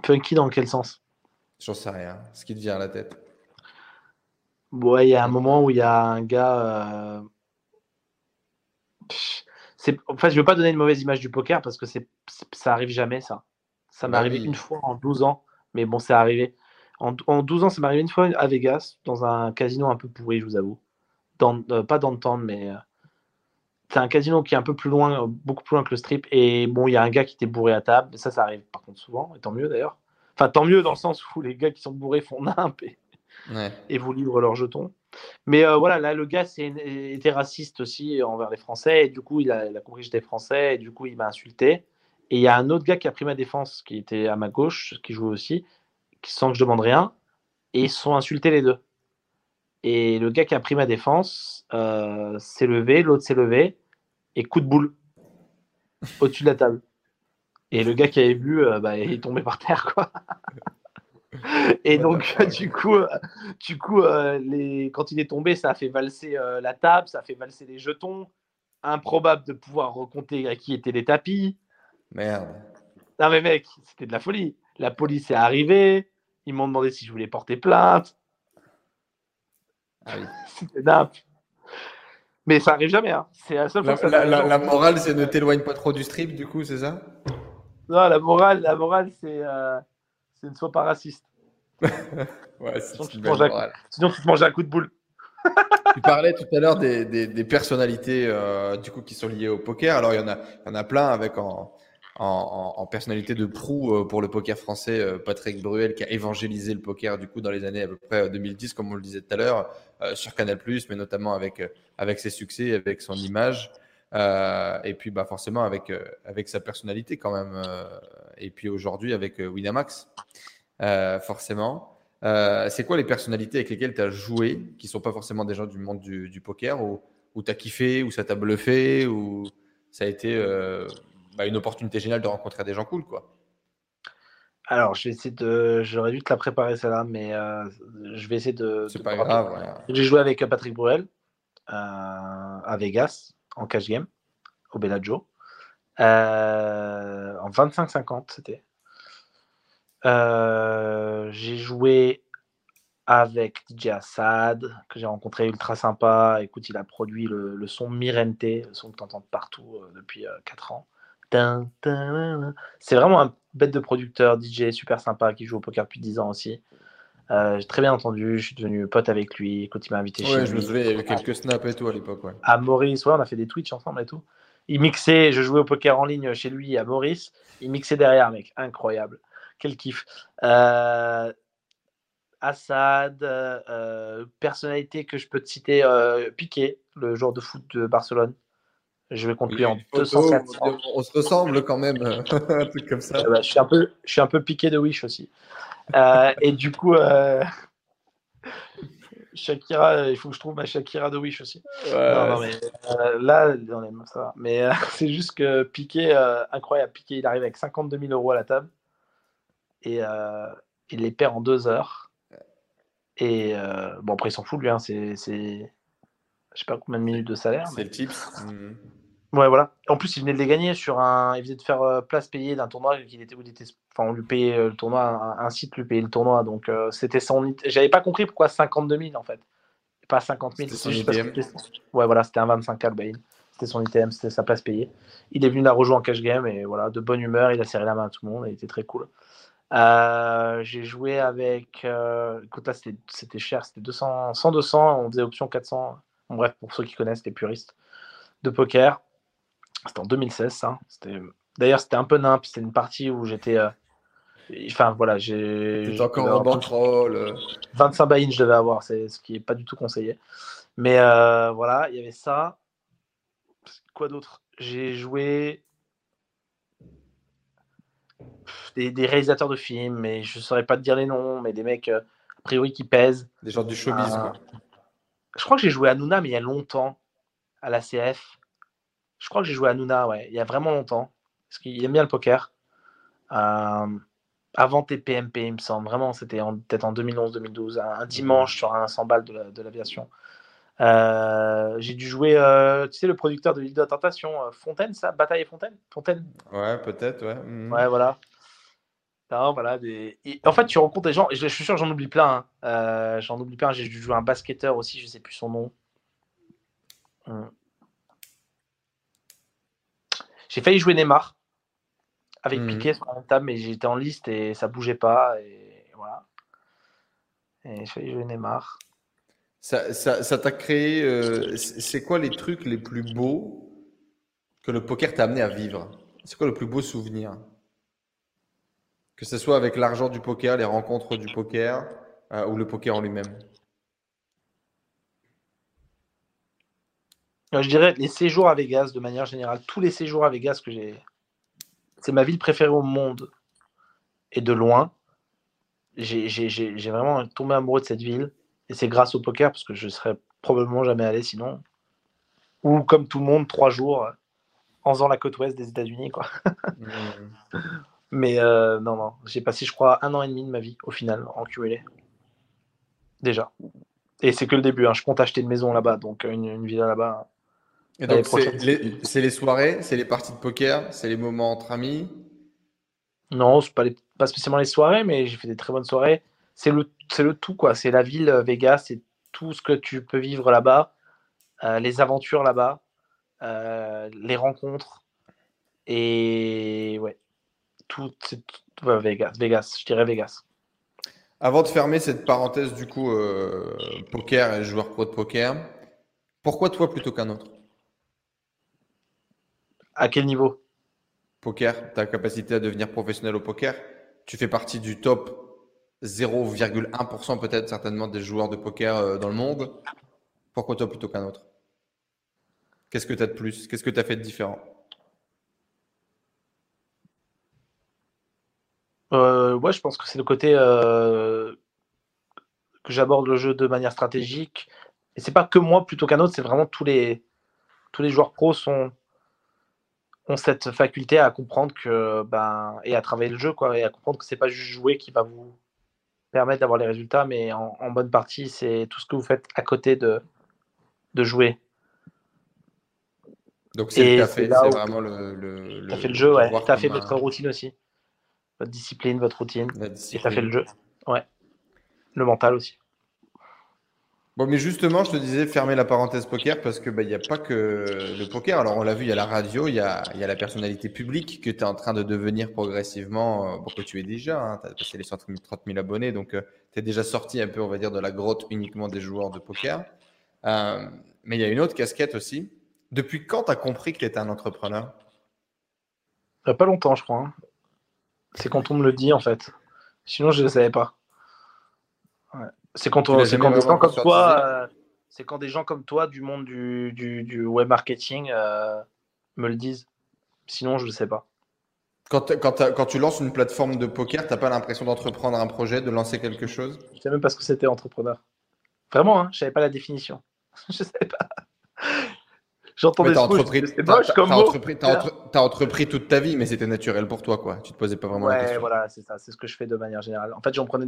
Funky dans quel sens? J'en sais rien. Ce qui te vient à la tête. Ouais, il y a un moment où il y a un gars. euh, c'est... En fait, je veux pas donner une mauvaise image du poker parce que c'est... c'est- ça arrive jamais, ça. Ça m'est Bah arrivé oui. une fois en 12 ans, mais bon, c'est arrivé. En, en 12 ans, ça m'est arrivé une fois à Vegas, dans un casino un peu pourri, je vous avoue. Dans, euh, pas temps, mais euh, c'est un casino qui est un peu plus loin, euh, beaucoup plus loin que le strip. Et bon, il y a un gars qui était bourré à table. Ça, ça arrive par contre souvent, et tant mieux d'ailleurs. Enfin, tant mieux dans le sens où les gars qui sont bourrés font nimp et, Ouais. et vous livrent leurs jetons. Mais euh, voilà, là, le gars était raciste aussi envers les Français, et du coup, il a, il a compris que j'étais français, et du coup, il m'a insulté. Et il y a un autre gars qui a pris ma défense, qui était à ma gauche, qui jouait aussi, sans que je demande rien, et ils se sont insultés les deux. Et le gars qui a pris ma défense euh, s'est levé, l'autre s'est levé, et coup de boule [laughs] au-dessus de la table. Et le gars qui avait vu, euh, bah, il est tombé par terre, quoi. [laughs] Et donc, du coup, euh, du coup les... quand il est tombé, ça a fait valser la table, ça a fait valser les jetons. Improbable de pouvoir recompter à qui étaient les tapis. Merde. Non, mais mec, c'était de la folie. La police est arrivée. Ils m'ont demandé si je voulais porter plainte. Ah oui. [laughs] C'était nappe. Mais ça arrive jamais. Hein. C'est la seule fois que ça la- la- la morale, c'est ne t'éloigne pas trop du strip, du coup, c'est ça? Non, la morale, la morale c'est euh, c'est ne sois pas raciste. [laughs] Ouais, Sinon, tu te belle manges un- morale. Sinon, tu te manges un coup de boule. tu parlais tout à l'heure des, des, personnalités euh, du coup qui sont liées au poker. Alors il y en a, il y en a plein avec en, en, personnalité de proue euh, pour le poker français, euh, Patrick Bruel qui a évangélisé le poker du coup dans les années à peu près 2010, comme on le disait tout à l'heure, sur Canal+, mais notamment avec avec ses succès, avec son image. et puis bah forcément avec avec sa personnalité quand même. et puis aujourd'hui avec Winamax, forcément. Euh, c'est quoi les personnalités avec lesquelles tu as joué, qui sont pas forcément des gens du monde du, poker, ou, tu as kiffé, ou ça t'a bluffé, ou ça a été euh, bah, une opportunité géniale de rencontrer des gens cool, quoi alors, je vais essayer de. J'aurais dû te la préparer celle-là, mais euh, je vais essayer de. C'est pas grave. J'ai joué avec Patrick Bruel à Vegas en cash game au Bellagio en 25-50, c'était. Euh, j'ai joué avec DJ Assad, que j'ai rencontré ultra sympa. Écoute, il a produit le, son Mirente, le son que tu entends partout euh, depuis 4 euh, ans. C'est vraiment un bête de producteur, DJ super sympa qui joue au poker depuis 10 ans aussi. j'ai très bien entendu, je suis devenu pote avec lui. Écoute, il m'a invité chez lui. je me souviens, il y avait quelques snaps et tout à l'époque. Ouais. À Maurice, ouais, on a fait des Twitch ensemble et tout. Il mixait, je jouais au poker en ligne chez lui à Maurice. Il mixait derrière, mec, incroyable quel kiff. Euh, Assad, euh, personnalité que je peux te citer, euh, Piqué, le joueur de foot de Barcelone. Je vais conclure en 204. On se ressemble quand même, [laughs] un truc comme ça. Bah, je, suis un peu, je suis un peu piqué de Wish aussi. et du coup, [laughs] Shakira, il faut que je trouve ma Shakira de Wish aussi. non, mais, là, on est, ça Mais [laughs] c'est juste que Piqué, incroyable. Piqué, il arrive avec 52 000 euros à la table et euh, il les perd en deux heures. Et euh, bon, après, il s'en fout, lui. Hein, c'est, c'est, je sais pas combien de minutes de salaire. C'est le type. Mhm. Ouais, voilà. En plus, il venait de les gagner sur un. Il venait de faire euh, place payée d'un tournoi qu'il était, où il était. Enfin, on lui payait le tournoi, un, site lui payait le tournoi. Donc, c'était son. J'avais pas compris pourquoi 52 000 en fait. Pas 50 000. C'était son ITM. Ouais, voilà, c'était un 25K le C'était son ITM, c'était sa place payée. Il est venu la rejoindre en cash game et voilà, de bonne humeur, il a serré la main à tout le monde et il était très cool. Euh, j'ai joué avec. Euh, écoute, là, c'était cher, c'était 200, 100, 200, on faisait option 400. bref, pour ceux qui connaissent, les puristes de poker. C'était en 2016, ça. D'ailleurs, c'était un peu nimp. C'était une partie où j'étais. Euh, enfin, voilà, j'ai. J'étais encore en contrôle. 25 buy je devais avoir, c'est ce qui n'est pas du tout conseillé. Mais voilà, il y avait ça. Quoi d'autre? J'ai joué des, réalisateurs de films, mais je ne saurais pas te dire les noms, mais des mecs, euh, a priori, qui pèsent. Des gens du showbiz, euh, Je crois que j'ai joué à Nuna, mais il y a longtemps, à la CF. Je crois que j'ai joué à Nuna, ouais, il y a vraiment longtemps, parce qu'il aime bien le poker. Euh, avant TPMP, il me semble. Vraiment, c'était peut-être en 2011-2012, un, dimanche sur un 100 balles de l'aviation. j'ai dû jouer, tu sais, le producteur de l'île de la Tentation, Fontaine, ça Bataille et Fontaine Fontaine Ouais, peut-être, ouais. Mhm. Ouais, voilà voilà, des... en fait, tu rencontres des gens, je, suis sûr j'en oublie plein. Hein. Euh, j'en oublie plein. J'ai dû jouer un basketteur aussi, je sais plus son nom. Hum. J'ai failli jouer Neymar avec mmh. Piquet sur la table, mais j'étais en liste et ça bougeait pas. Et voilà. Et j'ai failli jouer Neymar. Ça, ça, t'a créé. Euh, c'est quoi les trucs les plus beaux que le poker t'a amené à vivre? C'est quoi le plus beau souvenir? Que ce soit avec l'argent du poker, les rencontres du poker euh, ou le poker en lui-même? Je dirais les séjours à Vegas de manière générale. Tous les séjours à Vegas que j'ai. C'est ma ville préférée au monde. Et de loin. J'ai vraiment tombé amoureux de cette ville. Et c'est grâce au poker parce que je serais probablement jamais allé sinon. Ou comme tout le monde, trois jours en faisant la côte ouest des États-Unis. quoi. Mmh. [laughs] Mais euh, non, non, j'ai passé, je crois, un an et demi de ma vie au final en QLA. Déjà. Et c'est que le début. Hein. Je compte acheter une maison là-bas, donc une, une villa là-bas. Et donc, c'est les, soirées, c'est les parties de poker, c'est les moments entre amis Non, c'est pas, pas spécialement les soirées, mais j'ai fait des très bonnes soirées. C'est le, le tout, quoi. C'est la ville euh, Vegas, c'est tout ce que tu peux vivre là-bas, euh, les aventures là-bas, les rencontres. Et ouais, tout, Vegas, Vegas, je dirais Vegas. Avant de fermer cette parenthèse du coup euh, poker et joueur pro de poker, Pourquoi toi plutôt qu'un autre? À quel niveau? Poker, ta capacité à devenir professionnel au poker, tu fais partie du top 0,1% peut-être certainement des joueurs de poker euh, dans le monde. Pourquoi toi plutôt qu'un autre? Qu'est-ce que tu as de plus? Qu'est-ce que tu as fait de différent? Euh, Ouais, je pense que c'est le côté euh, que j'aborde le jeu de manière stratégique. Et c'est pas que moi plutôt qu'un autre, c'est vraiment tous les, tous les joueurs pros sont, ont cette faculté à comprendre que ben, et à travailler le jeu quoi, et à comprendre que c'est pas juste jouer qui va vous permettre d'avoir les résultats, mais en, bonne partie, c'est tout ce que vous faites à côté de, de jouer. Donc c'est le fait, c'est vraiment le. le tu as fait le jeu, ouais. As fait votre routine aussi. Votre discipline, votre routine. Et tu as fait le jeu. Ouais. Le mental aussi. Bon, mais justement, je te disais fermer la parenthèse poker parce que il bah, n'y a pas que le poker. Alors, on l'a vu, il y a la radio, il y a, la personnalité publique que tu es en train de devenir progressivement, euh, que tu es déjà. Hein, tu as passé les 30 000 abonnés, donc euh, tu es déjà sorti un peu, on va dire, de la grotte uniquement des joueurs de poker. Euh, mais il y a une autre casquette aussi. Depuis quand tu as compris que tu étais un entrepreneur? Pas longtemps, je crois. Hein. C'est quand on me le dit, en fait. Sinon, je ne le savais pas. C'est quand, on, c'est quand des gens comme toi, euh, c'est quand des gens comme toi du monde du, du, du web marketing euh, me le disent. Sinon, je ne sais pas. Quand, quand, quand, tu lances une plateforme de poker, tu n'as pas l'impression d'entreprendre un projet, de lancer quelque chose? Je ne sais même pas ce que c'était entrepreneur. Vraiment, hein, je ne savais pas la définition. [laughs] je ne savais pas. J'entends des entrepris, entrepris, toute ta vie, mais c'était naturel pour toi, quoi. Tu te posais pas vraiment la question. voilà, c'est ça. C'est ce que je fais de manière générale. En fait, j'en prenais,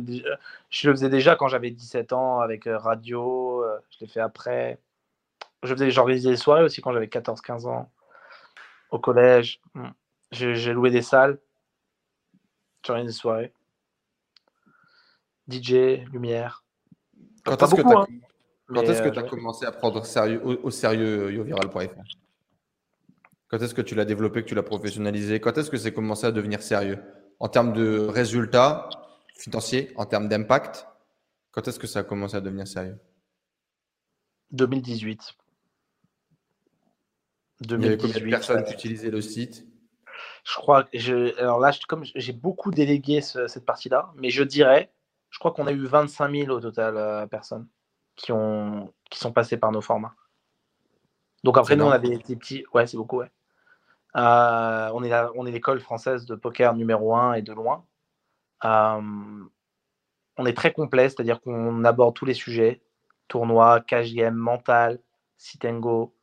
je le faisais déjà quand j'avais 17 ans avec euh, radio. Euh, je l'ai fait après. Je faisais, j'organisais des soirées aussi quand j'avais 14-15 ans au collège. Hmm. J'ai loué des salles. J'organisais des soirées. DJ, lumière. Quand est-ce que tu as, quand est-ce que tu as commencé à prendre sérieux, au, sérieux yoviral.fr Quand est-ce que tu l'as développé, que tu l'as professionnalisé? Quand est-ce que c'est commencé à devenir sérieux? En termes de résultats financiers, en termes d'impact Quand est-ce que ça a commencé à devenir sérieux? 2018. 2018. Il y avait combien de personnes qui utilisaient le site? Je crois que je, alors là, comme j'ai beaucoup délégué cette partie-là, mais je dirais, je crois qu'on a eu 25 000 au total euh, personnes qui, ont, qui sont passés par nos formats. Donc après, nous, on avait des petits. Ouais, c'est beaucoup, ouais. Euh, on est, on est l'école française de poker numéro 1 et de loin. Euh, on est très complet, c'est-à-dire qu'on aborde tous les sujets tournoi, cash game, mental, sit and go,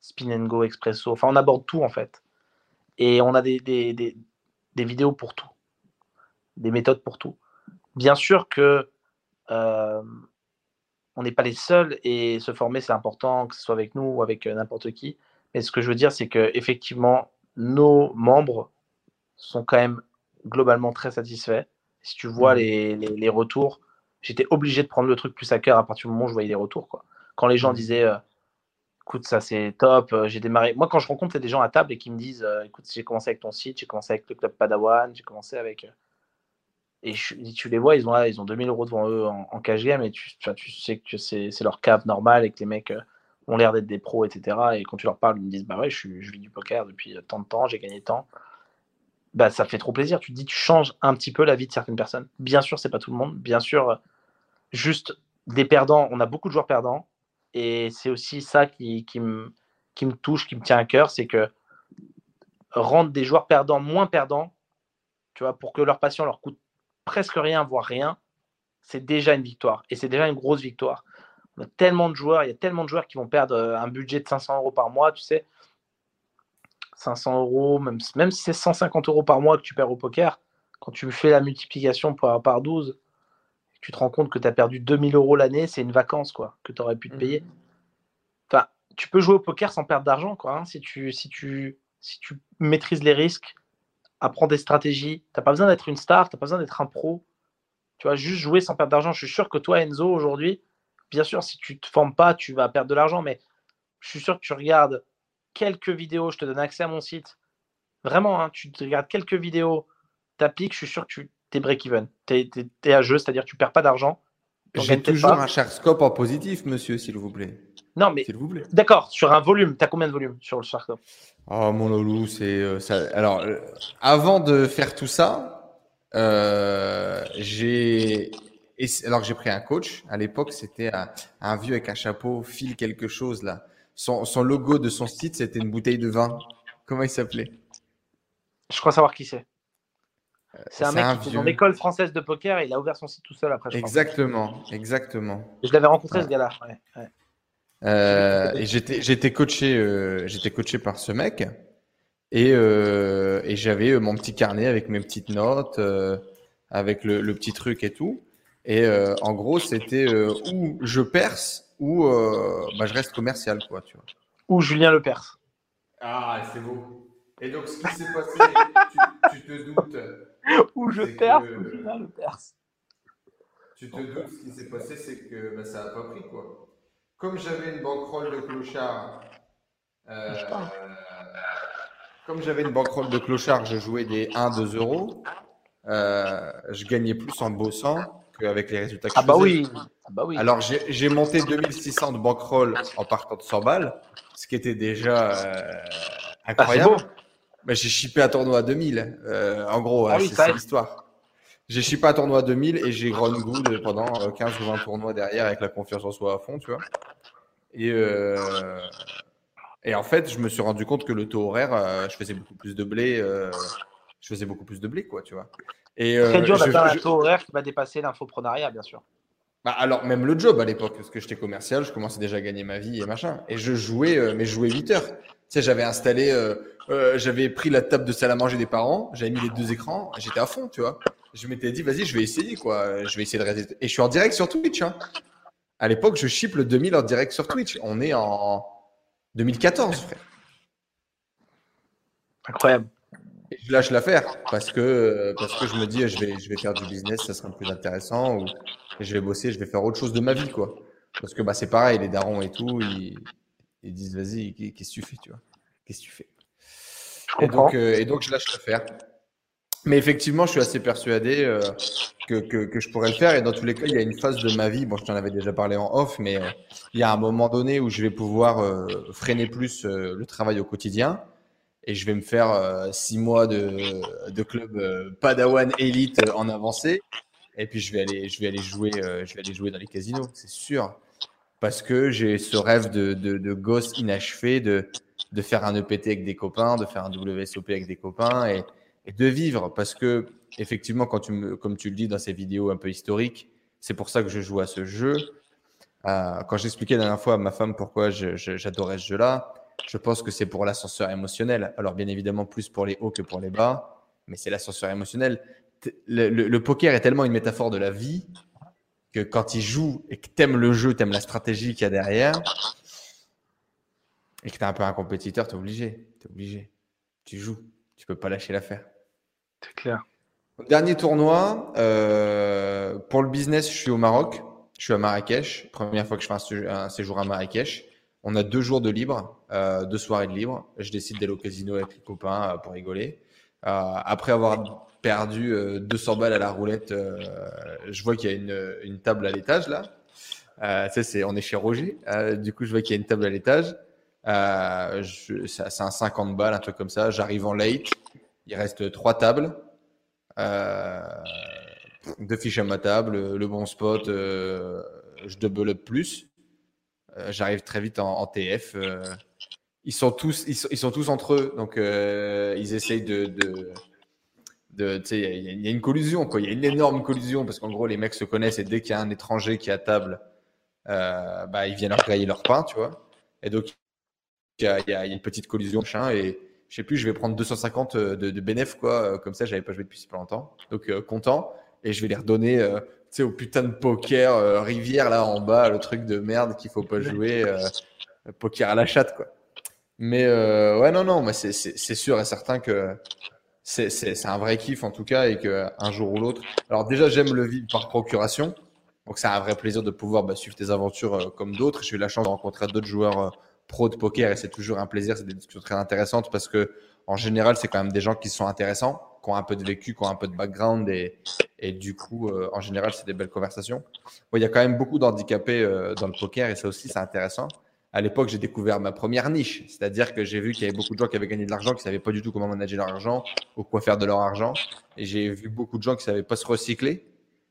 spin and go, expresso. Enfin, on aborde tout en fait. Et on a des, des, des, des vidéos pour tout, des méthodes pour tout. Bien sûr que euh, on n'est pas les seuls et se former, c'est important, que ce soit avec nous ou avec euh, n'importe qui. Mais ce que je veux dire, c'est que effectivement, nos membres sont quand même globalement très satisfaits. Si tu vois mmh. les, retours, j'étais obligé de prendre le truc plus à cœur à partir du moment où je voyais les retours. Quoi. Quand les gens mmh. disaient, euh, écoute, ça c'est top, euh, j'ai démarré. Moi, quand je rencontre des gens à table et qui me disent, écoute, j'ai commencé avec ton site, j'ai commencé avec le club Padawan, j'ai commencé avec et tu les vois, ils ont, ils ont 2000 euros devant eux en, cash game et tu, tu sais que c'est leur cave normale et que les mecs euh, ont l'air d'être des pros, etc. Et quand tu leur parles, ils me disent Bah ouais, je, je vis du poker depuis tant de temps, j'ai gagné tant. Bah ça fait trop plaisir. Tu te dis, tu changes un petit peu la vie de certaines personnes. Bien sûr, c'est pas tout le monde. Bien sûr, juste des perdants. On a beaucoup de joueurs perdants. Et c'est aussi ça qui, qui, me, qui me touche, qui me tient à cœur c'est que rendre des joueurs perdants moins perdants, tu vois, pour que leur passion leur coûte presque rien, voire rien, c'est déjà une victoire. Et c'est déjà une grosse victoire. On a tellement de joueurs, il y a tellement de joueurs qui vont perdre euh, un budget de 500 euros par mois, tu sais. 500 euros, même, même si c'est 150 euros par mois que tu perds au poker, quand tu fais la multiplication par, par 12, tu te rends compte que tu as perdu 2000 euros l'année, c'est une vacance quoi, que tu aurais pu te payer. Mmh. Enfin, tu peux jouer au poker sans perdre d'argent quoi, hein, si, tu, si, tu, si tu maîtrises les risques, apprends des stratégies. Tu n'as pas besoin d'être une star, tu n'as pas besoin d'être un pro. Tu vas juste jouer sans perdre d'argent. Je suis sûr que toi, Enzo, aujourd'hui, bien sûr, si tu ne te formes pas, tu vas perdre de l'argent, mais je suis sûr que tu regardes quelques vidéos, je te donne accès à mon site. Vraiment, hein, tu regardes quelques vidéos, appliques, je suis sûr que tu es break-even. Tu es, à jeu, c'est-à-dire que tu perds pas d'argent. J'ai toujours un cher scope en positif, monsieur, s'il vous plaît. Non, mais S'il vous plaît. d'accord, sur un volume, tu as combien de volume sur le Shark Oh mon loulou, c'est euh, ça. Alors, euh, avant de faire tout ça, euh, j'ai alors que j'ai pris un coach. À l'époque, c'était un, un vieux avec un chapeau, fil quelque chose là. Son, son logo de son site, c'était une bouteille de vin. Comment il s'appelait? Je crois savoir qui c'est. C'est un mec un qui fait vieux. son école française de poker et il a ouvert son site tout seul après, je. Exactement, exactement. Et Je l'avais rencontré Ouais. ce gars-là. ouais, ouais. Euh, [laughs] et j'étais j'étais coaché euh, j'étais coaché par ce mec et euh, et j'avais euh, mon petit carnet avec mes petites notes euh, avec le, le petit truc et tout et euh, en gros c'était euh, ou je perce ou euh, bah, je reste commercial quoi tu vois Ou Julien Lepers. ah c'est beau et donc ce qui s'est passé tu, tu te doutes [laughs] Ou je que- ou Julien Lepers. Tu te doutes, ce qui s'est passé, c'est que bah, ça n'a pas pris, quoi. Comme j'avais une banquerolle de clochard, euh, Je comme j'avais une banquerolle de clochard, je jouais des 1-2 euros, euh, je gagnais plus en bossant qu'avec les résultats que Ah je bah faisais. oui. Ah bah oui. Alors j'ai j'ai monté 2600 de banquerolle en partant de 100 balles, ce qui était déjà euh, Ah, c'est incroyable. beau. Bah, j'ai chippé un tournoi à 2000. euh, en gros, Ah hein, oui, c'est l'histoire. J'ai chippé un tournoi à 2000 et j'ai run good pendant euh, 15 ou 20 tournois derrière avec la confiance en soi à fond, tu vois. Et, euh, et en fait, je me suis rendu compte que le taux horaire, euh, je faisais beaucoup plus de blé. euh, je faisais beaucoup plus de blé, quoi, tu vois. Et, Très euh, dur d'atteindre un taux horaire qui va dépasser l'infoprenariat, bien sûr. bah, alors, même le job à l'époque, parce que j'étais commercial, je commençais déjà à gagner ma vie et machin. Et je jouais, euh, mais je jouais 8 heures. Tu sais, j'avais installé, euh, euh, j'avais pris la table de salle à manger des parents, j'avais mis les deux écrans, j'étais à fond, tu vois. Je m'étais dit, vas-y, je vais essayer, quoi. Je vais essayer de rester. Et je suis en direct sur Twitch, hein. À l'époque, je ship le 2000 en direct sur Twitch. On est en 2014, frère. Incroyable. Et je lâche l'affaire parce que, euh, parce que je me dis, je vais, je vais faire du business, ça sera plus intéressant, ou je vais bosser, je vais faire autre chose de ma vie, quoi. Parce que bah, c'est pareil, les darons et tout, ils, ils disent, vas-y, qu'est-ce que tu fais, tu vois? Qu'est-ce que tu fais? Je et donc, euh, et donc, je lâche l'affaire. Mais effectivement, je suis assez persuadé euh, que, que, que je pourrais le faire. Et dans tous les cas, il y a une phase de ma vie, bon, je t'en avais déjà parlé en off, mais euh, il y a un moment donné où je vais pouvoir freiner plus le travail au quotidien. Et je vais me faire six mois de, de club Padawan Elite en avancée. Et puis je vais aller, je vais aller jouer, je vais aller jouer dans les casinos, c'est sûr. Parce que j'ai ce rêve de, gosse inachevé de, de faire un EPT avec des copains, de faire un WSOP avec des copains et, de vivre. Parce que, effectivement, quand tu me, comme tu le dis dans ces vidéos un peu historiques, c'est pour ça que je joue à ce jeu. Euh, quand j'expliquais la dernière fois à ma femme pourquoi j'adorais ce jeu-là, je pense que c'est pour l'ascenseur émotionnel. Alors, bien évidemment, plus pour les hauts que pour les bas, mais c'est l'ascenseur émotionnel. Le poker est tellement une métaphore de la vie que quand il joue et que t'aimes le jeu, t'aimes la stratégie qu'il y a derrière, et que t'es un peu un compétiteur, t'es obligé. T'es obligé. Tu joues. Tu peux pas lâcher l'affaire. C'est clair. Dernier tournoi, euh, pour le business, je suis au Maroc. Je suis à Marrakech. Première fois que je fais un, sé- un séjour à Marrakech. On a deux jours de libre, euh, deux soirées de libre. Je décide d'aller au casino avec les copains euh, pour rigoler. Après avoir perdu euh, 200 balles à la roulette, euh, je vois qu'il y a une, une table à l'étage là. Euh, c'est, on est chez Roger. Euh, du coup, je vois qu'il y a une table à l'étage. Euh, c'est un 50 balles, un truc comme ça. J'arrive en late. Il reste trois tables. Euh, deux fiches à ma table, le bon spot, euh, je double up plus. Euh, J'arrive très vite en, en TF. euh, ils sont tous, ils sont, ils sont tous entre eux, donc euh, ils essayent de, de, il y, a- une collusion, quoi. Il y a une énorme collusion parce qu'en gros les mecs se connaissent et dès qu'il y a un étranger qui est à table, euh, bah ils viennent leur grailler leur pain, tu vois. Et donc il y a, une petite collusion, machin, et je sais plus, je vais prendre 250 de, de bénéf, quoi. euh, Comme ça, j'avais pas joué depuis si longtemps. Donc, euh, content. Et je vais les redonner, euh, tu sais, au putain de poker euh, rivière, là, en bas, le truc de merde qu'il faut pas jouer. euh, poker à la chatte, quoi. Mais, euh, ouais, non, non, mais c'est sûr et certain que c'est un vrai kiff, en tout cas, et qu'un jour ou l'autre. Alors, déjà, j'aime le vivre par procuration. Donc, c'est un vrai plaisir de pouvoir bah, suivre tes aventures euh, comme d'autres. J'ai eu la chance de rencontrer d'autres joueurs euh, pro de poker et c'est toujours un plaisir. C'est des discussions très intéressantes parce que, en général, c'est quand même des gens qui sont intéressants, qui ont un peu de vécu, qui ont un peu de background et, du coup, euh, en général, c'est des belles conversations. Il y a quand même beaucoup d'handicapés euh, dans le poker et ça aussi, c'est intéressant. À l'époque, j'ai découvert ma première niche. C'est-à-dire que j'ai vu qu'il y avait beaucoup de gens qui avaient gagné de l'argent, qui ne savaient pas du tout comment manager leur argent ou quoi faire de leur argent. Et j'ai vu beaucoup de gens qui ne savaient pas se recycler.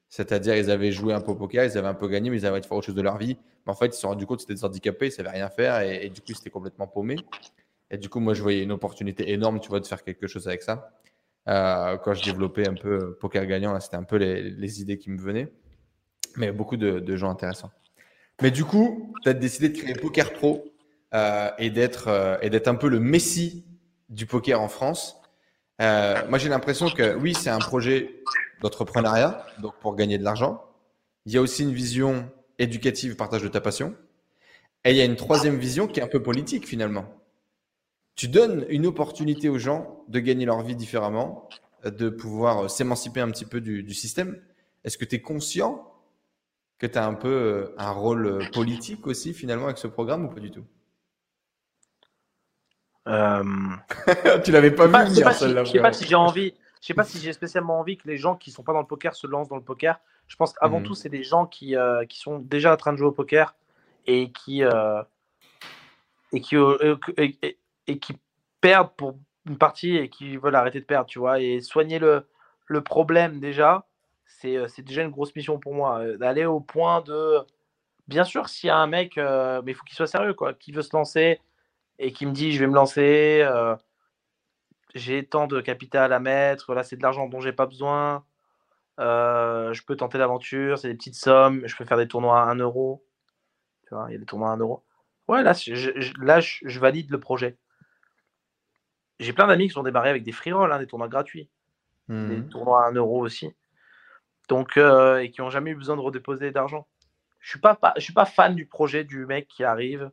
C'est-à-dire, ils avaient joué un peu au poker, ils avaient un peu gagné, mais ils avaient fait autre chose de leur vie. Mais en fait, ils se sont rendus compte que c'était des handicapés, ils ne savaient rien faire et, du coup, c'était complètement paumé. Et du coup, moi, je voyais une opportunité énorme, tu vois, de faire quelque chose avec ça. Euh, quand je développais un peu poker gagnant, c'était un peu les, idées qui me venaient. Mais beaucoup de gens intéressants. Mais du coup, tu as décidé de créer Poker Pro euh, et d'être euh, et d'être un peu le messie du poker en France. Euh, moi, j'ai l'impression que oui, c'est un projet d'entrepreneuriat, donc pour gagner de l'argent. Il y a aussi une vision éducative, partage de ta passion. Et il y a une troisième vision qui est un peu politique finalement. Tu donnes une opportunité aux gens de gagner leur vie différemment, de pouvoir s'émanciper un petit peu du, du système. Est-ce que tu es conscient que tu as un peu euh, un rôle euh, politique aussi finalement avec ce programme ou pas du tout? Euh... [laughs] Tu l'avais pas vu Je ne sais pas si j'ai envie. Je sais pas si j'ai spécialement envie que les gens qui sont pas dans le poker se lancent dans le poker. Je pense qu'avant mhm. tout, c'est des gens qui, euh, qui sont déjà en train de jouer au poker et qui, et, qui, et, et, qui perdent pour une partie et qui veulent arrêter de perdre, tu vois, et soigner le, le problème déjà c'est déjà une grosse mission pour moi. D'aller au point de. Bien sûr, s'il y a un mec, mais il faut qu'il soit sérieux, quoi, qui veut se lancer et qui me dit je vais me lancer, j'ai tant de capital à mettre, voilà, c'est de l'argent dont j'ai pas besoin, je peux tenter l'aventure, c'est des petites sommes, je peux faire des tournois à 1 euro. Tu vois, il y a des tournois à 1 euro. Ouais, là, je, là, je, valide le projet. J'ai plein d'amis qui sont démarrés avec des free rolls, hein, des tournois gratuits. Des mmh tournois à 1 euro aussi donc euh, et qui n'ont jamais eu besoin de redéposer d'argent. Je suis pas, je suis pas fan du projet du mec qui arrive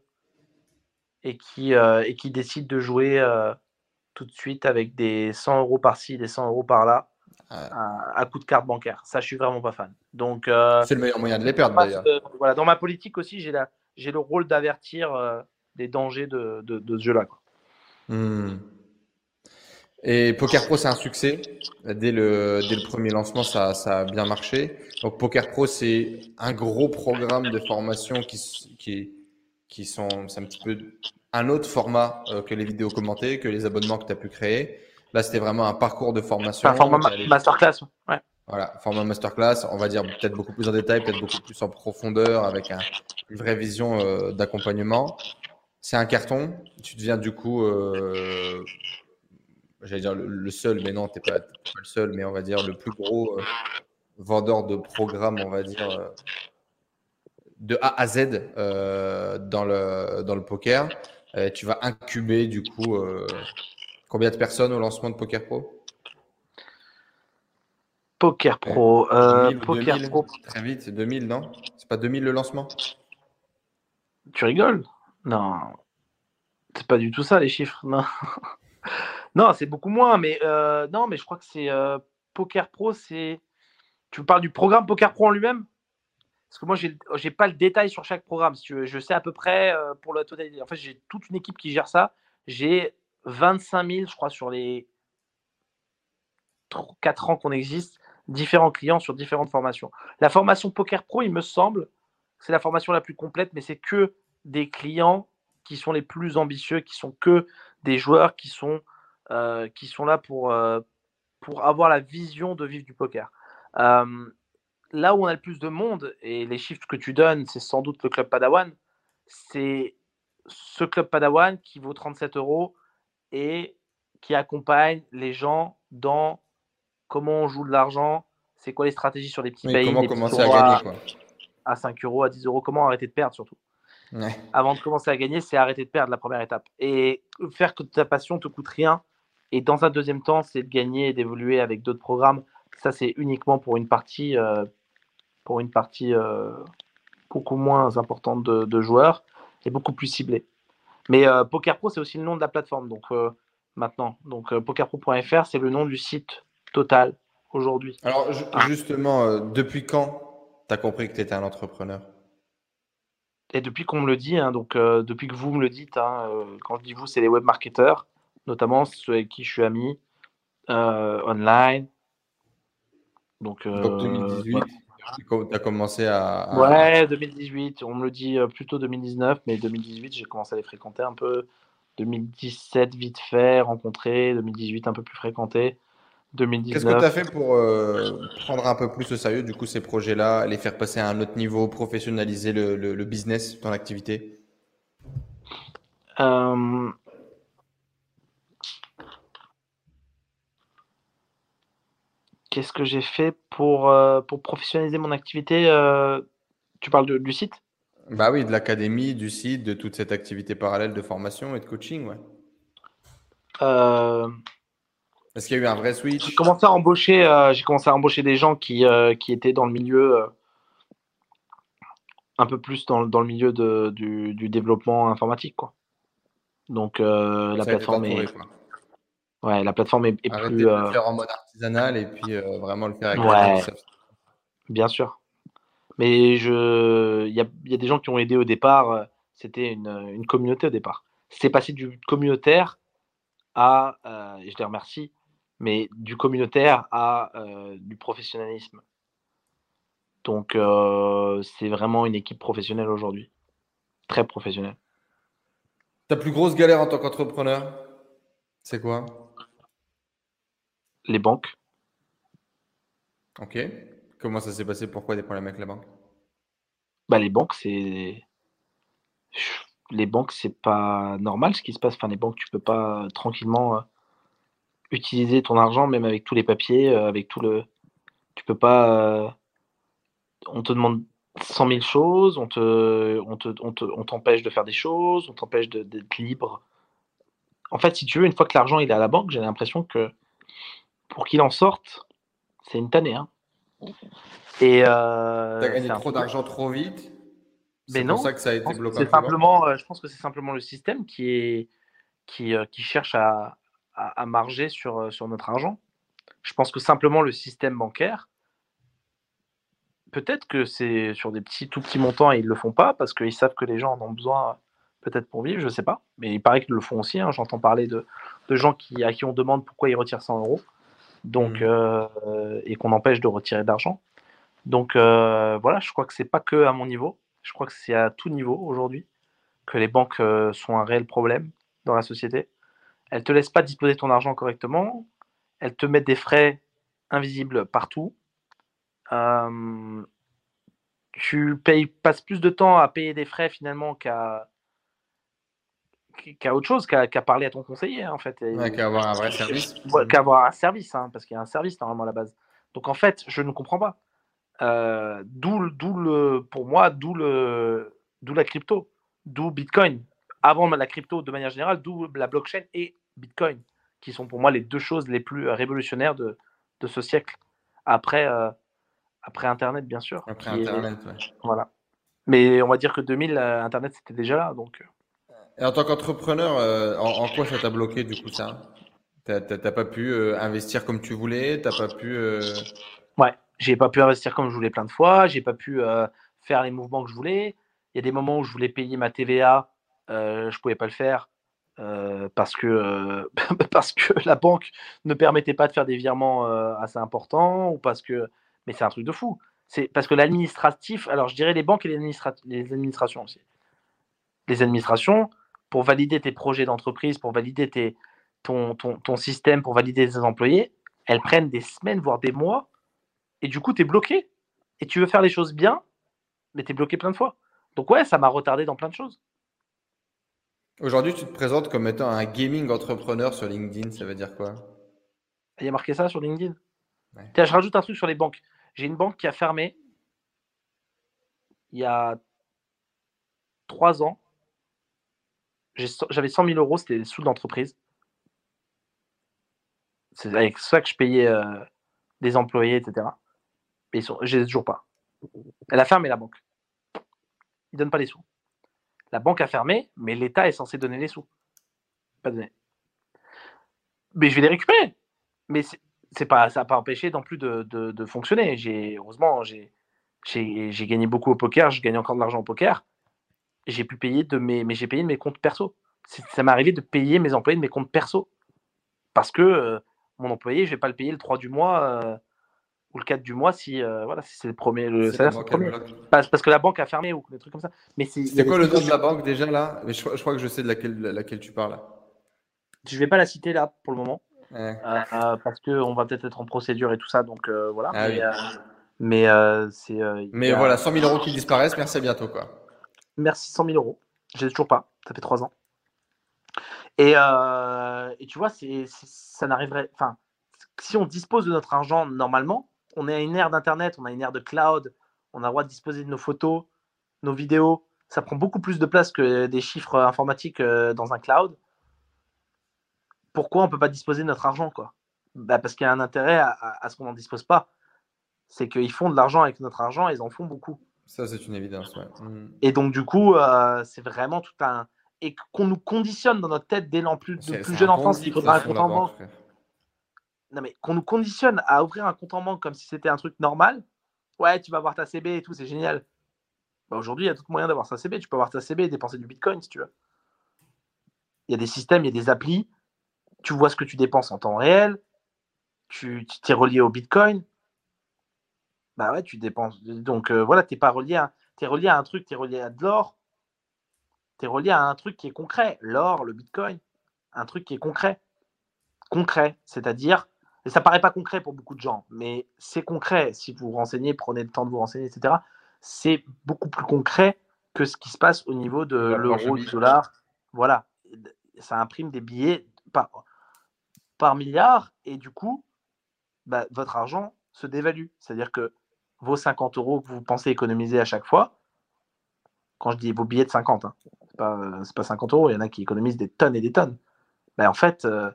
et qui euh, et qui décide de jouer euh, tout de suite avec des 100 euros par-ci, des 100 euros par-là. À, coup de carte bancaire. Ça, je suis vraiment pas fan. Donc, c'est le meilleur moyen de les perdre d'ailleurs. voilà, dans ma politique aussi, j'ai j'ai le rôle d'avertir des dangers de, de, ce jeu-là. Hmm. Et Poker Pro, c'est un succès. Dès le, dès le premier lancement, ça, ça a bien marché. Donc, Poker Pro, c'est un gros programme de formation qui, qui, qui sont, c'est un petit peu un autre format euh, que les vidéos commentées, que les abonnements que tu as pu créer. Là, c'était vraiment un parcours de formation. Un format masterclass. Ouais. Voilà, format masterclass, on va dire peut-être beaucoup plus en détail, peut-être beaucoup plus en profondeur, avec un, une vraie vision euh, d'accompagnement. C'est un carton. Tu deviens du coup euh, j'allais dire le, seul, mais non, tu n'es pas, pas, le seul, mais on va dire le plus gros euh, vendeur de programmes, on va dire, euh, de A à Z euh, dans, le, dans le poker. tu vas incuber du coup combien de personnes au lancement de Poker Pro? Poker Pro. Poker Pro. Très vite, c'est 2000, non? C'est pas 2000 le lancement? Tu rigoles? Non. C'est pas du tout ça les chiffres. Non. [laughs] Non, c'est beaucoup moins, mais euh, non, mais je crois que c'est euh, Poker Pro, c'est. Tu parles du programme Poker Pro en lui-même? Parce que moi, j'ai n'ai pas le détail sur chaque programme. Je sais à peu près euh, pour la totalité. En fait, j'ai toute une équipe qui gère ça. J'ai 25 000, je crois, sur les 4 ans qu'on existe, différents clients sur différentes formations. La formation Poker Pro, il me semble, c'est la formation la plus complète, mais c'est que des clients qui sont les plus ambitieux, qui sont que des joueurs qui sont euh, qui sont là pour, euh, pour avoir la vision de vivre du poker. Euh, là où on a le plus de monde, et les chiffres que tu donnes, c'est sans doute le club Padawan, c'est ce club Padawan qui vaut 37 euros et qui accompagne les gens dans comment on joue de l'argent, c'est quoi les stratégies sur les petits pays. Comment commencer à gagner quoi. À 5 euros, à 10 euros, comment arrêter de perdre surtout. Avant de commencer à gagner, c'est arrêter de perdre la première étape. Et faire que ta passion te coûte rien, et dans un deuxième temps, c'est de gagner et d'évoluer avec d'autres programmes. Ça, c'est uniquement pour une partie, euh, pour une partie euh, beaucoup moins importante de, joueurs et beaucoup plus ciblée. Mais euh, Poker Pro, c'est aussi le nom de la plateforme. Donc maintenant, donc pokerpro.fr, c'est le nom du site total aujourd'hui. Alors ah. justement, depuis quand tu as compris que tu étais un entrepreneur? Et depuis qu'on me le dit, hein, donc depuis que vous me le dites, hein, quand je dis vous, c'est les web marketeurs notamment ceux avec qui je suis ami, euh, online. Donc, 2018, Tu as commencé à, Ouais, 2018. On me le dit euh, plutôt 2019, mais 2018, j'ai commencé à les fréquenter un peu. 2017, vite fait, rencontré. 2018, un peu plus fréquenté. 2019. Qu'est-ce que tu as fait pour euh, prendre un peu plus au sérieux, du coup, ces projets-là, les faire passer à un autre niveau, professionnaliser le, le, le business, ton activité euh, Qu'est-ce que j'ai fait pour, euh, pour professionnaliser mon activité Tu parles du site? Bah oui, de l'académie, du site, de toute cette activité parallèle de formation et de coaching, ouais. Euh, Est-ce qu'il y a eu un vrai switch J'ai commencé à embaucher, j'ai commencé à embaucher des gens qui, qui étaient dans le milieu, un peu plus dans, dans le milieu de, du, du, développement informatique, quoi. Donc la plateforme est, Ouais, la plateforme est, est plus. de euh, le faire en mode artisanal et puis euh, vraiment le faire avec Ouais. Bien sûr. Mais je, il y a, y a des gens qui ont aidé au départ. euh, C'était une, une communauté au départ. C'est passé du communautaire à, euh, et je les remercie, mais du communautaire à euh, du professionnalisme. Donc euh, c'est vraiment une équipe professionnelle aujourd'hui, très professionnelle. Ta plus grosse galère en tant qu'entrepreneur, c'est quoi? Les banques, Ok. Comment ça s'est passé? Pourquoi des problèmes avec la banque? Bah les banques c'est, les banques c'est pas normal ce qui se passe. Enfin les banques tu peux pas euh, tranquillement euh, utiliser ton argent même avec tous les papiers, euh, avec tout le, tu peux pas. euh, on te demande 100 000 choses, on te, on te, on te- on t'empêche de faire des choses, on t'empêche de- d'être libre. En fait, si tu veux, une fois que l'argent il est à la banque, j'ai l'impression que pour qu'il en sorte, c'est une tannée. Hein. Et euh, T'as gagné trop d'argent trop vite Mais C'est non, pour ça que ça a été bloqué. simplement, euh, je pense que c'est simplement le système qui est qui, euh, qui cherche à, à, à marger sur, euh, sur notre argent. Je pense que simplement le système bancaire, peut-être que c'est sur des petits tout petits montants et ils le font pas parce qu'ils savent que les gens en ont besoin peut-être pour vivre, je sais pas. Mais il paraît qu'ils le font aussi. hein. J'entends parler de, de gens qui, à qui on demande pourquoi ils retirent 100 euros donc Mhm. euh, et qu'on empêche de retirer d'argent. Donc euh, voilà, je crois que c'est pas que à mon niveau. Je crois que c'est à tout niveau aujourd'hui que les banques euh, sont un réel problème dans la société. Elles te laissent pas disposer ton argent correctement. Elles te mettent des frais invisibles partout. Euh, tu payes, passes plus de temps à payer des frais finalement qu'à qu'à autre chose, qu'à qu'à parler à ton conseiller hein, en fait. Ouais, qu'à avoir un vrai service. Ouais, qu'avoir un service, hein, parce qu'il y a un service normalement à la base. Donc en fait, je ne comprends pas. Euh, d'où, le- d'où le, pour moi, d'où le, d'où la crypto, d'où Bitcoin. Avant la crypto, de manière générale, d'où la blockchain et Bitcoin, qui sont pour moi les deux choses les plus euh, révolutionnaires de, de ce siècle. Après, euh, après Internet, bien sûr. Après est- Internet, ouais. voilà. Mais on va dire que 2000, euh, Internet, c'était déjà là. Donc, Et en tant qu'entrepreneur, euh, en, en quoi ça t'a bloqué du coup ça? T'as pas pu investir comme tu voulais T'as pas pu Ouais, j'ai pas pu investir comme je voulais plein de fois, j'ai pas pu faire les mouvements que je voulais. Il y a des moments où je voulais payer ma TVA, euh, je pouvais pas le faire euh, parce que euh, [laughs] parce que la banque ne permettait pas de faire des virements euh, assez importants ou parce que mais c'est un truc de fou. C'est parce que l'administratif, alors je dirais les banques et les, les administrations aussi. Les administrations pour valider tes projets d'entreprise, pour valider tes, ton, ton, ton système, pour valider tes employés, elles prennent des semaines voire des mois et du coup, tu es bloqué. Et tu veux faire les choses bien, mais tu es bloqué plein de fois. Donc ouais, ça m'a retardé dans plein de choses. Aujourd'hui, tu te présentes comme étant un gaming entrepreneur sur LinkedIn, ça veut dire quoi? Il y a marqué ça sur LinkedIn? Ouais. Tiens, je rajoute un truc sur les banques. J'ai une banque qui a fermé il y a trois ans. J'avais 100 000 euros, c'était sous de l'entreprise. C'est avec ça que je payais euh, des employés, etc. Mais sont, je les ai toujours pas. Elle a fermé la banque. Ils donnent pas les sous. La banque a fermé, mais l'État est censé donner les sous. Pas donné. Mais je vais les récupérer. Mais c'est pas, ça n'a pas empêché non plus de, de- fonctionner. Heureusement, j'ai, j'ai, gagné beaucoup au poker, je gagne encore de l'argent au poker. J'ai pu payer de mes, mais j'ai payé de mes comptes perso. Ça m'est arrivé de payer mes employés de mes comptes perso. Parce que euh, mon employé, je vais pas le payer le 3 du mois. euh, ou le 4 du mois si, voilà, si c'est le premier. Le salaire, c'est le premier. Parce, parce, que la banque a fermé ou des trucs comme ça. Mais c'est quoi le nom de la banque déjà là? Mais je, crois que je sais de laquelle, laquelle tu parles. Je vais pas la citer là pour le moment. parce qu'on va peut-être être en procédure et tout ça. Donc voilà. Ah mais, mais c'est. mais voilà, 100 000 euros qui disparaissent, merci à bientôt quoi. Merci 100 000 euros. J'ai toujours pas. Ça fait 3 ans. Et, et tu vois, c'est, ça n'arriverait. Enfin, si on dispose de notre argent normalement, on est à une ère d'Internet, on a une ère de cloud, on a le droit de disposer de nos photos, nos vidéos. Ça prend beaucoup plus de place que des chiffres informatiques dans un cloud. Pourquoi on ne peut pas disposer de notre argent quoi? Bah Parce qu'il y a un intérêt à, ce qu'on n'en dispose pas. C'est qu'ils font de l'argent avec notre argent, et ils en font beaucoup. Ça, c'est une évidence. Ouais. Mmh. Et donc, du coup, euh, c'est vraiment tout un. Et qu'on nous conditionne dans notre tête dès l'en plus, de plus jeune enfance qu'il faudra un compte en banque. Non, mais qu'on nous conditionne à ouvrir un compte en banque comme si c'était un truc normal. Ouais, tu vas avoir ta CB et tout, c'est génial. Bah, Aujourd'hui, il y a tout moyen d'avoir sa CB. Tu peux avoir ta CB et dépenser du bitcoin si tu veux. Il y a des systèmes, il y a des applis. Tu vois ce que tu dépenses en temps réel. Tu t'es relié au bitcoin. Bah ouais, tu dépenses. Donc euh, voilà, tu n'es pas relié à, es relié à un truc, tu es relié à de l'or. Tu es relié à un truc qui est concret. L'or, le bitcoin, un truc qui est concret. Concret, c'est-à-dire, et ça paraît pas concret pour beaucoup de gens, mais c'est concret. Si vous vous renseignez, prenez le temps de vous renseigner, etc. C'est beaucoup plus concret que ce qui se passe au niveau de l'euro, du dollar. Voilà, ça imprime des billets par, par milliard et du coup, bah, votre argent se dévalue. C'est-à-dire que vos 50 euros que vous pensez économiser à chaque fois, quand je dis vos billets de 50, hein, c'est pas, pas 50 euros, il y en a qui économisent des tonnes et des tonnes. Ben, en fait, euh,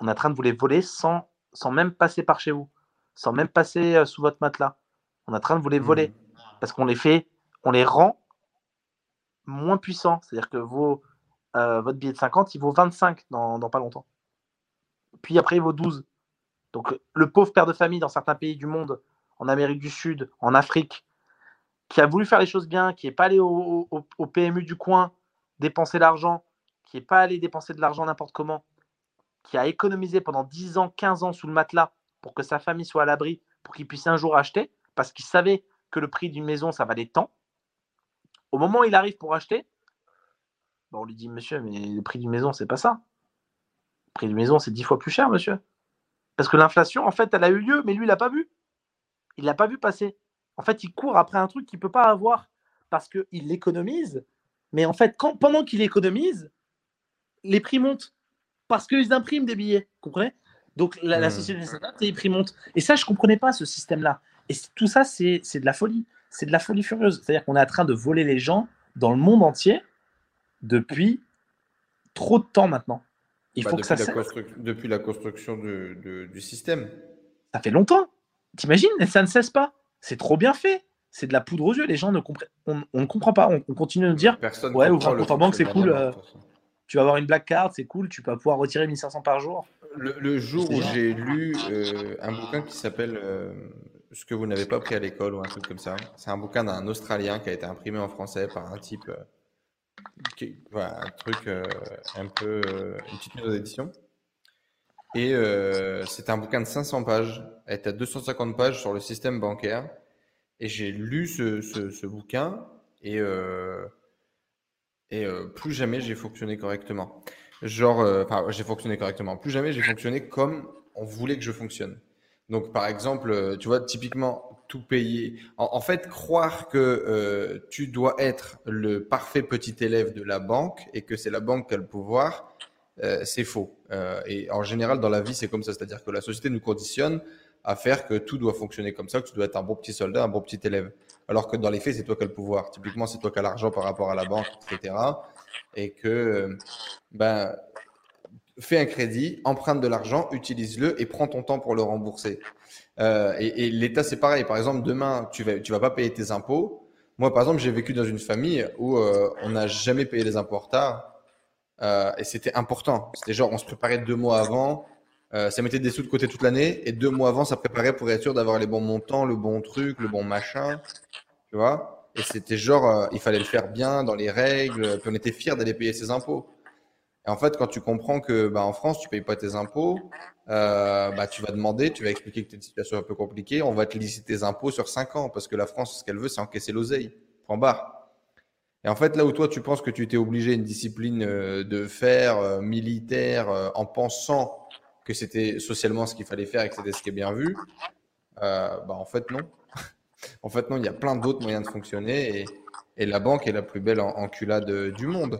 on est en train de vous les voler sans, sans même passer par chez vous, sans même passer euh, sous votre matelas. On est en train de vous les voler mmh. parce qu'on les fait, on les rend moins puissants. C'est-à-dire que vos, euh, votre billet de 50, il vaut 25 dans, dans pas longtemps. Puis après, il vaut 12. Donc le pauvre père de famille dans certains pays du monde en Amérique du Sud, en Afrique, qui a voulu faire les choses bien, qui n'est pas allé au, PMU du coin dépenser l'argent, qui n'est pas allé dépenser de l'argent n'importe comment, qui a économisé pendant 10 ans, 15 ans sous le matelas pour que sa famille soit à l'abri, pour qu'il puisse un jour acheter, parce qu'il savait que le prix d'une maison, ça valait tant. Au moment où il arrive pour acheter, on lui dit, monsieur, mais le prix d'une maison, c'est pas ça. Le prix d'une maison, c'est 10 fois plus cher, monsieur. Parce que l'inflation, en fait, elle a eu lieu, mais lui, il l'a pas vu. Il l'a pas vu passer. En fait, il court après un truc qu'il ne peut pas avoir parce qu'il l'économise. Mais en fait, pendant qu'il économise, les prix montent parce qu'ils impriment des billets. Vous comprenez? Donc la, hmm. société s'adapte et les prix montent. Et ça, je ne comprenais pas ce système-là. Et tout ça, c'est de la folie. C'est de la folie furieuse. C'est-à-dire qu'on est en train de voler les gens dans le monde entier depuis trop de temps maintenant. Il bah, faut que ça la Depuis la construction du système. Ça fait longtemps. T'imagines? Ça ne cesse pas. C'est trop bien fait. C'est de la poudre aux yeux. Les gens ne comprennent. On, ne comprend pas. On, continue de nous dire Personne Ouais, ouvre un compte en banque, c'est cool. Euh, tu vas avoir une black card, c'est cool. Tu vas pouvoir retirer 1500 par jour. Le, jour où j'ai lu euh, un bouquin qui s'appelle euh, Ce que vous n'avez pas pris à l'école ou un truc comme ça, c'est un bouquin d'un Australien qui a été imprimé en français par un type. un truc un peu. une petite maison d'édition. Et euh, c'est un bouquin de 500 pages. Elle est à 250 pages sur le système bancaire. Et j'ai lu ce, ce, ce, bouquin et, euh, et euh, plus jamais j'ai fonctionné correctement. Genre, euh, enfin, j'ai fonctionné correctement. Plus jamais j'ai fonctionné comme on voulait que je fonctionne. Donc, par exemple, euh, tu vois, typiquement, tout payer. En, fait, croire que tu dois être le parfait petit élève de la banque et que c'est la banque qui a le pouvoir, c'est faux. Et en général, dans la vie, c'est comme ça. C'est-à-dire que la société nous conditionne à faire que tout doit fonctionner comme ça, que tu dois être un bon petit soldat, un bon petit élève. Alors que dans les faits, c'est toi qui as le pouvoir. Typiquement, c'est toi qui as l'argent par rapport à la banque, etc. Et que, ben, fais un crédit, emprunte de l'argent, utilise-le et prends ton temps pour le rembourser. Euh, et, l'État, c'est pareil. Par exemple, demain, tu vas, tu vas pas payer tes impôts. Moi, par exemple, j'ai vécu dans une famille où euh, on n'a jamais payé les impôts en retard. Euh, et c'était important. C'était genre, on se préparait deux mois avant. Euh, ça mettait des sous de côté toute l'année. Et deux mois avant, ça préparait pour être sûr d'avoir les bons montants, le bon truc, le bon machin. Tu vois Et c'était genre, euh, il fallait le faire bien, dans les règles. Puis on était fiers d'aller payer ses impôts. Et en fait, quand tu comprends que bah, en France, tu payes pas tes impôts, euh, bah, tu vas demander, tu vas expliquer que tu as une situation un peu compliquée, on va te lisser tes impôts sur 5 ans parce que la France, ce qu'elle veut, c'est encaisser l'oseille. Point barre. Et en fait, là où toi, tu penses que tu t'es obligé une discipline euh, de faire euh, militaire euh, en pensant que c'était socialement ce qu'il fallait faire et que c'était ce qui est bien vu, bah, en fait, non. En fait, non, il y a plein d'autres moyens de fonctionner et, et, la banque est la plus belle enculade du monde.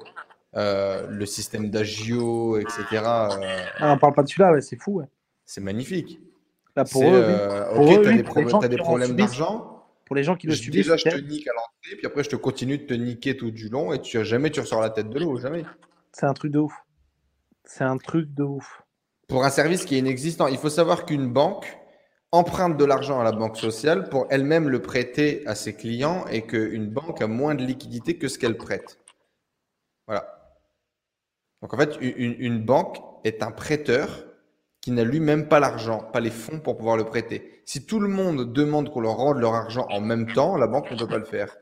le système d'agio, etc. Ah, on parle pas de celui-là, ouais, c'est fou. Ouais. C'est magnifique. Là, pour eux, oui. ok, tu as des, des problèmes d'argent pour les gens qui le subissent. Déjà, je te nique à l'entrée, puis après, je te continue de te niquer tout du long, et tu, jamais tu ressors la tête de l'eau, jamais. C'est un truc de ouf. C'est un truc de ouf. Pour un service qui est inexistant, il faut savoir qu'une banque emprunte de l'argent à la banque sociale pour elle-même le prêter à ses clients et qu'une banque a moins de liquidité que ce qu'elle prête. Voilà. Donc en fait, une, une banque est un prêteur qui n'a lui-même pas l'argent, pas les fonds pour pouvoir le prêter. Si tout le monde demande qu'on leur rende leur argent en même temps, la banque ne peut pas le faire.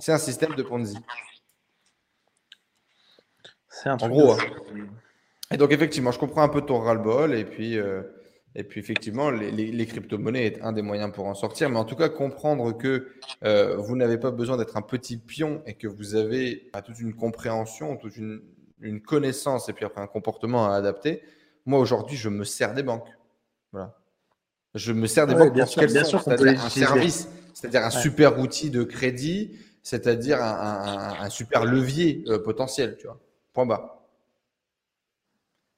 C'est un système de Ponzi. C'est un truc en gros. Hein. Et donc effectivement, je comprends un peu ton ras-le-bol et puis euh, et puis effectivement, les, crypto-monnaies est un des moyens pour en sortir. Mais en tout cas, comprendre que euh, vous n'avez pas besoin d'être un petit pion et que vous avez bah, toute une compréhension, toute une, une connaissance et puis après un comportement à adapter moi, aujourd'hui, je me sers des banques. Voilà. Je me sers des banques bien sûr, bien sûr c'est-à-dire un service, c'est-à-dire un super outil de crédit, c'est-à-dire un, super levier euh, potentiel, tu vois. Point bas.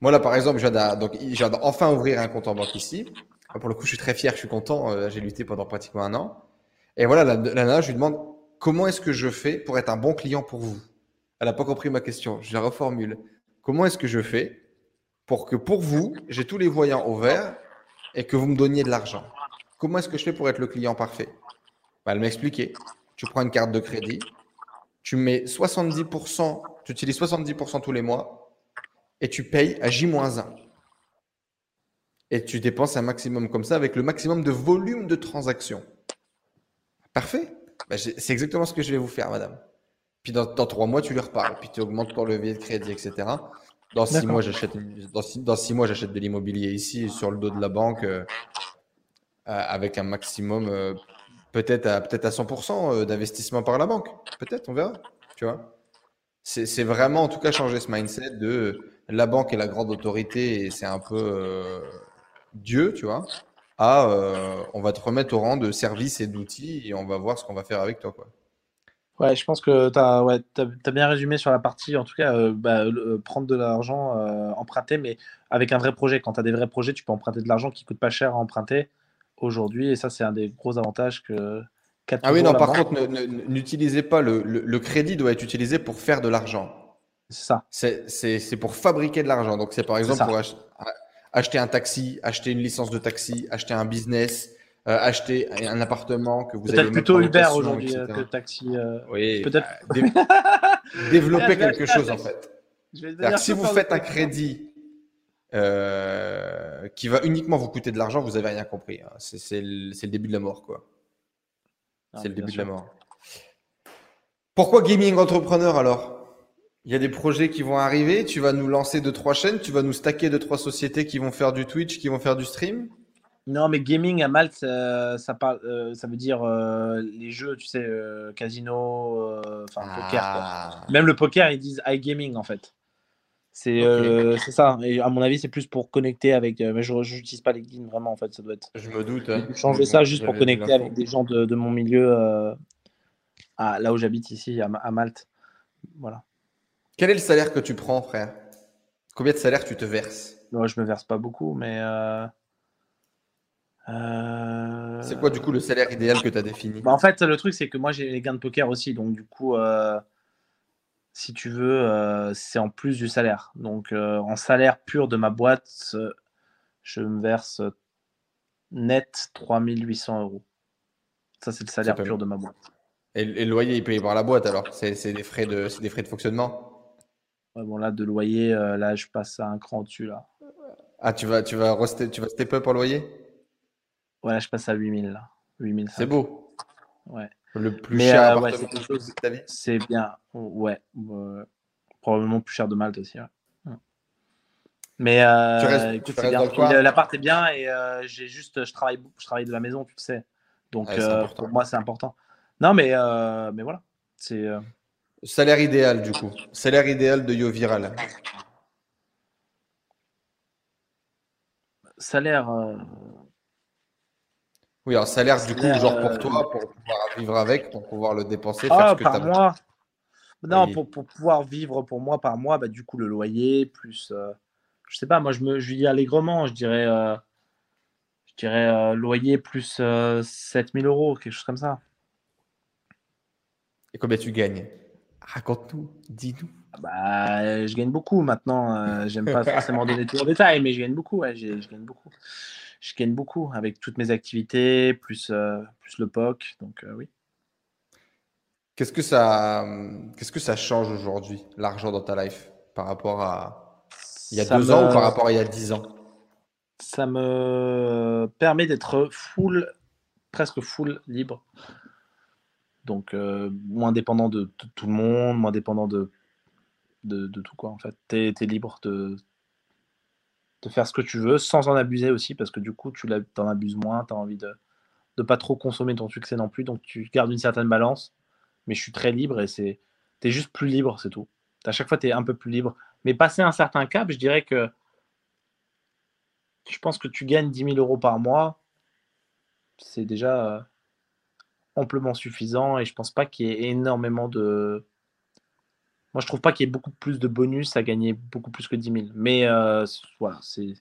Moi, là, par exemple, j'ai enfin ouvrir un compte en banque ici. Pour le coup, je suis très fier, je suis content. Euh, j'ai lutté pendant pratiquement un an. Et voilà, la, je lui demande comment est-ce que je fais pour être un bon client pour vous? Elle n'a pas compris ma question. Je la reformule. Comment est-ce que je fais pour que pour vous, j'ai tous les voyants au vert et que vous me donniez de l'argent? Comment est-ce que je fais pour être le client parfait? Bah, Elle m'a expliqué. Tu prends une carte de crédit, tu mets 70%, tu utilises 70% tous les mois et tu payes à J-1. Et tu dépenses un maximum comme ça avec le maximum de volume de transactions. Parfait. Bah, c'est exactement ce que je vais vous faire, madame. Puis dans, trois mois, tu lui reparles. Puis tu augmentes ton levier de crédit, etc. Dans six mois, j'achète dans, six, mois, j'achète de l'immobilier ici sur le dos de la banque euh, avec un maximum, euh, peut-être à peut-être à 100% euh, d'investissement par la banque. Peut-être, on verra. Tu vois? C'est vraiment en tout cas changer ce mindset de la banque est la grande autorité et c'est un peu Dieu, tu vois. À on va te remettre au rang de service et d'outils et on va voir ce qu'on va faire avec toi, quoi. Ouais, je pense que tu as, ouais, bien résumé sur la partie, en tout cas, euh, bah, euh, prendre de l'argent, euh, emprunter, mais avec un vrai projet. Quand tu as des vrais projets, tu peux emprunter de l'argent qui coûte pas cher à emprunter aujourd'hui. Et ça, c'est un des gros avantages que. Ah oui, non, par contre, n'utilisez pas le, le, crédit, doit être utilisé pour faire de l'argent. C'est ça. C'est pour fabriquer de l'argent. Donc, c'est par exemple pour acheter un taxi, acheter une licence de taxi, acheter un business, euh, acheter un appartement que vous allez peut-être plutôt Uber aujourd'hui euh, que taxi. Euh, oui, peut-être [laughs] développer quelque chose en fait. si vous faites un crédit qui va uniquement vous coûter de l'argent, vous avez rien compris. Hein. C'est le, le, début de la mort, quoi. Ah, c'est le début de la mort. Pourquoi gaming entrepreneur alors? Il y a des projets qui vont arriver. Tu vas nous lancer deux trois chaînes. Tu vas nous stacker deux trois sociétés qui vont faire du Twitch, qui vont faire du stream? Non, mais gaming à Malte, ça, parle, euh, ça veut dire euh, les jeux, tu sais, euh, casino, enfin poker. Ah. Même le poker, ils disent iGaming en fait. C'est ça. Et à mon avis, c'est plus pour connecter avec. mais je n'utilise pas LinkedIn vraiment en fait, ça doit être. Je me doute. Hein. Changer ça juste pour connecter avec des gens de, mon milieu, à, là où j'habite ici, à, à, Malte. Voilà. Quel est le salaire que tu prends, frère? Combien de salaire tu te verses? Non, je me verse pas beaucoup, mais. Euh, c'est quoi du coup le salaire idéal que tu as défini? Bah, En fait, le truc, c'est que moi j'ai les gains de poker aussi. Donc, du coup, euh, si tu veux, euh, c'est en plus du salaire. Donc, en salaire pur de ma boîte, je me verse net 3800 euros. Ça, c'est le salaire pur de ma boîte. Et, le loyer, il peut y avoir la boîte alors? C'est des, frais de, des frais de fonctionnement? Bon, là, de loyer, là, je passe à un cran au-dessus. là. Ah, tu vas, tu vas, tu vas step up en loyer? Voilà, je passe à 8000 là. 8000. C'est beau. Ouais. Le plus cher euh, ouais, c'est bien. Ouais. probablement plus cher de Malte aussi. Mais euh, Tu restes- écoute, c'est bien. L'appart est bien et euh, j'ai juste, je travaille, je travaille de la maison, tu le sais. Donc Ouais, c'est euh, pour moi, c'est important. Non, mais, euh, mais voilà. C'est euh, Salaire idéal, du coup. Salaire idéal de Yo Viral. salaire. Euh, Oui, un salaire, du coup, genre euh, pour toi, pour pouvoir vivre avec, pour pouvoir le dépenser, faire Ah, ce que par mois Non, Oui. pour, pour pouvoir vivre pour moi par mois, bah, du coup, le loyer, plus. euh, je sais pas, moi, je me je vis allègrement, je dirais. euh, je dirais euh, loyer plus euh, 7000 euros, quelque chose comme ça. Et combien tu gagnes? Raconte-nous, dis-nous. Ah Bah, euh, je gagne beaucoup maintenant. euh, J'aime pas forcément donner tout en détail, mais je gagne beaucoup. Ouais, je gagne beaucoup. Je gagne beaucoup avec toutes mes activités, plus, euh, plus le POC. Donc, euh, oui. Qu'est-ce que ça, qu'est-ce que ça change aujourd'hui, l'argent dans ta life, par rapport à il y a Ça deux me- ans ou par rapport à il y a dix ans? Ça me permet d'être full, presque full libre. Donc, euh, moins dépendant de, de tout le monde, moins dépendant de, de, de tout, quoi, en fait. Tu es, libre de, de faire ce que tu veux, sans en abuser aussi, parce que du coup, tu en abuses moins, tu as envie de ne pas trop consommer ton succès non plus, donc tu gardes une certaine balance. Mais je suis très libre et c'est tu es juste plus libre, c'est tout. À chaque fois, tu es un peu plus libre. Mais passer un certain cap, je dirais que je pense que tu gagnes 10 000 euros par mois, c'est déjà euh, amplement suffisant et je pense pas qu'il y ait énormément de. Moi, je trouve pas qu'il y ait beaucoup plus de bonus à gagner beaucoup plus que 10 000. Mais euh, voilà, c'est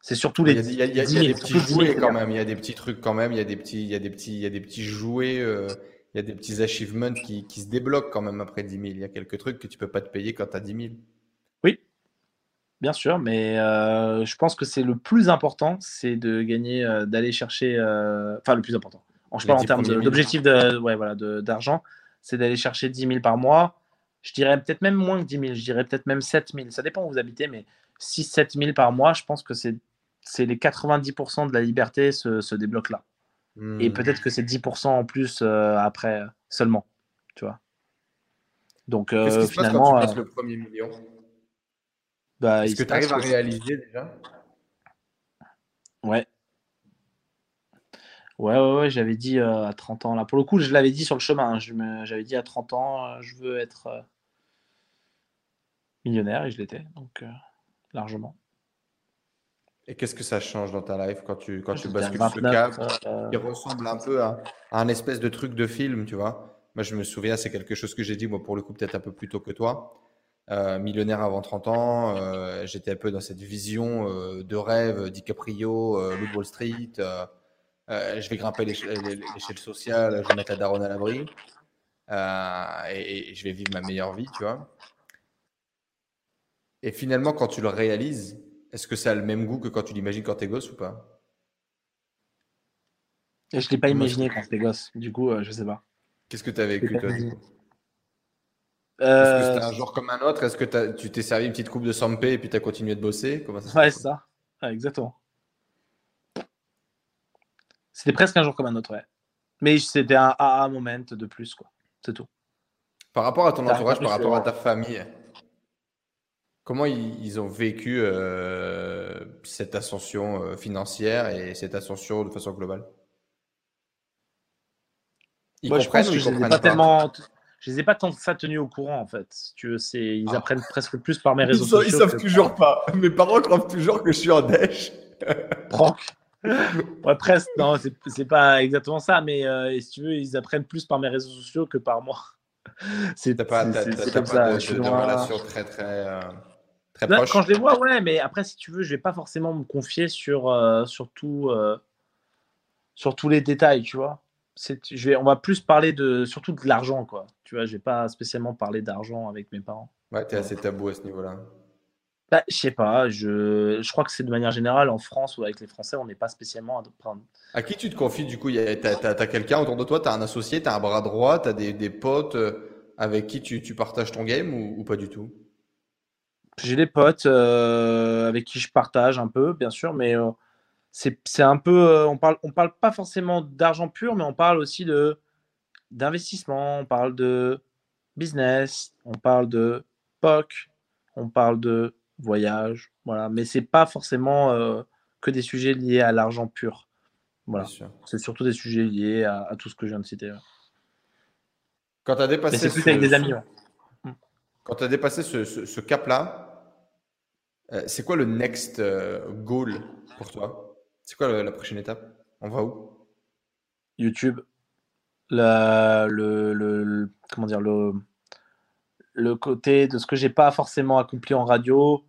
c'est surtout les. Il y a, il y a- il y a 10 000, des petits surtout 10 000, jouets quand même, il y a des petits trucs quand même, il y a des petits, il y a des petits, il y a des petits jouets, euh, il y a des petits achievements qui, qui se débloquent quand même après 10 000. Il y a quelques trucs que tu peux pas te payer quand tu as 10 000. Oui, bien sûr, mais euh, je pense que c'est le plus important, c'est de gagner, euh, d'aller chercher. Enfin, le plus important. En, je parle en 10 termes d'objectif de, ouais, voilà, d'argent, c'est d'aller chercher 10 000 par mois. Je dirais peut-être même moins que 10 000, je dirais peut-être même 7 000. Ça dépend où vous habitez, mais 6-7 000 par mois, je pense que c'est c'est les 90% de la liberté se, se débloquent là. Et Hmm. peut-être que c'est 10% en plus euh, après seulement, tu vois. Donc euh, Qu'est-ce qui se passe quand finalement, tu passes euh, le premier million? bah, Est-ce que tu arrives à réaliser déjà? Ouais. Ouais, ouais, ouais, j'avais dit euh, à 30 ans. Là, pour le coup, je l'avais dit sur le chemin. hein. Je me- J'avais dit à 30 ans, euh, je veux être euh, millionnaire et je l'étais, donc largement. Et qu'est-ce que ça change dans ta life quand tu, quand tu bascules ce 29, cap euh, qui ressemble un peu à, à un espèce de truc de film, tu vois. Moi, je me souviens, c'est quelque chose que j'ai dit, moi, pour le coup, peut-être un peu plus tôt que toi. Euh, millionnaire avant 30 ans, euh, j'étais un peu dans cette vision euh, de rêve, DiCaprio, Wall Street. Euh, euh, je vais grimper l'échelle l'échelle sociale, je vais mettre la daronne à l'abri. euh, et, et je vais vivre ma meilleure vie, tu vois. Et finalement, quand tu le réalises, est-ce que ça a le même goût que quand tu l'imagines quand t'es gosse ou pas? Je l'ai pas imaginé quand j'étais gosse. Du coup, euh, je sais pas. Qu'est-ce que tu as vécu, toi, coup Est-ce que Euh, c'était un jour comme un autre? Est-ce que tu t'es servi une petite coupe de Sampé et puis tu as continué de bosser? Comment ça Ouais, c'est ça. Ouais, exactement. C'était presque un jour comme un autre, ouais. Mais c'était un AA moment de plus, quoi. C'est tout. Par rapport à ton entourage, par rapport à ta famille, comment ils, ils ont vécu euh, cette ascension euh, financière et cette ascension de façon globale? Ils Moi, je pense que ils je les ai pas pas? tellement. Je les ai pas tant que ça tenus au courant, en fait. Si tu veux, c'est... Ils Ah. apprennent presque plus par mes Ils, réseaux ils sociaux. savent que toujours pas. Mes parents croient toujours que je suis en dèche. Prank. Ouais, presque. Non, c'est, pas exactement ça, mais euh, si tu veux, ils apprennent plus par mes réseaux sociaux que par moi. [laughs] C'est, pas, t'as comme pas ça. de, je suis de- de relation très très euh, très proche. quand je les vois, ouais, mais après, si tu veux, je vais pas forcément me confier sur, euh, sur, tout, euh, sur tous les détails, tu vois. Je vais, on va plus parler de, surtout de l'argent, quoi. Tu vois, je vais pas spécialement parler d'argent avec mes parents. Ouais, t'es assez tabou à ce niveau-là. Bah, je sais pas, je, je crois que c'est de manière générale en France ou avec les Français, on n'est pas spécialement à prendre. À qui tu te confies du coup? T'as quelqu'un autour de toi? T'as un associé? T'as un bras droit? T'as des, des potes euh, avec qui tu, tu partages ton game ou, ou pas du tout? J'ai des potes euh, avec qui je partage un peu, bien sûr, mais euh, c'est c'est un peu. euh, on parle, on parle pas forcément d'argent pur, mais on parle aussi de d'investissement, on parle de business, on parle de POC, on parle de voyage, voilà. Mais c'est pas forcément euh, que des sujets liés à l'argent pur. Voilà. C'est surtout des sujets liés à, tout ce que je viens de citer. Quand tu as dépassé. ce, avec des amis. Quand as dépassé ce, cap-là, euh, c'est quoi le next euh, goal pour toi? C'est quoi la, prochaine étape? On va où? YouTube. le, le, comment dire le le côté de ce que j'ai pas forcément accompli en radio.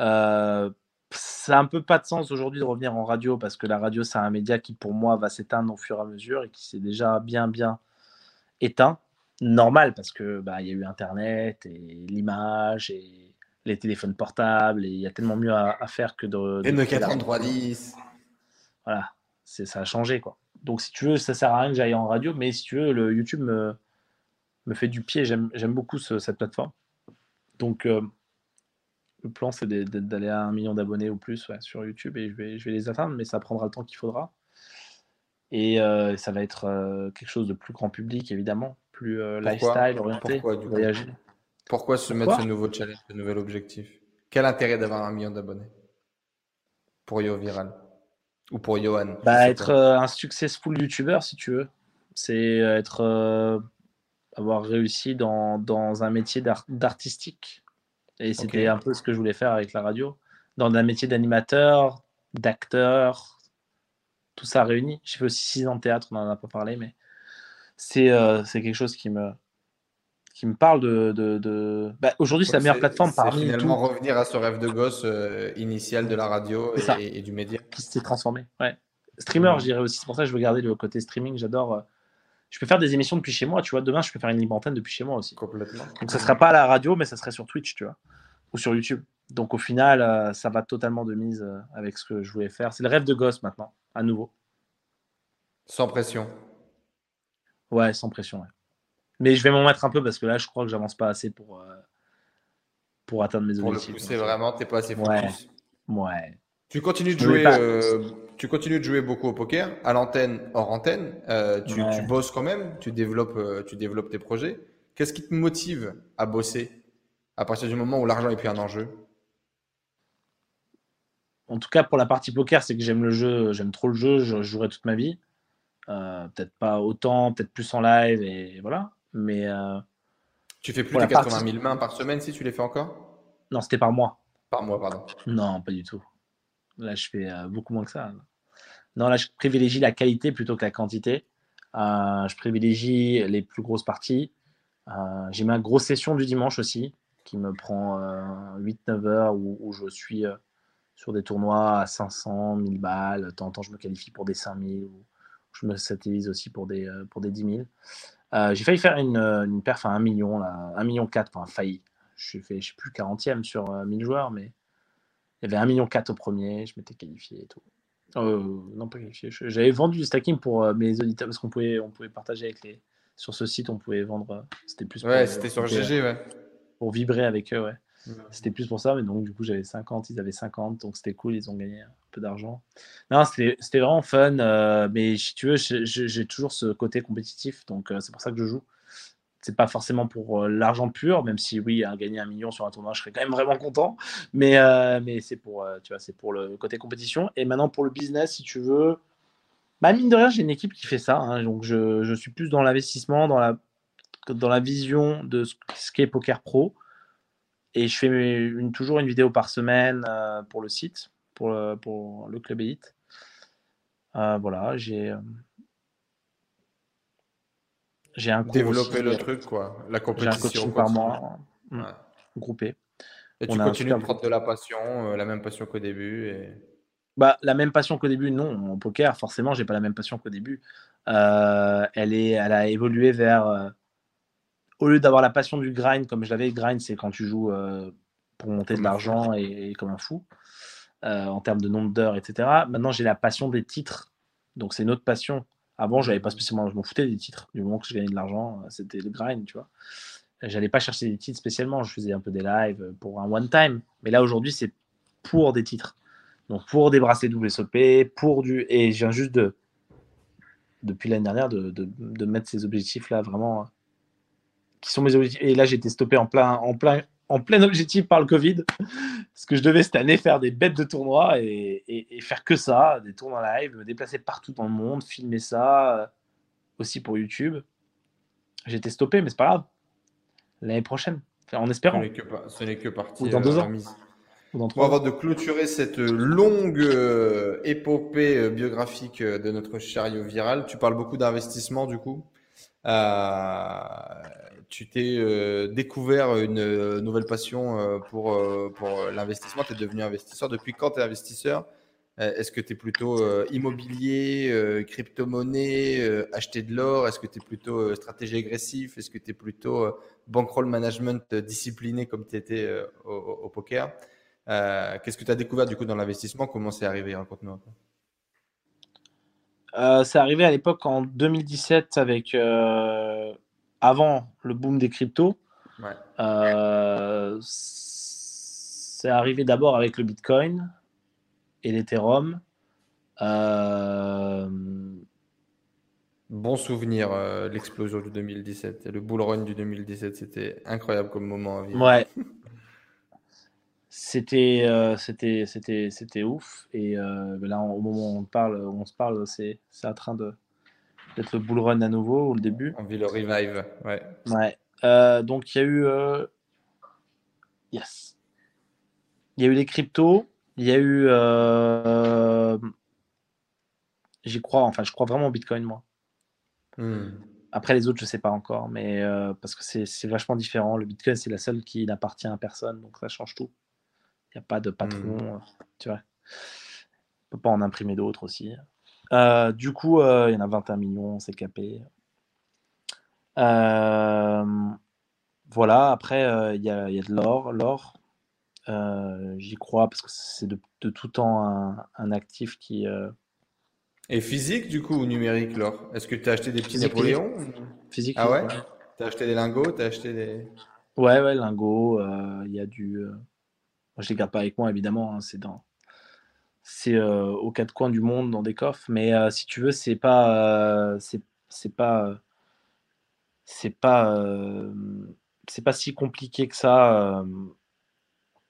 Euh, ça n'a un peu pas de sens aujourd'hui de revenir en radio parce que la radio, c'est un média qui, pour moi, va s'éteindre au fur et à mesure et qui s'est déjà bien, bien éteint. Normal parce que bah, il y a eu Internet et l'image et les téléphones portables et il y a tellement mieux à, faire que de. Et Nokia 3310. Voilà, ça a changé quoi. Donc si tu veux, ça sert à rien que j'aille en radio, mais si tu veux, le YouTube me, me fait du pied. J'aime beaucoup cette plateforme. Donc, euh, le plan, c'est d'aller à un million d'abonnés ou plus sur YouTube et je vais, je vais les atteindre, mais ça prendra le temps qu'il faudra. Et euh, ça va être euh, quelque chose de plus grand public, évidemment, plus lifestyle, orienté, Pourquoi, voyager. Pourquoi se mettre ce nouveau challenge, ce nouvel objectif? Quel intérêt d'avoir un million d'abonnés? Pour Yo Viral Ou pour Johan bah, Être un successful YouTuber, si tu veux. C'est être avoir réussi dans, dans un métier d'artistique. Et c'était un peu ce que je voulais faire avec la radio. Dans un métier d'animateur, d'acteur, tout ça réuni. J'ai fait aussi six ans de théâtre, on n'en a pas parlé, mais c'est euh, quelque chose qui me, qui me parle de. de, de... Bah, Aujourd'hui, c'est la meilleure plateforme parmi. Finalement, revenir à ce rêve de gosse euh, initial de la radio et, et, du média. Qui s'est transformé. Ouais. Streamer, je dirais aussi. C'est pour ça que je veux garder le côté streaming. J'adore. Je peux faire des émissions depuis chez moi, tu vois. Demain, je peux faire une libre antenne depuis chez moi aussi. Complètement. Donc, ça ne sera pas à la radio, mais ça serait sur Twitch, tu vois, ou sur YouTube. Donc, au final, euh, ça va totalement de mise euh, avec ce que je voulais faire. C'est le rêve de gosse maintenant, à nouveau. Sans pression. Ouais, sans pression. Ouais. Mais je vais m'en mettre un peu parce que là, je crois que j'avance pas assez pour, euh, pour atteindre mes objectifs. C'est vraiment, t'es pas assez focus. Ouais. ouais. Tu continues de jouer, euh, tu continues de jouer beaucoup au poker, à l'antenne, hors antenne. Euh, tu, bosses quand même, tu développes, euh, tu développes tes projets. Qu'est-ce qui te motive à bosser à partir du moment où l'argent est plus un enjeu? En tout cas, pour la partie poker, c'est que j'aime le jeu, j'aime trop le jeu, je jouerai toute ma vie. peut-être pas autant, peut-être plus en live et voilà. Mais tu fais plus de 80 000 mains par semaine si tu les fais encore? Non, c'était par mois. Par mois, pardon. Non, pas du tout. Là, je fais euh, beaucoup moins que ça. Non, là, je privilégie la qualité plutôt que la quantité. Euh, je privilégie les plus grosses parties. Euh, j'ai ma grosse session du dimanche aussi, qui me prend 8-9 heures, où, je suis sur des tournois à 500, 1000 balles. De temps en temps, je me qualifie pour des 5000, ou je me satellise aussi pour des, pour des 10 000. j'ai failli faire une, une perf à 1 million, là, 1 million 4, enfin failli. Je suis fait, je suis plus 40e sur 1000 joueurs, mais il y avait 1,4 million au premier, je m'étais qualifié et tout. Euh, non, pas qualifié. J'avais vendu du stacking pour euh, mes auditeurs parce qu'on pouvait, on pouvait partager avec les. Sur ce site, on pouvait vendre. Euh, c'était plus. Ouais, c'était sur GG, ouais. Pour vibrer avec eux, ouais. C'était plus pour ça, mais donc du coup j'avais 50, ils avaient 50, donc c'était cool, ils ont gagné un peu d'argent. Non, c'était vraiment fun, mais si tu veux, j'ai toujours ce côté compétitif, donc c'est pour ça que je joue c'est pas forcément pour euh, l'argent pur, même si oui, gagner un million sur un tournoi, je serais quand même vraiment content. Mais, euh, mais c'est pour, euh, pour le côté compétition. Et maintenant pour le business, si tu veux, bah, mine de rien, j'ai une équipe qui fait ça. Hein. donc je, je, suis plus dans l'investissement, dans la, dans la vision de ce, qu'est Poker Pro. Et je fais toujours une vidéo par semaine pour le site, pour pour le Club Elite. voilà, j'ai j'ai un Développer le truc, quoi. La compétition. par mois, mm. groupé. Et tu continues de prendre de la passion, euh, la même passion qu'au début. Et... Bah, la même passion qu'au début, non. En poker, forcément, j'ai pas la même passion qu'au début. Euh, elle, est, elle a évolué vers. Euh, au lieu d'avoir la passion du grind, comme je l'avais, grind, c'est quand tu joues pour monter de l'argent et, comme un fou, en termes de nombre d'heures, etc. Maintenant, j'ai la passion des titres. Donc, c'est une autre passion avant, j'avais pas spécialement, je m'en foutais des titres. Du moment que je gagnais de l'argent, euh, c'était le grind, tu vois. J'allais pas chercher des titres spécialement. Je faisais un peu des lives pour un one time. Mais là, aujourd'hui, c'est pour des titres. Donc, pour des bracelets WSOP, pour du. Et je viens juste de, depuis l'année dernière, de, mettre ces objectifs-là vraiment. Qui sont mes objectifs. Et là, été stoppé en plein, en plein en plein objectif par le Covid. Ce que je devais cette année faire des bêtes de tournois et, et, faire que ça, des tournois live, me déplacer partout dans le monde, filmer ça, euh, aussi pour YouTube. Été stoppé, mais c'est pas grave. L'année prochaine, en espérant. Ce n'est que, partie. Ou dans deux ans. Pour avant de clôturer cette longue euh, épopée euh, biographique de notre chariot viral, tu parles beaucoup d'investissement du coup. Euh, tu t'es euh, découvert une euh, nouvelle passion pour, pour l'investissement, tu es devenu investisseur. Depuis quand tu es investisseur Est-ce que tu es plutôt immobilier, crypto-monnaie, acheter de l'or? Est-ce que tu es plutôt stratégie agressive? Est-ce que tu es plutôt bankroll management discipliné comme tu étais au, poker? Qu'est-ce que tu as découvert du coup dans l'investissement? Comment c'est arrivé? Raconte-nous un peu. Euh, c'est arrivé à l'époque en 2017 avec euh, avant le boom des cryptos. Euh, c'est arrivé d'abord avec le Bitcoin et l'Ethereum. Bon souvenir, l'explosion du 2017 et le bull run du 2017, c'était incroyable comme moment à vivre. Ouais. [laughs] C'était euh, c'était c'était c'était ouf et euh, là au moment où on parle on se parle c'est c'est en train de d'être le bull run à nouveau au début. On vit le revive ouais. Ouais. Euh, donc il y a eu yes. Il y a eu les cryptos il y a eu j'y crois enfin je crois vraiment au bitcoin moi. Hmm. après les autres je sais pas encore mais parce que c'est vachement différent. Le bitcoin c'est la seule qui n'appartient à personne donc ça change tout. Il n'y a pas de patron, euh, tu vois. On peut pas en imprimer d'autres aussi. Euh, du coup, euh, il y en a 21 millions, c'est capé. voilà, après, il y, a, de l'or. L'or, j'y crois parce que c'est de, tout temps un, actif qui. Et physique, du coup, ou numérique, l'or? Est-ce que tu as acheté des petits Napoléons Physique. Ah ouais, Tu as acheté des lingots Tu as acheté des. Ouais, ouais, lingots. Il y a du je les garde pas avec moi, évidemment. Hein, c'est dans, c'est euh, aux quatre coins du monde dans des coffres. Mais euh, si tu veux, c'est pas, euh, c'est, pas, c'est pas, c'est pas si compliqué que ça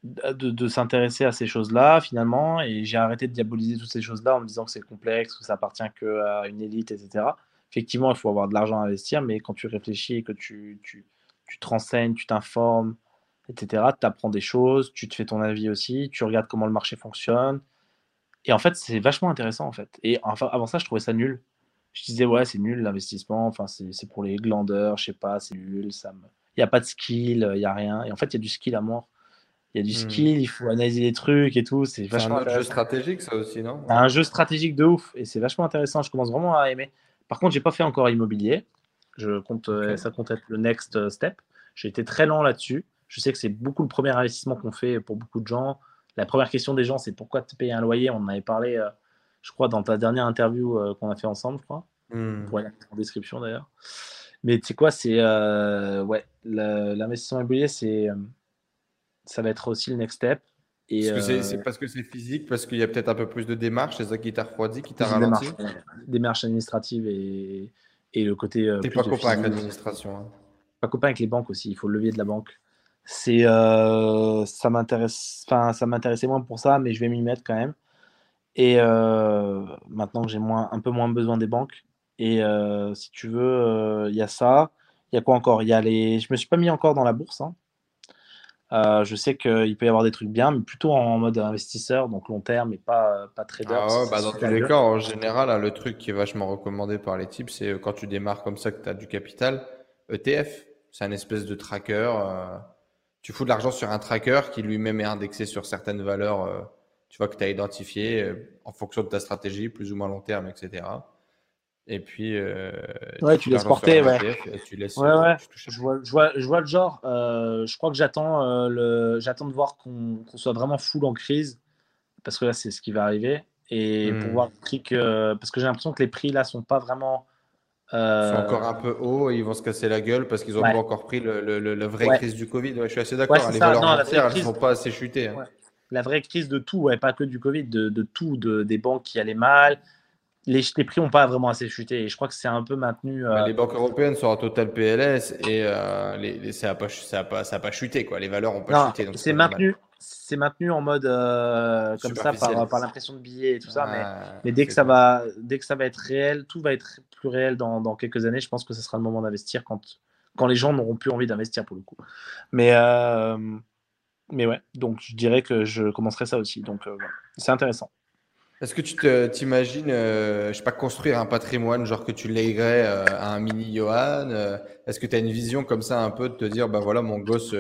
de, s'intéresser à ces choses-là finalement. Et j'ai arrêté de diaboliser toutes ces choses-là en me disant que c'est complexe, que ça appartient qu'à une élite, etc. Effectivement, il faut avoir de l'argent à investir, mais quand tu réfléchis et que tu, tu, tu te renseignes, tu t'informes, etc. Tu apprends des choses, tu te fais ton avis aussi, tu regardes comment le marché fonctionne. Et en fait, c'est vachement intéressant en fait. Et enfin, avant ça, je trouvais ça nul. Je disais, ouais, c'est nul l'investissement, enfin, c'est pour les glandeurs, je sais pas, c'est nul, ça me... il n'y a pas de skill, il n'y a rien. Et en fait, il y a du skill à mort. Il y a du hmm. skill, il faut analyser les trucs et tout. C'est vachement un jeu stratégique, ça aussi, non? Un jeu stratégique de ouf. Et c'est vachement intéressant. Je commence vraiment à aimer. Par contre, j'ai pas fait encore immobilier. Je compte, euh, ça compte être le next euh, step. J'ai été très lent là-dessus. Je sais que c'est beaucoup le premier investissement qu'on fait pour beaucoup de gens. La première question des gens, c'est pourquoi te payer un loyer? On en avait parlé, euh, je crois, dans ta dernière interview euh, qu'on a fait ensemble, je crois. Hmm. Pour en description d'ailleurs. Mais tu sais quoi, c'est euh, ouais, l'investissement immobilier, c'est ça va être aussi le next step. C'est parce que c'est physique, parce qu'il y a peut-être un peu plus de démarches, c'est ça qui t'a refroidi, qui t'a ralenti? Démarches, administratives et, et le côté. T'es pas copain avec l'administration. Hein. Pas copain avec les banques aussi, il faut le levier de la banque c'est euh, ça m'intéresse enfin ça m'intéressait moins pour ça mais je vais m'y mettre quand même. Et euh, maintenant que j'ai moins un peu moins besoin des banques. Et euh, si tu veux il y a ça. Il y a quoi encore? Il y a les je me suis pas mis encore dans la bourse hein. je sais qu'il peut y avoir des trucs bien mais plutôt en mode investisseur donc long terme et pas pas trader ah bah, dans tous les cas en général hein, le truc qui est vachement recommandé par les types c'est quand tu démarres comme ça que tu as du capital ETF c'est un espèce de tracker tu fous de l'argent sur un tracker qui lui-même est indexé sur certaines valeurs, euh, tu vois, que tu as identifiées euh, en fonction de ta stratégie, plus ou moins long terme, etc. Et puis, euh, ouais, tu, laisses porter, ouais. tu laisses, ouais, ouais. je, vois, je, vois, je vois le genre. je crois que j'attends le, j'attends de voir qu'on, soit vraiment full en crise, parce que là, c'est ce qui va arriver. Et pour hmm. voir le prix que. Parce que j'ai l'impression que les prix là sont pas vraiment ils sont encore un peu hauts et ils vont se casser la gueule parce qu'ils n'ont pas encore pris le, le, la vraie crise du Covid. je suis assez d'accord. les valeurs entières, elles ne sont pas assez chutées. Hein. La vraie crise de tout, pas que du Covid, de, de tout, de, des banques qui allaient mal, les, les prix n'ont pas vraiment assez chuté. Et je crois que c'est un peu maintenu. Bah, les banques européennes sont en total PLS et les, ça n'a pas, ça pas, ça pas chuté. Quoi. Les valeurs n'ont pas chuté. C'est maintenu, c'est maintenu en mode comme ça par, par l'impression de billets et tout ça. mais, mais dès, que ça va, dès que ça va être réel, tout va être plus réel dans, dans quelques années. Je pense que ce sera le moment d'investir quand, quand les gens n'auront plus envie d'investir pour le coup. Mais, mais ouais, donc je dirais que je commencerai ça aussi. Donc c'est intéressant. Est-ce que tu t'imagines, euh, je sais pas, construire un patrimoine, genre que tu léguerais euh, à un mini Johan euh, Est-ce que tu as une vision comme ça un peu de te dire, bah voilà, mon gosse,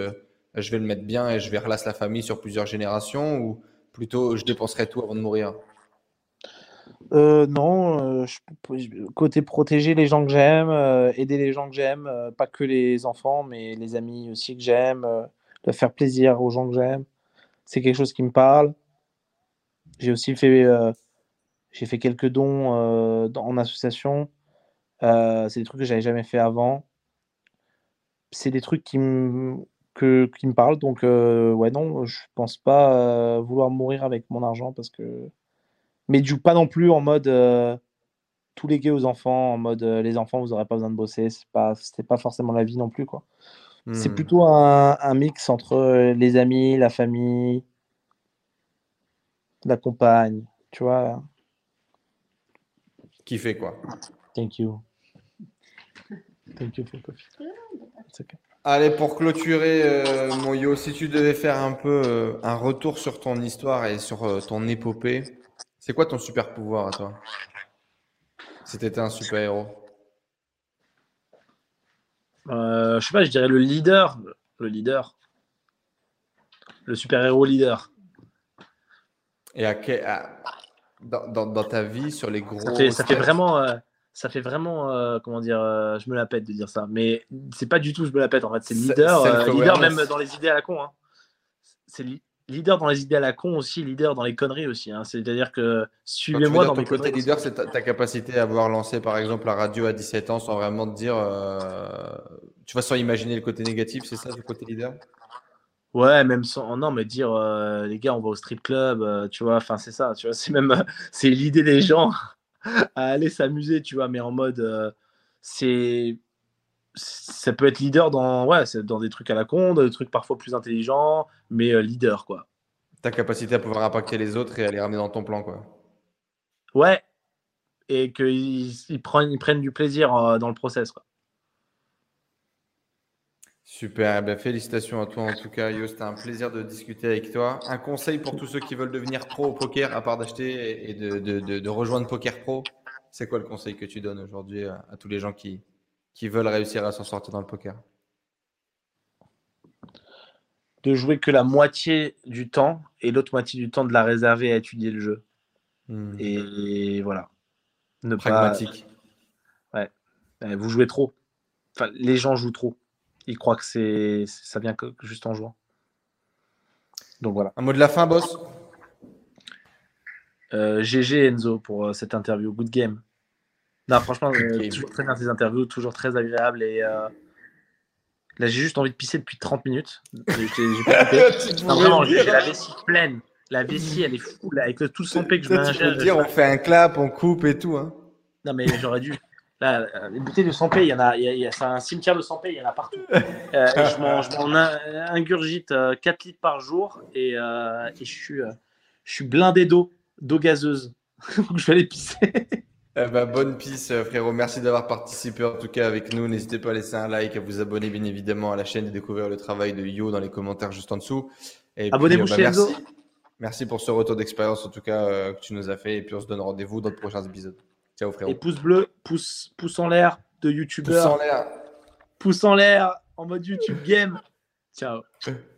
je vais le mettre bien et je vais relasser la famille sur plusieurs générations ou plutôt je dépenserai tout avant de mourir? Non, côté protéger les gens que j'aime, aider les gens que j'aime, pas que les enfants, mais les amis aussi que j'aime, de faire plaisir aux gens que j'aime, c'est quelque chose qui me parle. J'ai aussi fait, euh, j'ai fait quelques dons euh, en association. Euh, c'est des trucs que j'avais jamais fait avant. C'est des trucs qui me, que, qui me parlent. Donc, ouais, non, je pense pas vouloir mourir avec mon argent parce que. Mais du pas non plus en mode tout léguer aux enfants, en mode les enfants, vous n'aurez pas besoin de bosser. C'est pas, c'était pas forcément la vie non plus, quoi. C'est hmm. plutôt un, un, mix entre les amis, la famille, la compagne, tu vois. Qui fait quoi Thank you. Thank you for coffee. Allez, pour clôturer, euh, mon yo, si tu devais faire un peu euh, un retour sur ton histoire et sur euh, ton épopée, c'est quoi ton super pouvoir à toi? Si tu étais un super héros Je sais pas, je dirais le leader. Le leader. Le super héros leader. Et à, dans, dans, ta vie, sur les gros. Ça fait, ça fait vraiment. Euh, ça fait vraiment, euh, comment dire, euh, je me la pète de dire ça. Mais c'est pas du tout, je me la pète en fait. C'est leader, leader même dans les idées à la con. Hein. C'est leader dans les idées à la con aussi, leader dans les conneries aussi. Hein. C'est-à-dire que suivez-moi dans mes conneries. leader, c'est ta, ta, capacité à avoir lancé par exemple la radio à 17 ans sans vraiment te dire. tu vas sans imaginer le côté négatif, c'est ça, le côté leader? Ouais, même sans non, mais dire euh, les gars, on va au strip club, euh, tu vois, enfin c'est ça, tu vois, c'est même euh, c'est l'idée des gens [laughs] à aller s'amuser, tu vois, mais en mode c'est ça peut être leader dans ouais, c'est dans des trucs à la con, des trucs parfois plus intelligents, mais leader quoi. Ta capacité à pouvoir impacter les autres et à les ramener dans ton plan quoi. Ouais, et qu'ils ils prennent, ils prennent du plaisir dans le process quoi. Super, eh ben, félicitations à toi en tout cas, Yo. C'était un plaisir de discuter avec toi. Un conseil pour tous ceux qui veulent devenir pro au poker, à part d'acheter et de, de, de, rejoindre Poker Pro, c'est quoi le conseil que tu donnes aujourd'hui à, tous les gens qui, qui veulent réussir à s'en sortir dans le poker? De jouer que la moitié du temps et l'autre moitié du temps de la réserver à étudier le jeu. Hmm. Et, voilà. Ne Pragmatique. Ouais. Vous jouez trop. Enfin, les gens jouent trop il croit que c'est ça vient que, juste en jouant. Donc voilà. Un mot de la fin, boss? GG euh, Enzo pour euh, cette interview. Good game. Non, franchement, euh, toujours très bien ces interviews, toujours très agréable. Et là, j'ai juste envie de pisser depuis 30 minutes. [laughs] vraiment, j'ai la vessie pleine. La vessie, elle est fou. avec tout le sang que je m'ingère. dire, on fait un clap, on coupe et tout. Hein. Non, mais j'aurais dû. Là, les bouteilles de 100 il y en a, il y a, c'est un cimetière de 100 il y en a partout. [laughs] Euh, je m'en ingurgite 4 euh, litres par jour et, euh, et je, suis, je suis blindé d'eau, d'eau gazeuse. [laughs] je vais aller pisser. [laughs] Eh ben, bonne pisse, frérot. Merci d'avoir participé en tout cas avec nous. N'hésitez pas à laisser un like, à vous abonner bien évidemment à la chaîne et découvrir le travail de Yo dans les commentaires juste en dessous. Abonnez-vous bah, chez merci. merci pour ce retour d'expérience en tout cas que tu nous as fait et puis on se donne rendez-vous dans de prochains épisodes. Et pouce bleu, pouce, pouce en l'air de youtubeur. Pouce en l'air. Pouce en l'air en mode YouTube game. Ciao. [laughs]